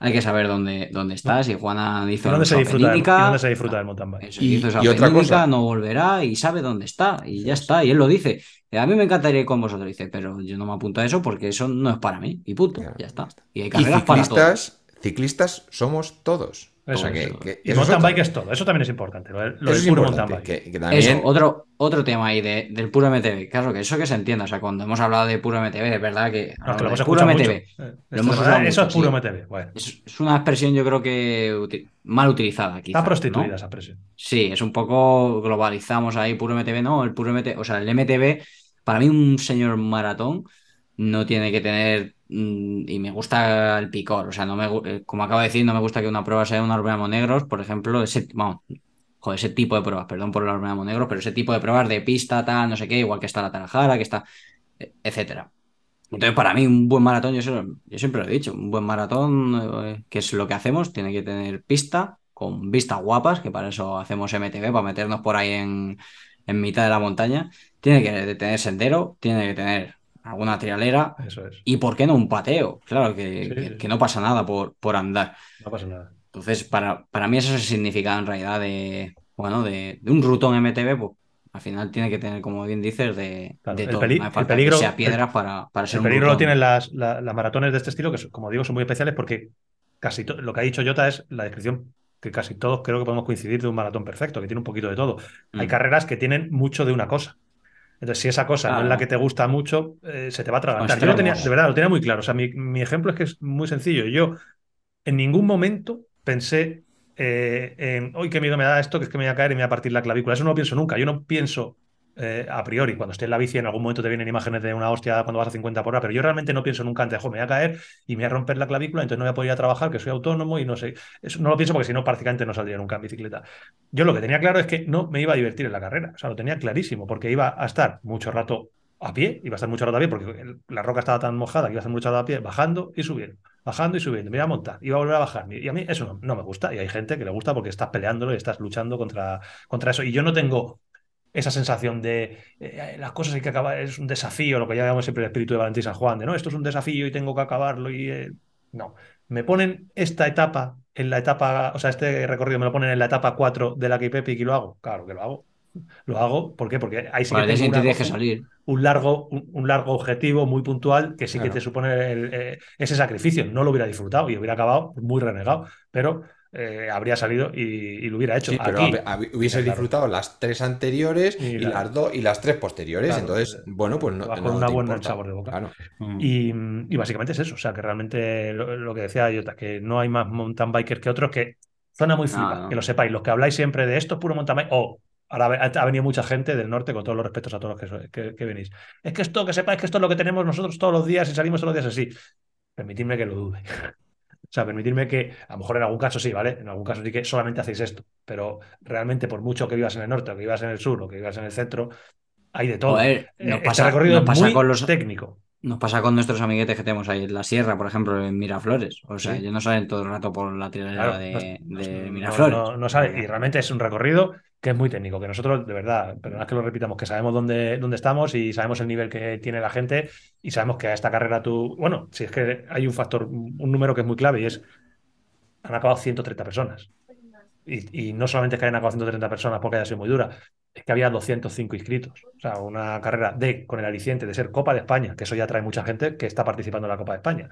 hay que saber dónde, dónde estás. Y Juana dice ¿Y dónde, se disfruta Apeninica, dónde se disfruta del mountain bike? Eso, Y- hizo esa y otra cosa. no volverá y sabe dónde está. Y ya está. Y él lo dice. Eh, A mí me encantaría ir con vosotros. Dice, pero yo no me apunto a eso porque eso no es para mí. Y punto. Claro, Ya está. Y hay Y carreras para todos. ciclistas, ciclistas somos todos. Eso que, que Y eso es mountain bike es todo. Eso también es importante. Lo, es puro importante, mountain bike. que, que también Eso, otro, otro tema ahí de- del puro MTB. Claro, que eso que se entienda. O sea, cuando hemos hablado de puro MTB, es verdad que. No, es que lo hemos del puro mucho. MTB. Eh, Lo hemos esto- usado eso mucho, es puro sí. MTB. Bueno, Es, es una expresión, yo creo que mal utilizada, quizá. está prostituida ¿no? esa presión. Sí, es un poco globalizamos ahí, puro MTB, no, el puro MTB, o sea, el MTB, para mí un señor maratón no tiene que tener, y me gusta el picor, o sea, no me, eh, como acabo de decir, no me gusta que una prueba sea un Orbeamo Negros, por ejemplo, ese, joder, ese tipo de pruebas, perdón por el Orbeamo Negros, pero ese tipo de pruebas de pista, tal, no sé qué, igual que está la Tarajara, que está, eh, etcétera. Entonces, para mí, un buen maratón, yo siempre lo he dicho, un buen maratón, eh, que es lo que hacemos, tiene que tener pista, con vistas guapas, que para eso hacemos MTV, para meternos por ahí en, en mitad de la montaña. Tiene que tener sendero, tiene que tener alguna trialera, Eso es. y por qué no un pateo, claro, que, Sí, que- sí. que no pasa nada por, por andar. No pasa nada. Entonces, para, para mí eso es el significado en realidad de, bueno, de, de un rutón MTV, pues al final tiene que tener, como bien dices, de, Claro, de el todo. peli- no hace el peligro- que sea piedras para, para ser El un peligro lo tienen las, la- las maratones de este estilo, que como digo son muy especiales porque casi lo que ha dicho Jota es la descripción que casi todos creo que podemos coincidir de un maratón perfecto, que tiene un poquito de todo. Hay Mm. carreras que tienen mucho de una cosa. Entonces, si esa cosa no es la Claro. que te gusta mucho, eh, se te va a atragantar. Yo lo tenía, de verdad, lo tenía muy claro. O sea, mi, mi ejemplo es que es muy sencillo. Yo en ningún momento pensé eh, en, hoy qué miedo me da esto, que es que me voy a caer y me voy a partir la clavícula. Eso no lo pienso nunca. Yo no pienso eh, a priori, cuando esté en la bici, en algún momento te vienen imágenes de una hostia cuando vas a 50 por hora, pero yo realmente no pienso nunca antes, "Jo, me voy a caer y me voy a romper la clavícula, entonces no voy a poder ir a trabajar, que soy autónomo y no sé. Eso no lo pienso porque si no, prácticamente no saldría nunca en bicicleta. Yo lo que tenía claro es que no me iba a divertir en la carrera, o sea, lo tenía clarísimo, porque iba a estar mucho rato a pie, iba a estar mucho rato a pie, porque la roca estaba tan mojada que iba a estar mucho rato a pie, bajando y subiendo, bajando y subiendo, me iba a montar, iba a volver a bajar, y a mí eso no, no me gusta, y hay gente que le gusta porque estás peleándolo y estás luchando contra, contra eso, y yo no tengo esa sensación de eh, las cosas hay que acabar, es un desafío, lo que ya llamamos siempre el espíritu de Valentín San Juan, de no, esto es un desafío y tengo que acabarlo y eh, no. Me ponen esta etapa en la etapa, o sea, este recorrido me lo ponen en la etapa 4 de la Cape Epic y lo hago. Claro que lo hago. Lo hago, ¿por qué? Porque ahí sí Para que tengo una- que salir. un largo, un, un largo objetivo muy puntual que sí que Claro. te supone el- eh, ese sacrificio. No lo hubiera disfrutado y hubiera acabado muy renegado, pero eh, habría salido y, y lo hubiera hecho. Sí, pero Aquí, hab- hubiese claro. disfrutado las tres anteriores Y y, la- las dos y las tres posteriores. Claro, Entonces, bueno, pues no, con una te buena importa. sabor de boca. Claro. Y, y básicamente es eso, o sea, que realmente lo, lo que decía Jota, que no hay más mountain bikers que otros, que suena muy flipa, no. que lo sepáis, los que habláis siempre de esto es puro mountain bike, o ahora ha, ha venido mucha gente del norte, con todos los respetos a todos los que, so- que, que venís. Es que esto, que sepáis que esto es lo que tenemos nosotros todos los días y salimos todos los días así. Permitidme que lo dude. O sea, permitirme que, a lo mejor en algún caso sí, ¿vale? En algún caso sí que solamente hacéis esto, pero realmente por mucho que vivas en el norte, o que vivas en el sur, o que vivas en el centro, hay de todo. Joder, Eh, este pasa, recorrido nos es pasa muy con los, técnico. Nos pasa con nuestros amiguetes que tenemos ahí en la sierra, por ejemplo, en Miraflores. O sea, Sí. ellos no salen todo el rato por la tiradera Claro, de, no- de no- Miraflores. No, no sabe, y realmente es un recorrido que es muy técnico, que nosotros, de verdad, perdonad que lo repitamos, que sabemos dónde, dónde estamos y sabemos el nivel que tiene la gente y sabemos que a esta carrera tú, bueno, si es que hay un factor, un número que es muy clave y es, han acabado 130 personas. Y, y no solamente es que hayan acabado 130 personas porque haya sido muy dura, es que había 205 inscritos. O sea, una carrera de, con el aliciente de ser Copa de España, que eso ya trae mucha gente que está participando en la Copa de España.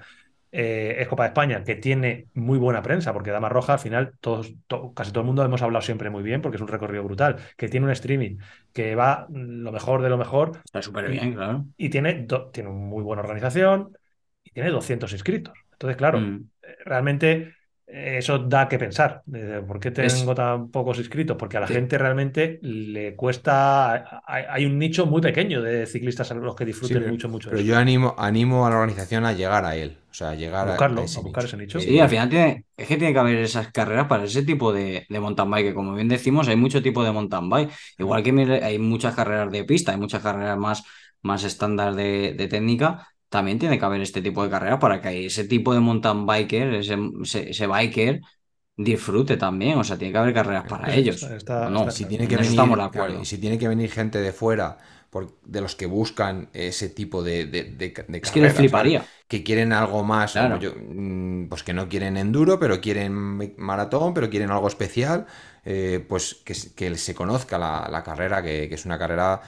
Eh, es Copa de España, que tiene muy buena prensa, porque Dama Roja, al final, todos, to- casi todo el mundo hemos hablado siempre muy bien, porque es un recorrido brutal, que tiene un streaming, que va lo mejor de lo mejor, Está súper bien, claro. y tiene, do- tiene una muy buena organización, y tiene 200 inscritos. Entonces, claro, Mm. eh, realmente eso da que pensar. ¿Por qué tengo Es- tan pocos inscritos? Porque a la Sí. gente realmente le cuesta. Hay, un nicho muy pequeño de ciclistas a los que Sí, disfruten pero, mucho, mucho. pero eso. yo animo, animo a la organización a llegar a él. O sea, a llegar A a- buscarlo, a ese a buscar nicho. ese nicho. Sí, al final tiene, es que tiene que haber esas carreras para ese tipo de, de mountain bike, que como bien decimos, hay mucho tipo de mountain bike. Igual que hay muchas carreras de pista, hay muchas carreras más, más estándar de, de técnica, también tiene que haber este tipo de carreras para que ese tipo de mountain biker, ese, ese, ese biker, disfrute también. O sea, tiene que haber carreras para Está- ellos. está- ¿o no? está- Si tiene En que venir, estamos de claro, acuerdo. y si tiene que venir gente de fuera, por- de los que buscan ese tipo de, de, de- de Es que les carreras, fliparía. ¿sabes? Que quieren algo más, Claro. como yo, mm, pues que no quieren enduro, pero quieren maratón, pero quieren algo especial, eh, pues que, se- que se conozca la, la carrera, que, que es una carrera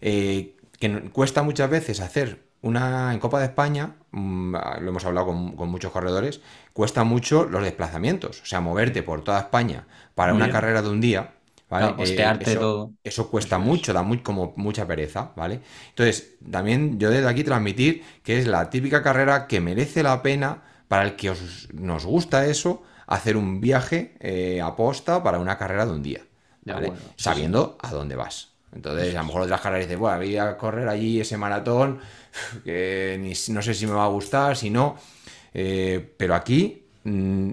eh, que cuesta muchas veces hacer una en Copa de España, mm, lo hemos hablado con, con muchos corredores, cuesta mucho los desplazamientos, o sea, moverte por toda España para una Bien. carrera de un día, ¿vale? Claro, costearte eso, todo. eso cuesta Eso es. mucho, da muy, como mucha pereza, ¿vale? Entonces, también yo desde aquí transmitir que es la típica carrera que merece la pena para el que os, nos gusta eso, hacer un viaje eh, a posta para una carrera de un día, Sabiendo a dónde vas. Entonces, a lo mejor otras carreras dices, bueno, voy a correr allí ese maratón, que ni, no sé si me va a gustar, si no. Eh, pero aquí, mm,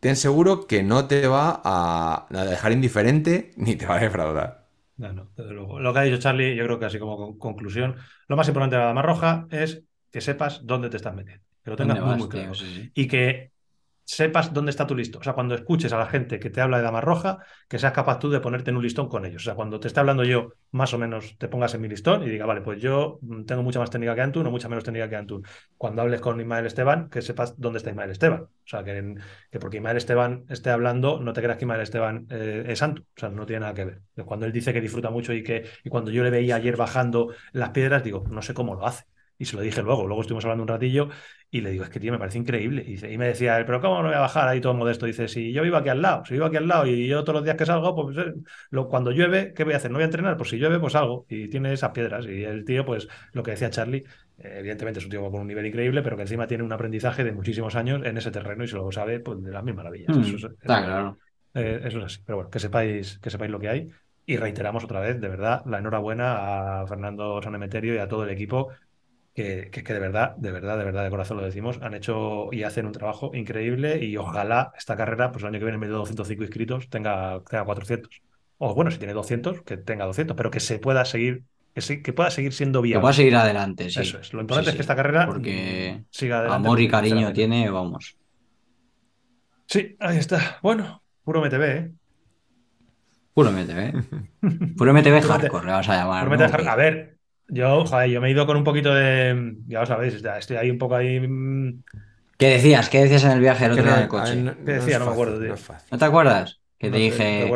ten seguro que no te va a, a dejar indiferente ni te va a defraudar. No, no, desde luego. Lo que ha dicho Charlie, yo creo que así como con- conclusión, lo más importante de la Dama Roja es que sepas dónde te estás metiendo, que lo tengas ¿Dónde muy, vas, muy tío? claro. Sí, sí. Y que sepas dónde está tu listón. O sea, cuando escuches a la gente que te habla de Dama Roja, que seas capaz tú de ponerte en un listón con ellos. O sea, cuando te esté hablando yo, más o menos te pongas en mi listón y diga, vale, pues yo mm, tengo mucha más técnica que Antun o mucha menos técnica que Antun. Cuando hables con Ismael Esteban, que sepas dónde está Ismael Esteban. O sea, que, que porque Ismael Esteban esté hablando, no te creas que Ismael Esteban eh, es Antun. O sea, no tiene nada que ver. Cuando él dice que disfruta mucho y que y cuando yo le veía ayer bajando las piedras, digo, no sé cómo lo hace. Y se lo dije luego, luego estuvimos hablando un ratillo y le digo, es que tío, me parece increíble. Y, dice- y me decía él, pero ¿cómo no voy a bajar ahí todo modesto? Dice, si yo vivo aquí al lado, si vivo aquí al lado y yo todos los días que salgo, pues eh, lo- cuando llueve, ¿qué voy a hacer? No voy a entrenar, pues si llueve, pues salgo. Y tiene esas piedras. Y el tío, pues lo que decía Charlie, eh, evidentemente es un tío con un nivel increíble, pero que encima tiene un aprendizaje de muchísimos años en ese terreno y se lo sabe pues, de las mil maravillas. Mm, Eso es- está eso- claro. eh, eso es así. Pero bueno, que sepáis, que sepáis lo que hay. Y reiteramos otra vez, de verdad, la enhorabuena a Fernando Sanemeterio y a todo el equipo, que, que, que de verdad, de verdad, de verdad, de corazón lo decimos, han hecho y hacen un trabajo increíble y ojalá esta carrera, pues el año que viene, en de 205 inscritos, tenga, tenga 400. O bueno, si tiene 200, que tenga 200, pero que se pueda seguir, que, sí, que pueda seguir siendo Que viable. pueda seguir adelante, sí. Eso es. Lo importante Sí, es que esta carrera Porque siga adelante. Amor y cariño tiene, vamos. Sí, ahí está. Bueno, puro MTV, ¿eh? Puro MTV. Puro MTV hardcore, le vas a llamar. A ver, yo, joder, yo me he ido con un poquito de. Ya lo sabéis, ya estoy ahí un poco ahí. mm, ¿Qué decías? ¿Qué decías en el viaje el Que otro día en no- el coche? ¿No, ¿Qué no decía? No me acuerdo, tío. no te acuerdas? Que no te sé, dije,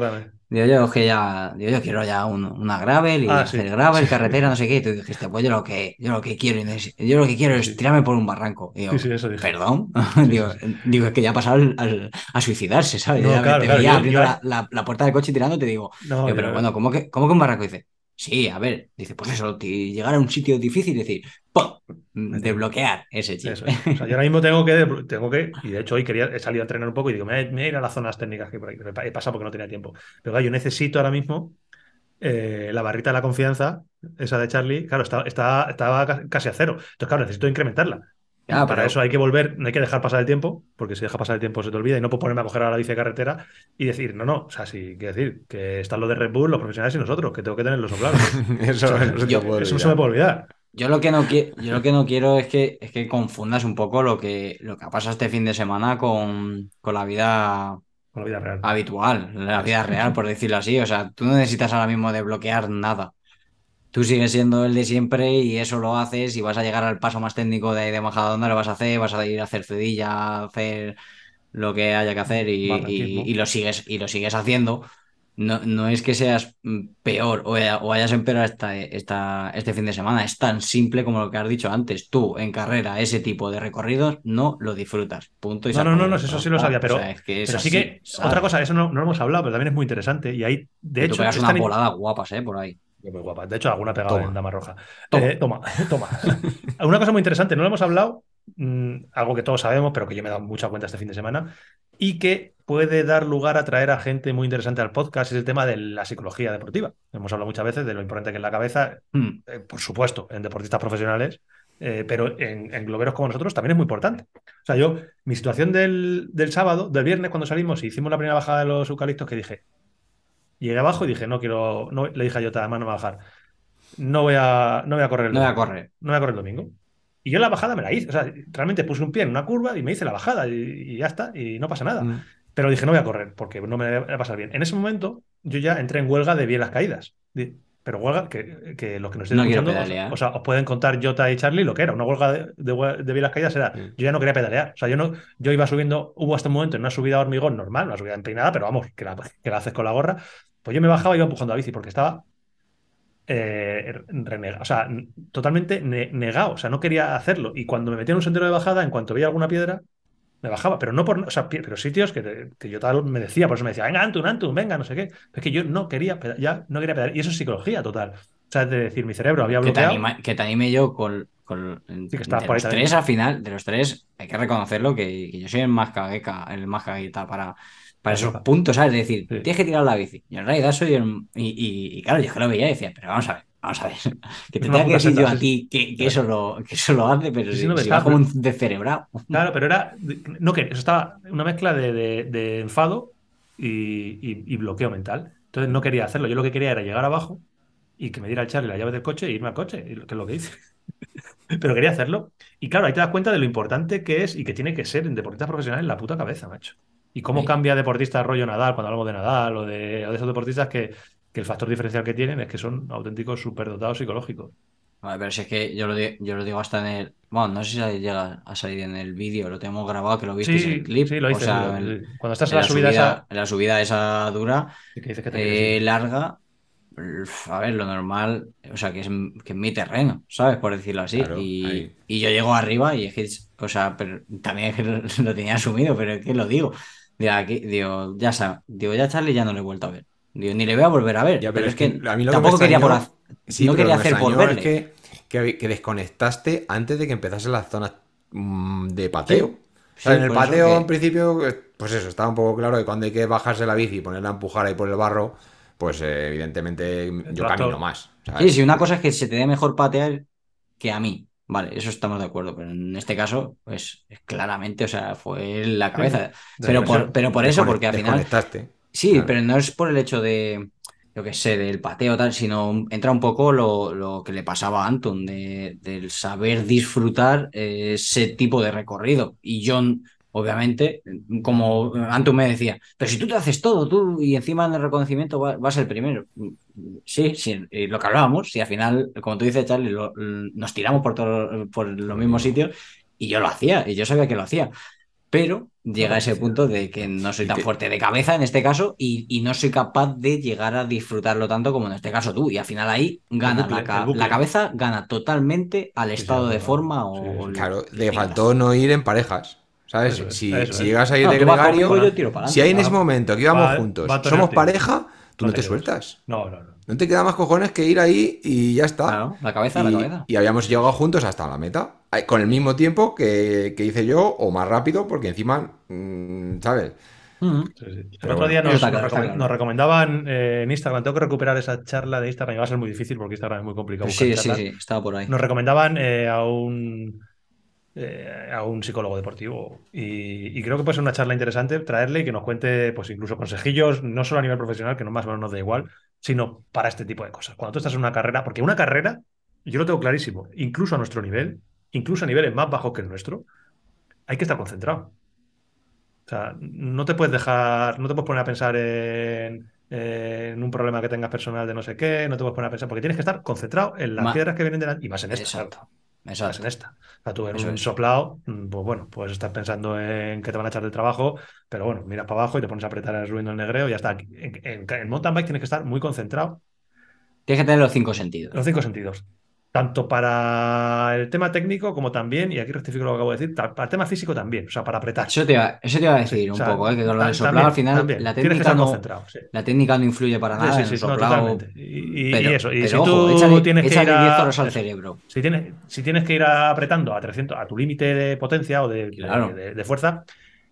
digo yo, que ya, digo yo quiero ya un- una gravel y Ah, sí. hacer gravel, carretera, no sé qué. Y tú dijiste, pues yo lo que, yo lo que quiero, yo lo que quiero es Sí. tirarme por un barranco. Y digo, Sí, sí, eso dije. perdón. digo, digo, es que ya ha pasado al- al- a suicidarse, ¿sabes? No, ya me- claro, te claro, veía yo- abriendo yo- la, la- la puerta del coche y tirando, te digo, yo- pero bueno, ¿cómo que, cómo que un barranco? Dice, sí, a ver, dice, pues eso, llegar a un sitio difícil y decir, ¡pum! Desbloquear ese chip. Es. O sea, yo ahora mismo tengo que, tengo que, y de hecho hoy quería, he salido a entrenar un poco y digo, me voy a, ir a las zonas técnicas que por ahí, he pasado porque no tenía tiempo. Pero claro, yo necesito ahora mismo eh, la barrita de la confianza, esa de Charlie, claro, está, está- estaba ca- casi a cero. Entonces, claro, necesito incrementarla. Ya, Para pero- eso hay que volver, no hay que dejar pasar el tiempo, porque si dejas pasar el tiempo se te olvida y no puedo ponerme a coger a la bici de carretera y decir, no, no, o sea, sí, quiero decir, que están los de Red Bull, los profesionales y nosotros, que tengo que tenerlo eso claro. Eso, O sea, no se te yo- Eso no se me puede olvidar. Yo lo que no quiero, yo lo que no quiero es que, es que confundas un poco lo que, lo que ha pasado este fin de semana con, con la vida Con la vida real. habitual, la vida real, por decirlo así. O sea, tú no necesitas ahora mismo desbloquear nada. Tú sigues siendo el de siempre y eso lo haces y vas a llegar al paso más técnico de, de Majadahonda, lo vas a hacer, vas a ir a hacer cedilla, a hacer lo que haya que hacer y, y- y lo sigues, y lo sigues haciendo. No, no es que seas peor o, o hayas empeorado esta, esta, este fin de semana, es tan simple como lo que has dicho antes. Tú en carrera ese tipo de recorridos no lo disfrutas. Punto y No, no, no, no, eso sí lo sabía, pero- O sea, es que Pero sí así, que, ¿sabes? otra cosa, eso no, no lo hemos hablado, pero también es muy interesante. Y ahí, de tú hecho, pegas es unas voladas guapas, ¿eh? Por ahí. Muy guapa. De hecho, alguna pegada Toma. en Dama Roja. Toma. Eh, toma, toma. Una cosa muy interesante, no lo hemos hablado, mm, algo que todos sabemos, pero que yo me he dado mucha cuenta este fin de semana, y que puede dar lugar a traer a gente muy interesante al podcast, es el tema de la psicología deportiva. Hemos hablado muchas veces de lo importante que es la cabeza, Hmm. eh, por supuesto, en deportistas profesionales, eh, pero en, en globeros como nosotros también es muy importante. O sea, yo, mi situación del, del sábado, del viernes, cuando salimos y hicimos la primera bajada de los eucaliptos, que dije, llegué abajo y dije, no quiero, no, le dije a Jota, además no me voy a bajar. No voy a, no voy a correr el No voy a domingo. correr. No voy a correr el domingo. Y yo la bajada me la hice. O sea, realmente puse un pie en una curva y me hice la bajada y, y ya está, y no pasa nada. Mm. Pero dije, no voy a correr porque no me va a pasar bien. En ese momento, yo ya entré en huelga de bien las caídas. Pero huelga que, que los que nos estén No escuchando, os- o, sea, os pueden contar Jota y Charlie lo que era. Una huelga de, de, bien las caídas era, Sí. yo ya no quería pedalear. O sea, yo no, yo iba subiendo, hubo hasta un momento en una subida a hormigón normal, una subida empinada, pero vamos, que la, que la haces con la gorra. Pues yo me bajaba y iba empujando la bici porque estaba eh, o sea, totalmente ne- negado, o sea, no quería hacerlo. Y cuando me metía en un sendero de bajada, en cuanto veía alguna piedra, me bajaba, pero no por, o sea, pero sitios que, que yo tal me decía, por eso me decía, venga, Antun, Antun, venga, no sé qué. Es que yo no quería, ya no quería pedalear. Y eso es psicología total. O sea, es de decir, mi cerebro había Que te, bloqueado. anima- que te anime yo con, con Sí, que de por los tres al final, de los tres, hay que reconocerlo que, que yo soy el más cagueca, el más cagueta para, para esos puntos, ¿sabes? Es decir, Sí. tienes que tirar la bici. Yo en realidad soy el. Y, y- y claro, yo que lo veía y decía, pero vamos a ver, vamos a ver. Que te una tenga que decir yo a ti que, que eso lo, que eso lo hace, pero Sí, si, no si vas como un descerebrado. Claro, pero era. No, que eso estaba una mezcla de, de- de enfado y, y- bloqueo mental. Entonces no quería hacerlo. Yo lo que quería era llegar abajo y que me diera el Charlie la llave del coche e irme al coche, que es lo que hice. Pero quería hacerlo. Y claro, ahí te das cuenta de lo importante que es y que tiene que ser en deportistas profesionales la puta cabeza, macho. Y cómo Sí. cambia deportista rollo Nadal cuando hablamos de Nadal o de, o de esos deportistas que, que el factor diferencial que tienen es que son auténticos superdotados psicológicos. Vale, pero si es que yo lo, di- yo lo digo hasta en el. Bueno, no sé si llega a salir en el vídeo, lo tenemos grabado, que lo visteis en el clip. sí, lo o hice. sea, sí, lo- el- cuando estás en la subida, esa. en la subida esa dura, que dices que te quieres ir. eh, larga, a ver, lo normal, o sea, que es, que es mi terreno, ¿sabes? Por decirlo así. Claro, y, yo llego arriba y es que, o sea, pero también es que lo, lo tenía asumido, pero es que lo digo. Digo, aquí, digo, ya sabes, digo, ya Charlie ya no le he vuelto a ver. Digo, ni le voy a volver a ver. Ya, pero, es que, a mí lo que tampoco me quería extrañó- Sí, no quería lo que hacer por verle. Es que, que, que desconectaste antes de que empezase las zonas mm, de pateo. Sí, O sea, sí, en el pateo, que- en principio, eh, pues eso, estaba un poco claro que cuando hay que bajarse la bici y ponerla a empujar ahí por el barro, pues eh, evidentemente yo tractor. camino más. ¿sabes? Sí, sí, una cosa es que se te dé mejor patear que a mí. Vale, eso estamos de acuerdo, pero en este caso, pues es claramente, o sea, fue la cabeza. Pero por, pero por eso, porque al final. Sí, claro. pero no es por el hecho de, yo qué sé, del pateo tal, sino entra un poco lo, lo que le pasaba a Anton, de, del saber disfrutar eh, ese tipo de recorrido. Y yo, obviamente, como Antu me decía, pero si tú te haces todo, tú y encima en el reconocimiento va- vas el primero. Sí, sí, lo que hablábamos, y al final, como tú dices, Charlie, lo- nos tiramos por, todo- por los mismos sitios y yo lo hacía, y yo sabía que lo hacía. Pero llega a ese punto de que no soy tan fuerte de cabeza en este caso y, y no soy capaz de llegar a disfrutarlo tanto como en este caso tú. Y al final ahí gana bucle, la, cabeza, gana totalmente al estado de forma o... Claro, le faltó no ir en parejas. ¿Sabes? Eso si eso si es. llegas a ir No, de gregario, conmigo, yo tiro para si hay en ese momento que íbamos Va- juntos, va somos pareja, tú No no te sueltas. No, no, no. No te queda más cojones que ir ahí y ya está. Claro, la cabeza, la y, cabeza. y habíamos llegado juntos hasta la meta. Con el mismo tiempo que, que hice yo, o más rápido, porque encima, mm, ¿sabes? Sí, sí. El otro bueno. día nos, Está claro, nos está recom- claro. nos recomendaban eh, en Instagram, tengo que recuperar esa charla de Instagram y va a ser muy difícil porque Instagram es muy complicado. Sí, sí, charlas. sí, estaba por ahí. Nos recomendaban eh, a un eh, a un psicólogo deportivo y, y creo que puede ser una charla interesante traerle y que nos cuente pues incluso consejillos, no solo a nivel profesional, que no más o menos nos da igual, sino para este tipo de cosas. Cuando tú estás en una carrera, porque una carrera, yo lo tengo clarísimo, incluso a nuestro nivel, incluso a niveles más bajos que el nuestro, hay que estar concentrado. O sea, no te puedes dejar, no te puedes poner a pensar en, en un problema que tengas personal de no sé qué, no te puedes poner a pensar, porque tienes que estar concentrado en las Ma- piedras que vienen delante y más en esta. Exacto, claro. Más en exacto. esta. Sea, tú en Eso un es. soplado, mm, pues bueno, puedes estar pensando en que te van a echar del trabajo, pero bueno, miras para abajo y te pones a apretar el ruido del negreo y ya está. En, en, en mountain bike tienes que estar muy concentrado Tienes que tener los cinco sentidos. los cinco sentidos. Tanto para el tema técnico como también, y aquí rectifico lo que acabo de decir, para el tema físico también, o sea, para apretar. Eso te iba, eso te iba a decir Sí, o un sea, poco, ¿eh? que con lo del soplado al final también. la técnica no, sí. la técnica no influye para nada sí, en el no, soplado. Y, Pero, y eso, y pero si ojo, tú échale, tienes que ir 10 a, horas al cerebro. si tienes, si tienes que ir apretando a 300, a tu límite de potencia o de, de- Claro. de- de fuerza,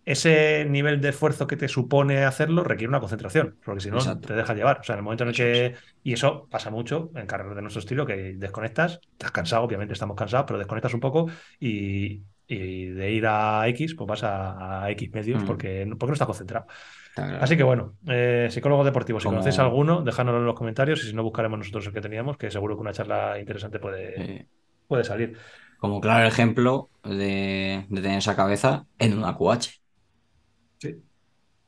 ese nivel de esfuerzo que te supone hacerlo requiere una concentración, porque si no Exacto. te deja llevar. O sea, en el momento en el que. Y eso pasa mucho en carreras de nuestro estilo, que desconectas, estás cansado, obviamente estamos cansados, pero desconectas un poco y, y de ir a X, pues vas a, a X medios Mm. porque, porque no estás concentrado. Claro. Así que bueno, eh, psicólogos deportivos, si Como- conocéis alguno, dejádnoslo en los comentarios y si no buscaremos nosotros el que teníamos, que seguro que una charla interesante puede, puede salir. como claro ejemplo de, de tener esa cabeza en una QH.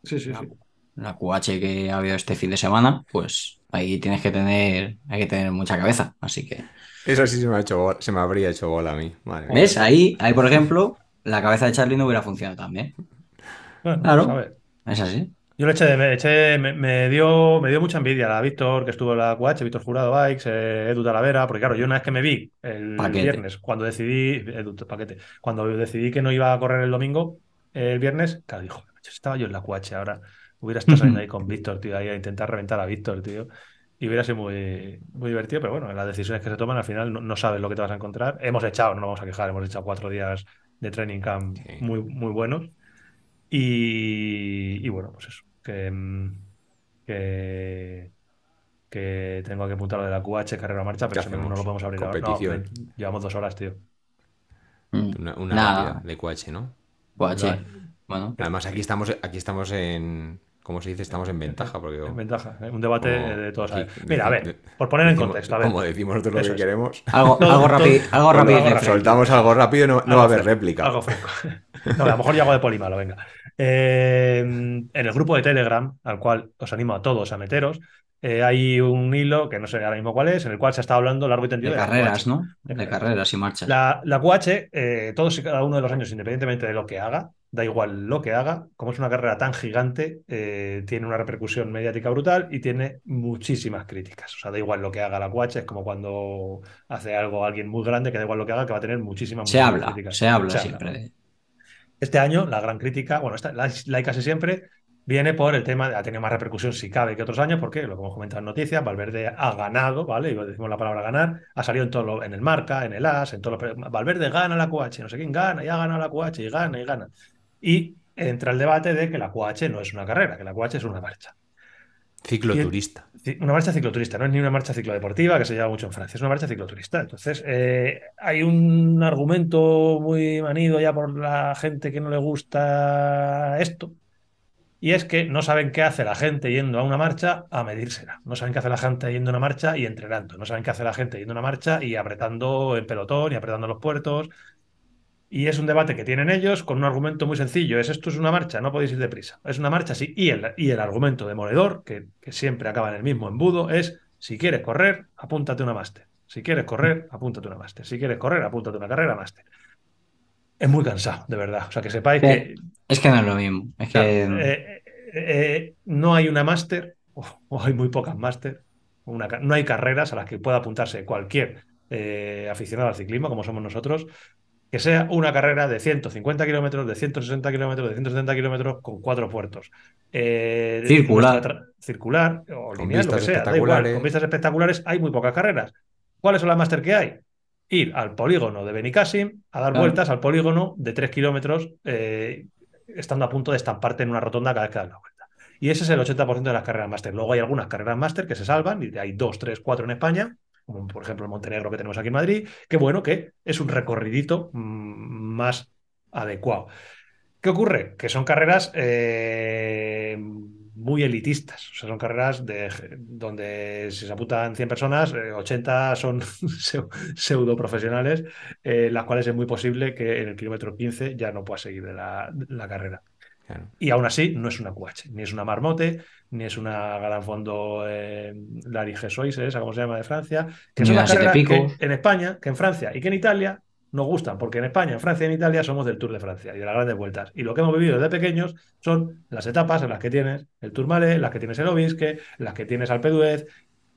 Sí, sí, sí. La, la QH que ha habido este fin de semana, pues ahí tienes que tener, hay que tener mucha cabeza. Así que, Eso sí se me, ha hecho bola- se me habría hecho bola a mí. Madre mía. ¿ves? Ahí, ahí, por ejemplo, la cabeza de Charlie no hubiera funcionado también. Bueno, Claro. pues. Es así. Yo le eché, de- me, eché- me, me dio, me dio mucha envidia a Víctor, que estuvo en la QH, Víctor Jurado Bikes, eh, Edu Talavera, porque claro, yo una vez que me vi el Paquete. viernes, cuando decidí, Edu, paquete, cuando decidí que no iba a correr el domingo, el viernes, claro, dijo, "Macho, estaba yo en la QH ahora, hubiera estado saliendo ahí con Víctor, tío, ahí a intentar reventar a Víctor, tío. Y hubiera sido muy, muy divertido, pero bueno, las decisiones que se toman al final no, no sabes lo que te vas a encontrar. Hemos echado, no nos vamos a quejar, hemos echado cuatro días de training camp Sí. muy, muy buenos. Y, y bueno, pues eso, que, que, que tengo que apuntar lo de la QH, carrera marcha, pero ¿Qué eso no, no lo podemos abrir ahora. No, Competición. ven, llevamos dos horas, tío. Mm. Una, una Nada. de QH, ¿no? QH. Bueno, Además, aquí estamos, aquí estamos en. ¿Cómo se dice? Estamos en ventaja. Porque En ventaja, ¿eh? un debate como de todos. aquí-. Mira, a ver, por poner en decimos- contexto, a ver. Como decimos nosotros lo que es. queremos. algo, todo- rápido, algo rápido algo. Soltamos algo rápido y no, no Algo va a haber réplica. Algo fresco. No, a lo mejor yo hago de polimalo, venga. Eh, en el grupo de Telegram, al cual os animo a todos a meteros, eh, hay un hilo, que no sé ahora mismo cuál es, en el cual se está hablando largo y tendido De carreras. ¿no? De De carreras. y marchas. La, la QH, eh, todos y cada uno de los años, independientemente de lo que haga, da igual lo que haga, como es una carrera tan gigante, eh, tiene una repercusión mediática brutal y tiene muchísimas críticas. O sea, da igual lo que haga la QH, es como cuando hace algo alguien muy grande, que da igual lo que haga, que va a tener muchísimas, Se muchísimas habla, críticas. se habla Se siempre. de- Este año, la gran crítica, bueno, esta, la, la hay casi siempre, viene por el tema, ha tenido más repercusión si cabe que otros años, porque lo que hemos comentado en noticias, Valverde ha ganado, ¿vale? Y decimos la palabra ganar, ha salido en todo lo- en el marca, en el AS, en todo lo, Valverde gana la QH, no sé quién gana, y ha ganado la QH, y gana, y gana. Y entra el debate de que la QH no es una carrera, que la QH es una marcha. Cicloturista. Ci- Una marcha cicloturista, no es ni una marcha ciclodeportiva que se lleva mucho en Francia, es una marcha cicloturista. Entonces, eh, hay un argumento muy manido ya por la gente que no le gusta esto, y es que no saben qué hace la gente yendo a una marcha a medírsela. No saben qué hace la gente yendo a una marcha y entrenando. No saben qué hace la gente yendo a una marcha y apretando en pelotón y apretando los puertos. Y es un debate que tienen ellos con un argumento muy sencillo. Es esto es una marcha, no podéis ir deprisa. Es una marcha, sí. Y el, y el argumento demoledor, que, que siempre acaba en el mismo embudo, es si quieres correr, apúntate una máster. Si quieres correr, apúntate una máster. Si quieres correr, apúntate una carrera máster. Es muy cansado, de verdad. O sea, que sepáis que Es que no es lo mismo. Es Claro, que eh, eh, eh, no hay una máster, o, hay muy pocas máster, una no hay carreras a las que pueda apuntarse cualquier eh, aficionado al ciclismo, como somos nosotros, que sea una carrera de 150 kilómetros, de 160 kilómetros, de 170 kilómetros con cuatro puertos. Eh, Circular. circular o Con lineal, lo que sea, da igual. espectaculares. Con vistas espectaculares hay muy pocas carreras. ¿Cuáles son las máster que hay? Ir al polígono de Benicassim a dar Claro. vueltas al polígono de 3 kilómetros, eh, estando a punto de estamparte en una rotonda cada vez que das la vuelta. Y ese es el 80% de las carreras máster. Luego hay algunas carreras máster que se salvan, y hay dos, tres, cuatro en España, como por ejemplo el Montenegro que tenemos aquí en Madrid, que bueno, que es un recorridito mm, más adecuado. ¿Qué ocurre? Que son carreras eh, muy elitistas. O sea, son carreras de, donde si se apuntan 100 personas, eh, 80 son pseudo profesionales, eh, las cuales es muy posible que en el kilómetro 15 ya no pueda seguir de la, de la carrera. Claro. Y aún así, no es una QH, ni es una Marmote, ni es una Gran Fondo eh, esa como se llama de Francia, que son una las carreras que en España, que en Francia y que en Italia nos gustan, porque en España, en Francia y en Italia somos del Tour de Francia y de las grandes vueltas. Y lo que hemos vivido desde pequeños son las etapas en las que tienes el Tourmalet, las que tienes el Obisque, las que tienes Alpe d'Huez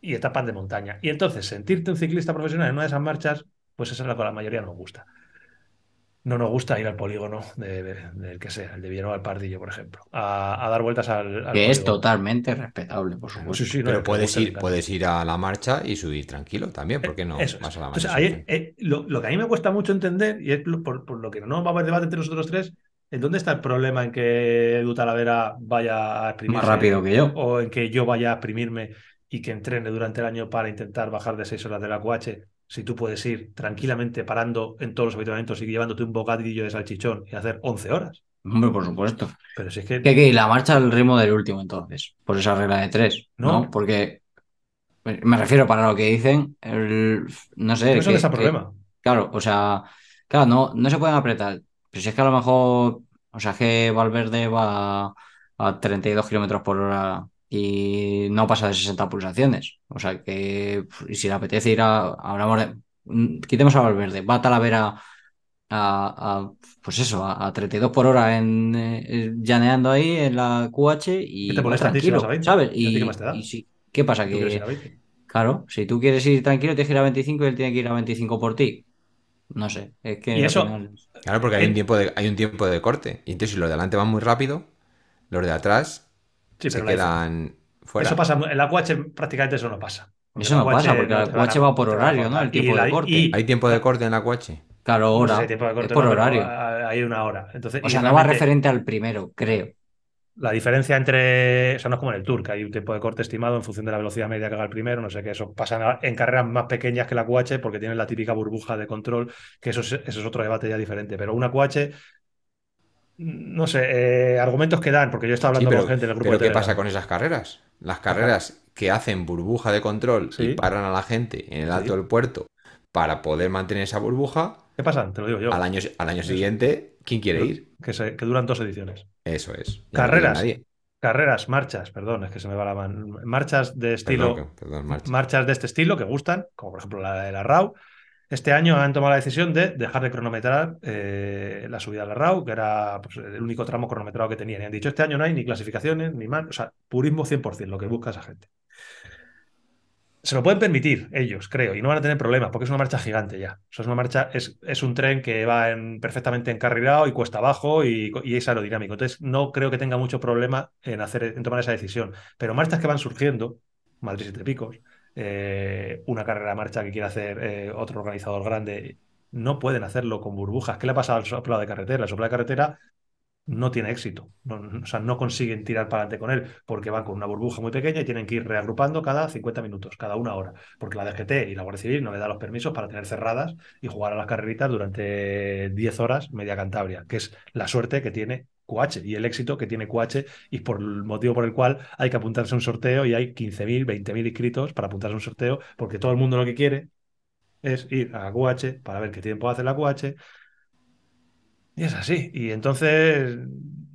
y etapas de montaña. Y entonces, sentirte un ciclista profesional en una de esas marchas, pues esa es la que a la mayoría nos gusta. No nos gusta ir al polígono de- de- del que sea, el de Villanueva al Pardillo, por ejemplo, a, a dar vueltas al, al que es totalmente respetable, por supuesto. Sí, sí, no, Pero puedes ir, puedes ir a la marcha y subir tranquilo también, ¿por qué no? Eso a la Entonces, marcha. ahí, eh, lo, lo que a mí me cuesta mucho entender, y es por, por lo que no va a haber debate entre nosotros tres, ¿en dónde está el problema en que Edu Talavera vaya a exprimirse? Más rápido que yo. O en que yo vaya a exprimirme y que entrene durante el año para intentar bajar de 6 horas de la QH, si tú puedes ir tranquilamente parando en todos los habituamientos y llevándote un bocadillo de salchichón y hacer 11 horas. Hombre, por supuesto. Pero si es que... Que, que la marcha al ritmo del último, entonces, por esa regla de tres, ¿no? No. Porque me refiero para lo que dicen, el- no sé. no es que- ese que- problema. Claro, o sea, claro, no, no se pueden apretar. Pero si es que a lo mejor, o sea, es que Valverde va a 32 kilómetros por hora y no pasa de 60 pulsaciones. O sea que, y si le apetece ir a, hablamos de, mm, quitemos a Valverde, va a Talavera a, a, pues eso, a, a 32 por hora en, eh, llaneando ahí en la QH y ¿Qué te va molesta a ti si tranquilo, 20? ¿sabes? ¿Y a ti Y, qué más te da? y si- ¿qué pasa? Que ir a 20. Claro, si tú quieres ir tranquilo, tienes que ir a 25 y él tiene que ir a 25 por ti. No sé, es que Y eso- final- Claro, porque hay Eh, un tiempo de, hay un tiempo de corte. Y entonces si los de adelante van muy rápido, los de atrás Sí, se pero la- quedan fuera. Eso pasa, en la QH prácticamente eso no pasa. Porque Eso no pasa, QH porque la QH va por horario, ¿no? El tiempo de corte. y- ¿Hay tiempo de corte en la coche? Claro, no sé hora, hay tiempo de es corte, por no, horario. Hay una hora. Entonces, O sea, no va referente al primero, creo. La diferencia entre. O sea, no es como en el Tour, que hay un tiempo de corte estimado en función de la velocidad media que haga el primero. No sé qué. Eso pasa en carreras más pequeñas que la QH porque tienen la típica burbuja de control, que eso es, eso es otro debate ya diferente. Pero una QH. No sé, eh, argumentos que dan, porque yo estaba Sí, hablando pero, con gente en el grupo pero de ¿qué pasa con esas carreras? Las carreras que hacen burbuja de control Sí. y paran a la gente en el alto Sí. del puerto para poder mantener esa burbuja, ¿Qué pasa? Te lo digo yo. al año, al año siguiente, ¿quién quiere ir? Que, se- que duran dos ediciones. Eso es. No Carreras. nadie. Carreras, marchas, perdón, es que se me va la mano. Marchas de estilo. Perdón, que- perdón, marcha. marchas de este estilo que gustan, como por ejemplo la de la RAU. Este año han tomado la decisión de dejar de cronometrar eh, la subida a la RAU, que era pues, el único tramo cronometrado que tenían. Y han dicho, este año no hay ni clasificaciones, ni más, o sea, purismo 100%, lo que busca esa gente. Se lo pueden permitir ellos, creo, y no van a tener problemas, porque es una marcha gigante ya. O es una marcha, es, un tren que va en- perfectamente encarrilado y cuesta abajo y, y es aerodinámico. Entonces, no creo que tenga mucho problema en, hacer, en tomar esa decisión. Pero marchas que van surgiendo, Madrid Siete Picos, eh, una carrera de marcha que quiere hacer eh, otro organizador grande, no pueden hacerlo con burbujas. ¿Qué le pasa al soplado de carretera? El soplado de carretera no tiene éxito. O sea, no consiguen tirar para adelante con él porque van con una burbuja muy pequeña y tienen que ir reagrupando cada 50 minutos, cada una hora. Porque la DGT y la Guardia Civil no le da los permisos para tener cerradas y jugar a las carreritas durante 10 horas media Cantabria, que es la suerte que tiene QH y el éxito que tiene QH y por el motivo por el cual hay que apuntarse a un sorteo y hay 15.000, 20.000 inscritos para apuntarse a un sorteo porque todo el mundo lo que quiere es ir a QH para ver qué tiempo hace la QH Y es así. Y entonces.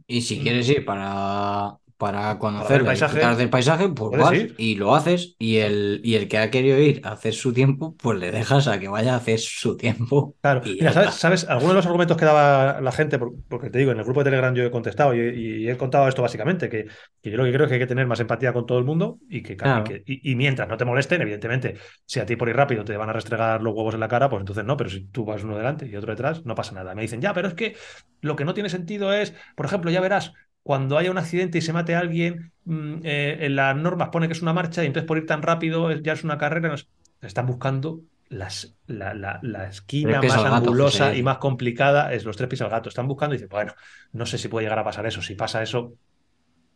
Y si quieres ir para, para conocer el paisaje, del paisaje, pues vas ir. y lo haces. Y el, y el que ha querido ir a hacer su tiempo, pues le dejas a que vaya a hacer su tiempo. Claro, mira, ¿sabes, sabes? Algunos de los argumentos que daba la gente, por- porque te digo, en el grupo de Telegram yo he contestado y, y he contado esto básicamente, que, que yo lo que creo es que hay que tener más empatía con todo el mundo y que, Claro. que- y- y mientras no te molesten, evidentemente, si a ti por ir rápido te van a restregar los huevos en la cara, pues entonces no, pero si tú vas uno delante y otro detrás, no pasa nada. Me dicen, ya, pero es que lo que no tiene sentido es, por ejemplo, ya verás, cuando haya un accidente y se mate a alguien, mm, eh, en las normas pone que es una marcha y entonces por ir tan rápido ya es una carrera. no es- Están buscando las, la, la- la esquina más gato, angulosa y más complicada es los tres pies al gato. Están buscando y dicen, bueno, no sé si puede llegar a pasar eso. Si pasa eso,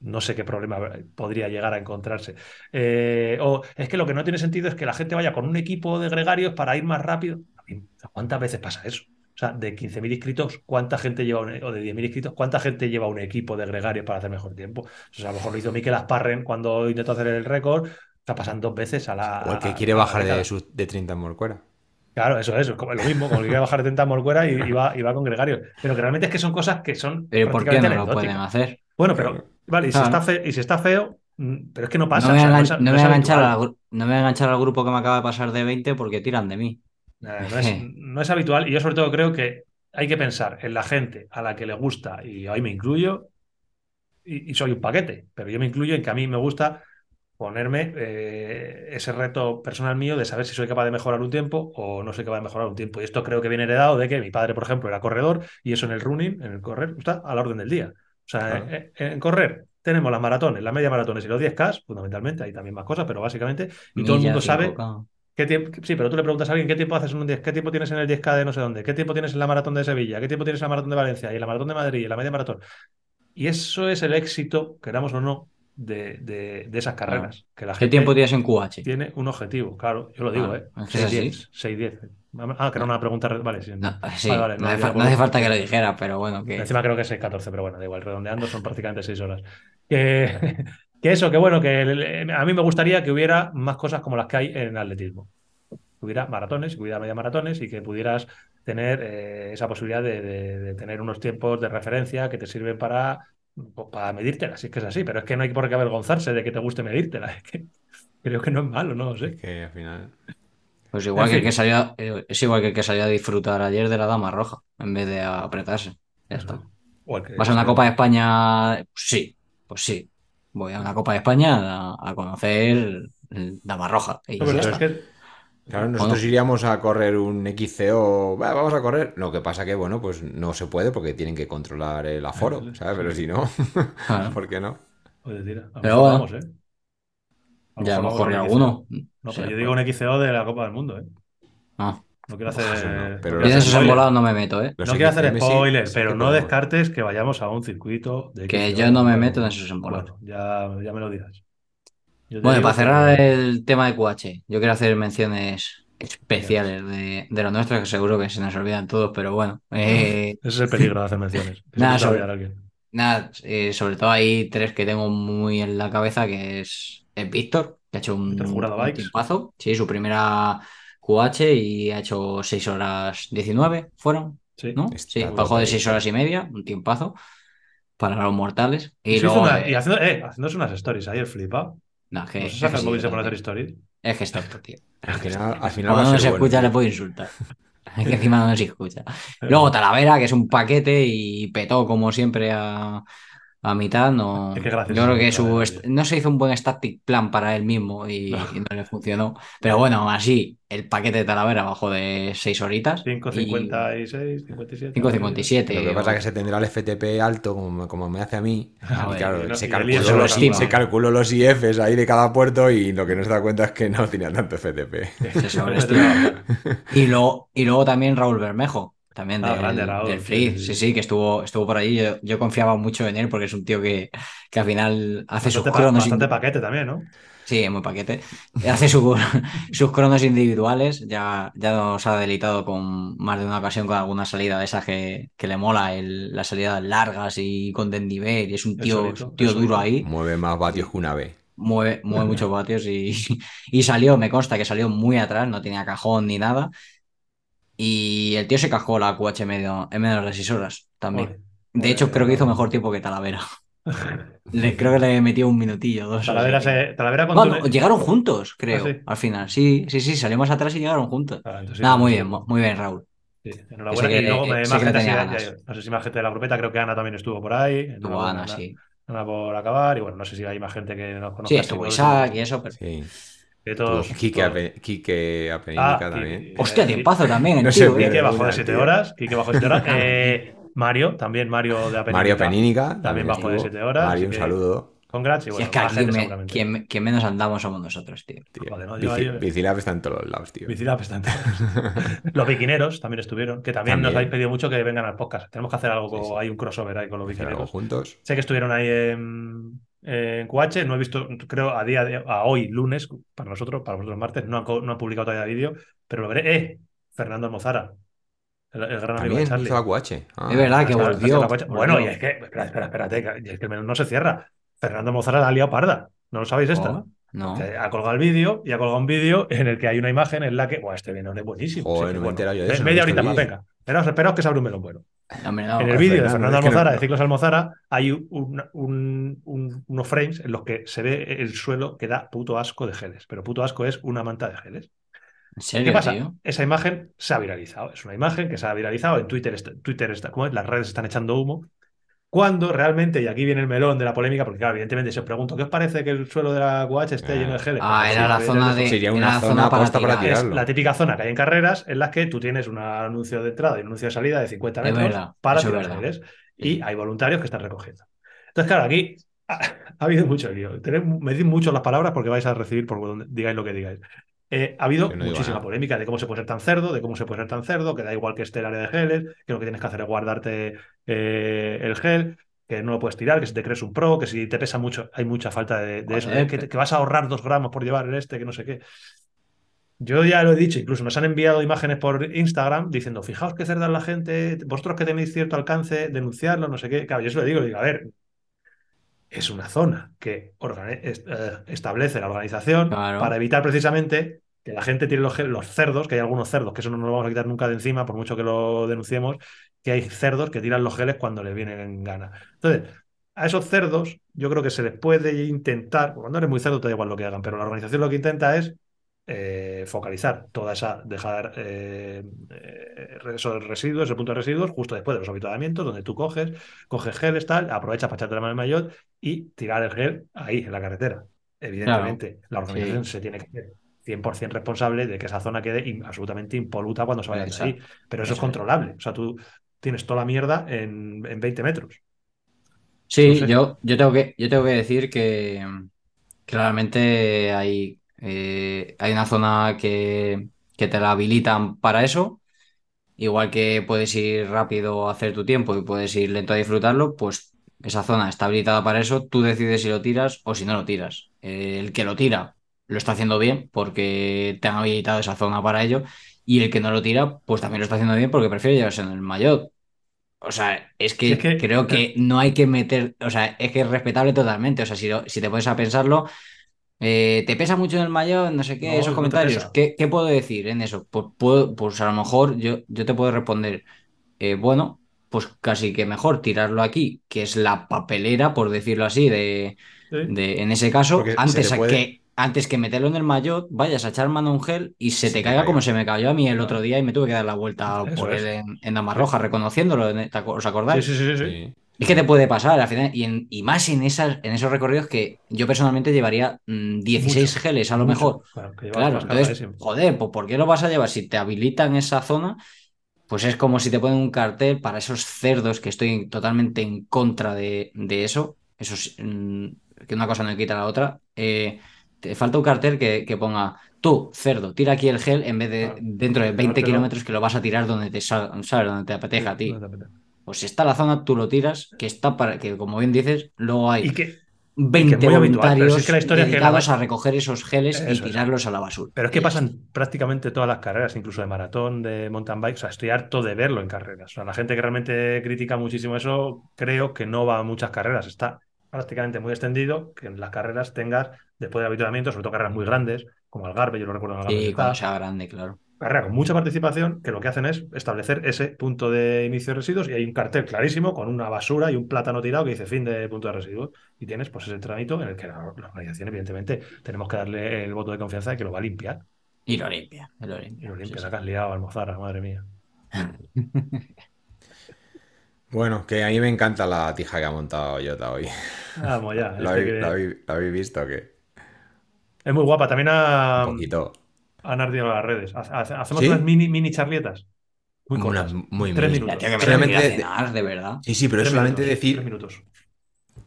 no sé qué problema podría llegar a encontrarse. Eh, o es que lo que no tiene sentido es que la gente vaya con un equipo de gregarios para ir más rápido. ¿Cuántas veces pasa eso? O sea, de 15.000 inscritos, ¿cuánta gente lleva un, o de 10.000 inscritos, cuánta gente lleva un equipo de gregarios para hacer mejor tiempo? O sea, a lo mejor lo hizo Mikel Asparren cuando intentó hacer el récord, o sea, pasan dos veces a la. O el que quiere bajar de, de 30 en Morcuera. Claro, eso es, como lo mismo, como el que quiere bajar de 30 en Morcuera y, y va, y va con gregarios. Pero que realmente es que son cosas que son Pero ¿por qué no lo pueden hacer? Bueno, pero, vale, y si, está fe- y si está feo, mm, pero es que no pasa. No me voy a enganchar al grupo que me acaba de pasar de 20 porque tiran de mí. No, es, no es habitual y yo sobre todo creo que hay que pensar en la gente a la que le gusta, y ahí me incluyo, y, y soy un paquete, pero yo me incluyo en que a mí me gusta ponerme eh, ese reto personal mío de saber si soy capaz de mejorar un tiempo o no soy capaz de mejorar un tiempo. Y esto creo que viene heredado de que mi padre, por ejemplo, era corredor y eso en el running, en el correr, está a la orden del día. O sea, Claro. eh, eh, en correr tenemos las maratones, las media maratones y los 10K, fundamentalmente, hay también más cosas, pero básicamente, y todo el mundo sabe 5K. ¿Qué tiempo? Sí, pero tú le preguntas a alguien qué tiempo haces en un 10, qué tiempo tienes en el 10K de no sé dónde, qué tiempo tienes en la maratón de Sevilla, qué tiempo tienes en la maratón de Valencia y en la maratón de Madrid y en la media maratón. Y eso es el éxito, queramos o no, de, de- de esas carreras. Que la ¿Qué gente tiempo tienes en QH? tiene un objetivo, claro, yo lo digo, Claro, ¿eh? es que es 6-10, 6-10. Ah, que era una pregunta, re- vale, sí. No, sí, Vale, vale, no, no, hace, no falta que lo dijera, pero bueno, que Encima creo que es 14, pero bueno, da igual, redondeando son prácticamente 6 horas. Que, que eso, que bueno, que el- a mí me gustaría que hubiera más cosas como las que hay en atletismo. Que hubiera maratones, que hubiera media maratones y que pudieras tener eh, esa posibilidad de, de- de tener unos tiempos de referencia que te sirven para, pues, para medírtela, si es que es así, pero es que no hay por qué avergonzarse de que te guste medírtela. es que creo que no es malo, no lo sé. Es que al final. pues igual En que fin. que salió, eh, es igual que el que salió a disfrutar ayer de la dama roja, en vez de apretarse. Ya está. ¿Vas a una Copa de España? Sí, pues sí. Voy a una Copa de España a, a conocer Dama Roja. Y No, ya pero está. es que Claro, nosotros iríamos a correr un XCO, "Va, vamos a correr. Lo que pasa que, bueno, pues no se puede porque tienen que controlar el aforo, ¿sabes? Pero si no, Claro. ¿por qué no? Oye, tira, a lo Pero vamos, ¿eh? A Ya hemos corrido un alguno. XCO. No, Sí, pero yo digo un XCO de la Copa del Mundo, ¿eh? Ah, No quiero no, hacer. pero no los esos embolados no me meto, ¿eh? Los No quiero hacer XCM sí, spoiler, sí pero que no podemos. descartes que vayamos a un circuito de Que XCO. yo no me meto en esos embolados. Bueno, ya, ya me lo dirás. Bueno, para que- cerrar el tema de QH, yo quiero hacer menciones especiales de, de lo nuestro, que seguro que se nos olvidan todos, pero bueno. eh, Ese es el peligro de hacer menciones. que Nada, sobre-. Nada, eh, sobre todo hay tres que tengo muy en la cabeza, que es, es Víctor, que ha hecho un, un tiempazo. Sí, su primera QH y ha hecho 6 horas 19, ¿fueron? Sí. ¿No? Está Sí, bajó de Víctor. 6 horas y media, un tiempazo para los mortales. Y, luego... una- eh, y haciendo, eh, haciéndose unas stories ahí, el flipa. no, es que, No es se que saca el sí, móvil y se pone a tonto. hacer stories. Es que es tonto, tío. Al final, al final Cuando no se bueno. escucha le puedo insultar. Es que encima no se escucha. Luego Talavera, que es un paquete y petó como siempre a, a mitad. No, Es que gracioso yo creo que su no se hizo un buen static plan para él mismo y no, y no le funcionó. Pero bueno, aún así, el paquete de Talavera bajó de 6 horitas. y 5.56, 57. 5.57. Lo que pasa es que se tendrá el FTP alto, como, como me hace a mí. Ah, y claro, y no- se, y calculó los, calcula. se calculó los IFs ahí de cada puerto y lo que no se da cuenta es que no tenía tanto FTP. se sobreestima. Y luego, y luego también Raúl Bermejo, también Ah, del, grande Raúl, del sí, Free. sí, Sí, sí. sí, que estuvo, estuvo por allí. Yo, yo confiaba mucho en él porque es un tío que, que al final hace sus Bastante, pa- cronos. bastante indi- paquete también, ¿no? Sí, es muy paquete. Hace su- sus cronos individuales. Ya, ya nos ha delitado con más de una ocasión con alguna salida de esas que, que le mola, el- las salidas largas y con desnivel. Y es un tío, solito, tío duro ahí. Mueve más vatios que una B. Mueve, mueve muchos vatios y, y salió, me consta que salió muy atrás, no tenía cajón ni nada. Y el tío se cajó la QH medio, en menos de 6 horas también. De hecho, creo que hizo mejor tiempo que Talavera. Le, creo que le metió un minutillo, dos. Talavera, se, Talavera con Bueno, llegaron juntos, creo, Ah, sí. al final. Sí, sí, sí, salimos atrás y llegaron juntos. Ah, entonces Nada, sí, muy sí. bien, mu- muy bien, Raúl. Sí, enhorabuena. Que y luego más gente, no sé si más gente de la grupeta, creo que Ana también estuvo por ahí. Tuvo Enhorabuena, ganas, Ana. sí. Ana por acabar. Y bueno, no sé si hay más gente que nos conozca. Sí, así, estuvo. Isaac y eso, pero... Que todos, Quique, todos- Ape- Quique Apenínica Ah, también. Quique. Hostia, tiempazo también el No sé, tío, Quique ¿eh? Bajó de 7 tío. horas. Quique bajó de 7 horas. Eh, Mario, también Mario de Apenínica. Mario Penínica También bajó de estuvo. 7 horas. Mario, un que saludo. Congrats. Y Si es que aquí gente me- quien, quien menos andamos somos nosotros, tío. tío. Joder, no, yo Bici- ahí- Bicilab está en todos los lados, tío. Bicilab está en todos. Los viquineros también estuvieron, que también, nos También. habéis pedido mucho que vengan al podcast. Tenemos que hacer algo, Sí, hay un crossover ahí con los viquineros. juntos. Sé que estuvieron ahí en, en QH, no he visto, creo a día de a hoy, lunes, para nosotros, para vosotros martes, no han, no han publicado todavía vídeo, pero lo veré. ¡Eh! Fernando Almozara, el, el gran amigo de Charlie. hizo la QH. Ah, Es verdad que volvió. Bueno, y es que, espera, espera, espérate, que- y es que el menú no se cierra. Fernando Almozara la ha liado parda. ¿No lo sabéis esta? Oh, no. Ha colgado el vídeo y ha colgado un vídeo en el que hay una imagen en la que. Buah, este menú es buenísimo. Joder, Sí, no me bueno. yo de eso, Media horita más, venga. Esperaos, esperaos que se abre un melón bueno. No. En el vídeo de Fernando, Almozara, de Ciclos Almozara, hay un- un- un- unos frames en los que se ve el suelo que da puto asco de geles. Pero puto asco es una manta de geles. ¿En ¿Qué serio, pasa? tío? Esa imagen se ha viralizado. Es una imagen que se ha viralizado. En Twitter, está- Twitter está, ¿cómo es? Las redes están echando humo. Cuando realmente, y aquí viene el melón de la polémica, porque claro, evidentemente si os pregunto, ¿qué os parece que el suelo de la QH esté lleno de geles? Ah, Pues, era sí, la zona de. Sería una la zona aposta para tirar. es tirarlo. la típica zona que hay en carreras en las que tú tienes un anuncio de entrada y un anuncio de salida de 50 Es metros verdad, para es tirar verdad. geles. Y hay voluntarios que están recogiendo. Entonces, claro, aquí ha, ha habido mucho lío. Tened- medid mucho las palabras porque vais a recibir por donde digáis lo que digáis. Eh, ha habido no muchísima polémica de cómo se puede ser tan cerdo, de cómo se puede ser tan cerdo, que da igual que esté el área de geles, que lo que tienes que hacer es guardarte eh, el gel, que no lo puedes tirar, que si te crees un pro, que si te pesa mucho, hay mucha falta de, de eso, ¿eh? que, vas a ahorrar dos gramos por llevar el este, que no sé qué. Yo ya lo he dicho, incluso nos han enviado imágenes por Instagram diciendo, fijaos qué cerda la gente, vosotros que tenéis cierto alcance, denunciarlo, no sé qué. Claro, yo se lo digo, digo, a ver, es una zona que eh, establece la organización Claro. para evitar precisamente que la gente tire los, los cerdos, que hay algunos cerdos, que eso no nos lo vamos a quitar nunca de encima, por mucho que lo denunciemos, que hay cerdos que tiran los geles cuando les vienen en gana. Entonces, a esos cerdos yo creo que se les puede intentar, cuando eres muy cerdo te da igual lo que hagan, pero la organización lo que intenta es eh, focalizar toda esa, dejar eh, eh, esos residuos, ese punto de residuos, justo después de los habituamientos, donde tú coges, coges geles, tal, aprovechas para echarte la mano maillot y tirar el gel ahí, en la carretera. Evidentemente, la organización Sí. se tiene que hacer 100% responsable de que esa zona quede absolutamente impoluta cuando se de ahí. Exacto. Pero eso es Eso es. controlable. O sea, tú tienes toda la mierda en, en 20 metros. Sí, No sé. yo, yo tengo que, yo tengo que decir que claramente hay, eh, hay una zona que, que te la habilitan para eso. Igual que puedes ir rápido a hacer tu tiempo y puedes ir lento a disfrutarlo, pues esa zona está habilitada para eso. Tú decides si lo tiras o si no lo tiras. El que lo tira lo está haciendo bien porque te han habilitado esa zona para ello. Y el que no lo tira, pues también lo está haciendo bien porque prefiere llevarse en el maillot. O sea, es que, Sí, es que- creo que no hay que meter, o sea, es que es respetable totalmente. O sea, si, lo- si te pones a pensarlo, eh, te pesa mucho en el maillot, no sé qué, No, esos comentarios. ¿Qué, qué puedo decir en eso? Pues, puedo- pues a lo mejor yo, yo te puedo responder, eh, bueno, pues casi que mejor tirarlo aquí, que es la papelera, por decirlo así, de, ¿sí? de- en ese caso, Porque antes te a que, antes que meterlo en el maillot, vayas a echar mano a un gel y se Se te caiga caiga. como se me cayó a mí el otro día y me tuve que dar la vuelta Eso por es. él en, en Damas Rojas, reconociéndolo, ¿te acu- ¿os acordáis? Sí, sí, sí, sí. Es que te puede pasar al final, y, en- y más en, esas, en esos recorridos que yo personalmente llevaría mm, 16 Mucho, geles a lo Mucho. mejor. Claro, entonces, joder, pues ¿por qué lo vas a llevar? Si te habilitan esa zona, pues es como si te ponen un cartel para esos cerdos que estoy totalmente en contra de, de eso. Eso es, mm, que una cosa no quita la otra. Eh, te falta un cartel que, que ponga, tú, cerdo, tira aquí el gel en vez de Claro. dentro de 20 Llevártelo. kilómetros que lo vas a tirar donde te sal- ¿sabes? Donde te apetezca a ti. No. Pues si está la zona, tú lo tiras, que está para que, como bien dices, luego hay Y que, 20 muy habitual, pero voluntarios si es que la historia es que dedicados a recoger esos geles Eso y es. tirarlos a la basura. pero es que Y pasan prácticamente todas las carreras, incluso de maratón, de mountain bike. O sea, estoy harto de verlo en carreras. O sea, la gente que realmente critica muchísimo eso, creo que no va a muchas carreras. Está prácticamente muy extendido que en las carreras tengas, después del habituamiento, sobre todo carreras muy grandes, como Algarve, yo lo recuerdo en Algarve. Sí, cuando sea grande, claro. carrera con mucha participación que lo que hacen es establecer ese punto de inicio de residuos y hay un cartel clarísimo con una basura y un plátano tirado que dice fin de punto de residuos y tienes pues ese tramito en el que la, la organización evidentemente tenemos que darle el voto de confianza de que lo va a limpiar Y lo limpia. y lo y limpia. lo limpia, Sí, la has liado, Almozara, madre mía. Bueno, que a mí me encanta la tija que ha montado Jota hoy. Vamos ya. ¿Lo este habéis, que- habéis- habéis visto o qué? Es muy guapa. También ha, Un poquito. han ardido las redes. Hace- hace- Hacemos ¿Sí? unas mini, mini charlietas. Muy Unas cortas. muy Tres mini. minutos. Ya, tío, que me Solamente tengo que ir a de- cenar, de verdad. Sí, sí, pero es solamente minutos, decir. Tres minutos.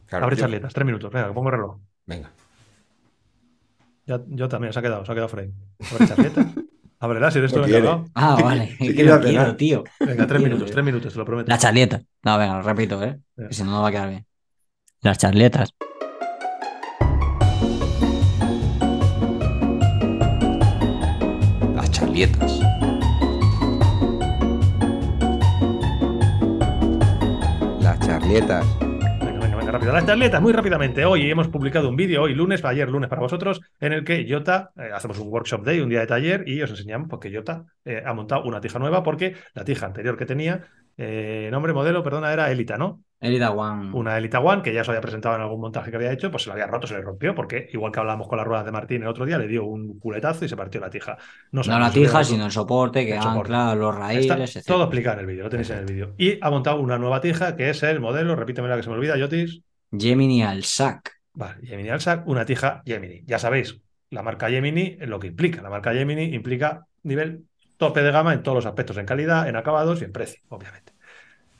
Claro, Abre yo- charletas, tres minutos. Venga, que pongo reloj. Venga. Ya, yo también, se ha quedado, se ha quedado frame. Abre charletas. Ábrela si eres tú No el encargado. Ah, vale. Sí, que quiero lo cenar. quiero, tío. Venga, tres minutos, tres minutos, te lo prometo. La charleta. No, venga, lo repito, ¿eh? Que si no, no va a quedar bien. Las charletas. Las charletas. Venga, venga, venga, rápido. Las charletas, muy rápidamente. Hoy hemos publicado un vídeo, hoy lunes, ayer lunes para vosotros, en el que Jota, eh, hacemos un workshop day, un día de taller, y os enseñamos porque Jota eh, ha montado una tija nueva porque la tija anterior que tenía, eh, nombre, modelo, perdona, era Elita, ¿no? Elida One. Una Elita One que ya se había presentado en algún montaje que había hecho, pues se la había roto, se le rompió, porque igual que hablábamos con las ruedas de Martín el otro día, le dio un culetazo y se partió la tija. No, la tija, sino el soporte que El soporte. ancla los raíles, etc. todo explicado en el vídeo, lo tenéis en el vídeo. Y ha montado una nueva tija que es el modelo, repíteme la que se me olvida, Yotis. Gemini al sac. Vale, Gemini Alsac, una tija Gemini. Ya sabéis, la marca Gemini es lo que implica. La marca Gemini implica nivel tope de gama en todos los aspectos, en calidad, en acabados y en precio, obviamente.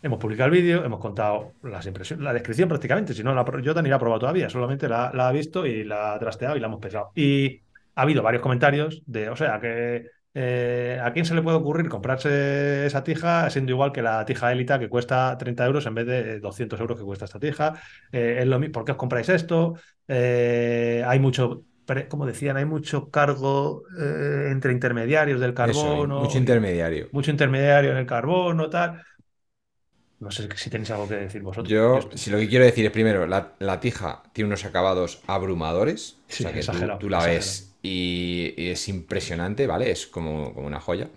Hemos publicado el vídeo, hemos contado las impresiones, la descripción prácticamente, si no, la, yo ni la he probado todavía, solamente la, la ha visto y la ha trasteado y la hemos pesado. Y ha habido varios comentarios de, o sea, que eh, ¿a quién se le puede ocurrir comprarse esa tija siendo igual que la tija Elita que cuesta 30 euros en vez de 200 euros que cuesta esta tija? Eh, es lo mi- ¿Por qué os compráis esto? Eh, hay mucho, como decían, hay mucho cargo entre intermediarios del Eso, carbono, mucho intermediario. mucho intermediario en el carbono, tal. No sé si tenéis algo que decir vosotros. Yo, si lo que quiero decir es primero, la, la tija tiene unos acabados abrumadores. Sí, o sea que tú- exagerado, tú, la exagerado. ves y, y es impresionante, ¿vale? Es como, como una joya.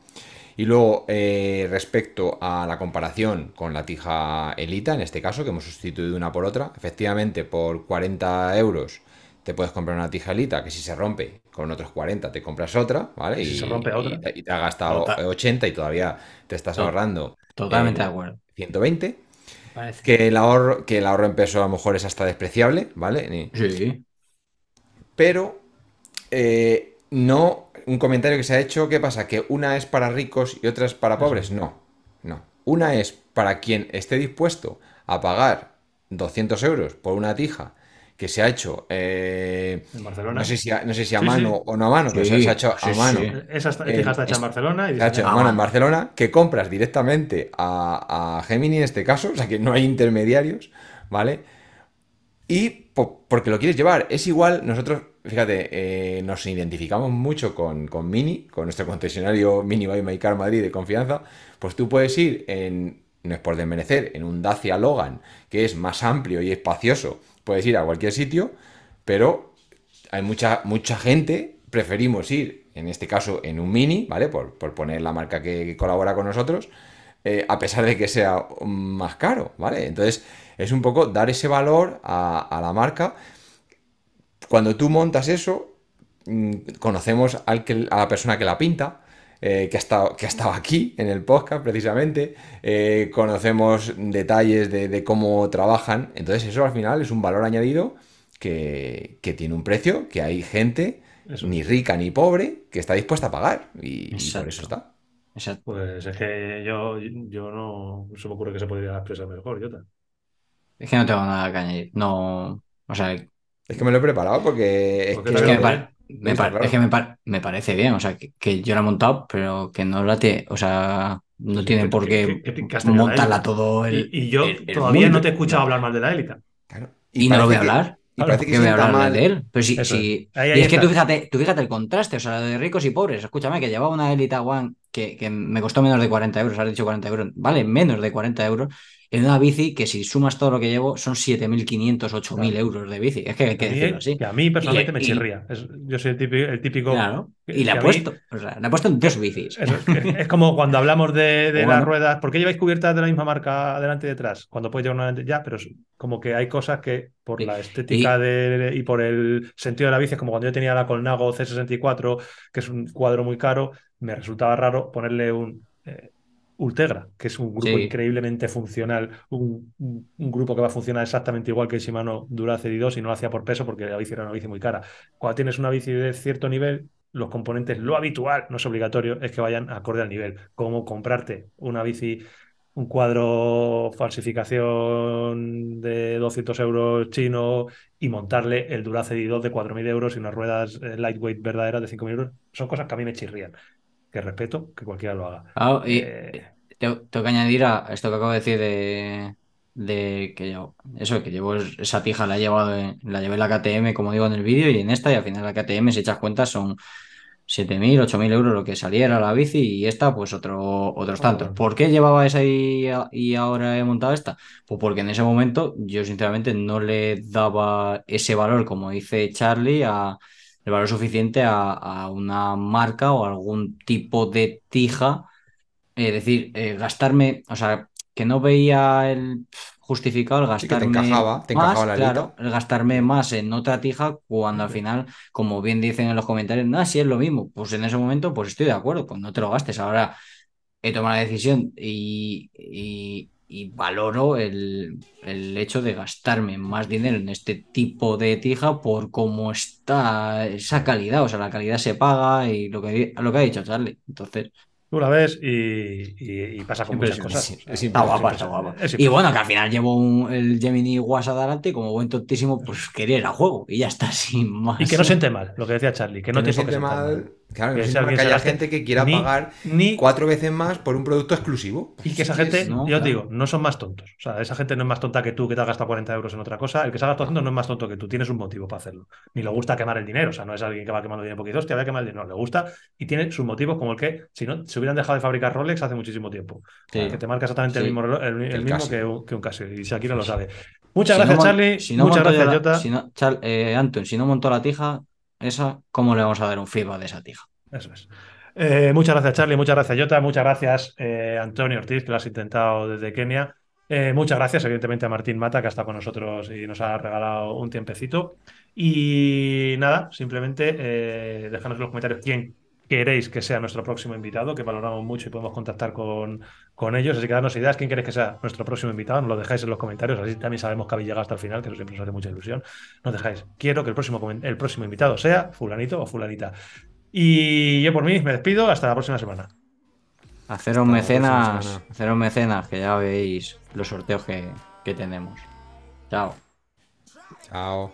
Y luego, eh, respecto a la comparación con la tija Elita, en este caso, que hemos sustituido una por otra, efectivamente, por 40 euros te puedes comprar una tija Elita que si se rompe con otros 40 te compras otra, ¿vale? Y si se rompe y otra. te- y te ha gastado Total. 80 y todavía te estás ahorrando Totalmente eh, de acuerdo. 120. Parece. Que el ahorro, que el ahorro en peso a lo mejor es hasta despreciable, ¿vale? Sí. Pero eh, no, un comentario que se ha hecho, ¿qué pasa? ¿Que una es para ricos y otra es para pobres? No, no. Una es para quien esté dispuesto a pagar 200 euros por una tija que se ha hecho, eh, En Barcelona. no sé si a, no sé si a Sí, mano sí. o no a mano, pero Sí, se ha hecho sí, a mano. sí. Esa está- Eh, está hecha es- en Barcelona y Se ha hecho a mano en Barcelona, que compras directamente a, a Gemini en este caso, o sea que no hay intermediarios, ¿vale? Y po- porque lo quieres llevar, es igual, nosotros, fíjate, eh, nos identificamos mucho con, con Mini, con nuestro concesionario Mini by My Car Madrid de confianza, pues tú puedes ir en, no es por desmerecer, en un Dacia Logan, que es más amplio y espacioso, puedes ir a cualquier sitio, pero hay mucha, mucha gente, preferimos ir, en este caso, en un Mini, ¿vale? Por, por poner la marca que colabora con nosotros, eh, a pesar de que sea más caro, ¿vale? Entonces, es un poco dar ese valor a, a la marca. Cuando tú montas eso, mm, conocemos al que, a la persona que la pinta, eh, que, ha estado, que ha estado aquí en el podcast precisamente, eh, conocemos detalles de, de cómo trabajan, entonces eso al final es un valor añadido que, que tiene un precio, que hay gente, Eso. ni rica ni pobre, que está dispuesta a pagar, y, y por eso está. Exacto. Pues es que yo, yo no se me ocurre que se podría expresar mejor, Jota. Es que no tengo nada que añadir. No. O sea, es que me lo he preparado porque es Porque que- te que me, veo par- bien. Me Está claro. es que me, par- me parece bien. O sea, que, que yo la he montado, pero que no la tiene. O sea, no Sí, tienen que- por qué montarla todo el. Y, y yo el- el todavía mundo. no te he escuchado hablar mal de la élita. Claro. Y no lo voy a parece hablar. Y parece ¿Por que voy a hablar mal. de él? Pero sí, sí. es. Ahí- y es que tú fíjate, tú fíjate el contraste, o sea, lo de ricos y pobres. Escúchame, que llevaba una Elite One que, que me costó menos de 40 euros, has dicho 40 euros, vale, menos de 40 euros. En una bici que si sumas todo lo que llevo son 7.500, 8.000 euros de bici. Es que hay que decirlo así. que a mí personalmente Y- me y- chirría. Es- yo soy el típico, el típico Claro. que- Y le que ha a mí- puesto, o sea, le ha puesto en dos bicis. Es, como cuando hablamos de, de Bueno. las ruedas. ¿Por qué lleváis cubiertas de la misma marca adelante y detrás? Cuando puedes llevar una adelante- ya, pero como que hay cosas que por Sí. la estética de- y por el sentido de la bici, es como cuando yo tenía la Colnago C64, que es un cuadro muy caro, me resultaba raro ponerle un eh, Ultegra, que es un grupo Sí. increíblemente funcional, un, un- un grupo que va a funcionar exactamente igual que el Shimano Duracell 2 y no lo hacía por peso porque la bici era una bici muy cara. Cuando tienes una bici de cierto nivel, los componentes, lo habitual, no es obligatorio, es que vayan acorde al nivel. Como comprarte una bici, un cuadro falsificación de 200 euros chino y montarle el Duracell 2 de 4.000 euros y unas ruedas eh, lightweight verdaderas de 5.000 euros. Son cosas que a mí me chirrían. Que respeto que cualquiera lo haga. Claro, y Eh, tengo, tengo que añadir a esto que acabo de decir de, de que yo, eso, que llevo es- esa tija la he llevado en- la llevé en la KTM, como digo en el vídeo, y en esta, y al final la KTM, si echas cuenta, son 7.000, 8.000 euros lo que saliera la bici, y esta, pues otro, otros tantos. ¿Por qué llevaba esa y, y ahora he montado esta? Pues porque en ese momento yo sinceramente no le daba ese valor, como dice Charlie, a, el valor suficiente a, a una marca o algún tipo de tija. Es decir, eh, gastarme, o sea, que no veía el justificado el Sí, que te gastarme encajaba, te más, encajaba la claro, el gastarme más en otra tija cuando al final, como bien dicen en los comentarios, no, si es lo mismo, pues en ese momento pues estoy de acuerdo, pues no te lo gastes. Ahora he tomado la decisión y, y- y valoro el, el hecho de gastarme más dinero en este tipo de tija por cómo está esa calidad, o sea, la calidad se paga y lo que, lo que ha dicho Charlie. Entonces, tú la ves y, y- y pasa con muchas cosas. Está guapa, es está guapa. es Y bueno, que al final llevo un- el Gemini WhatsApp adelante y como buen tontísimo, pues quería ir a juego y ya está, sin más. Y que no siente mal, lo que decía Charlie, que no Que no tiene siente sentar mal. Claro, que Que haya gente que quiera ni- pagar Ni cuatro veces más por un producto exclusivo. Y que esa Sí, es- gente, no, yo os claro. digo, no son más tontos. O sea, esa gente no es más tonta que tú, que te has gastado 40 euros en otra cosa. El que se ha gastado haciendo no es más tonto que tú. Tienes un motivo para hacerlo. Ni le gusta quemar el dinero. O sea, no es alguien que va quemando dinero porque dice, hostia, voy a quemar el dinero. No, le gusta y tiene sus motivos como el que, si no, se hubieran dejado de fabricar Rolex hace muchísimo tiempo. Sí. Que te marca exactamente el mismo, reloj- el, el el mismo que un, que un Casio. Y Shakira lo sabe. Muchas Si gracias, Charlie. si no Muchas gracias, la- Jota. si no- Char- eh, Anton, si no montó la tija, esa, ¿cómo le vamos a dar un feedback de esa tija? Eso es. Eh, muchas gracias, Charlie. Muchas gracias, Jota. Muchas gracias, eh, Antonio Ortiz, que lo has intentado desde Kenia. Eh, muchas gracias, evidentemente, a Martín Mata, que ha estado con nosotros y nos ha regalado un tiempecito. Y nada, simplemente eh, en los comentarios quién queréis que sea nuestro próximo invitado, que valoramos mucho y podemos contactar con, con ellos. Así que darnos ideas, quién queréis que sea nuestro próximo invitado. Nos lo dejáis en los comentarios, así también sabemos que habéis llegado hasta el final, que eso siempre nos hace mucha ilusión. Nos dejáis, quiero que el próximo, el próximo invitado sea fulanito o fulanita. Y yo por mí me despido hasta la próxima semana. Haceros mecenas, haceros mecenas, que ya veis los sorteos que, que tenemos. Chao. Chao.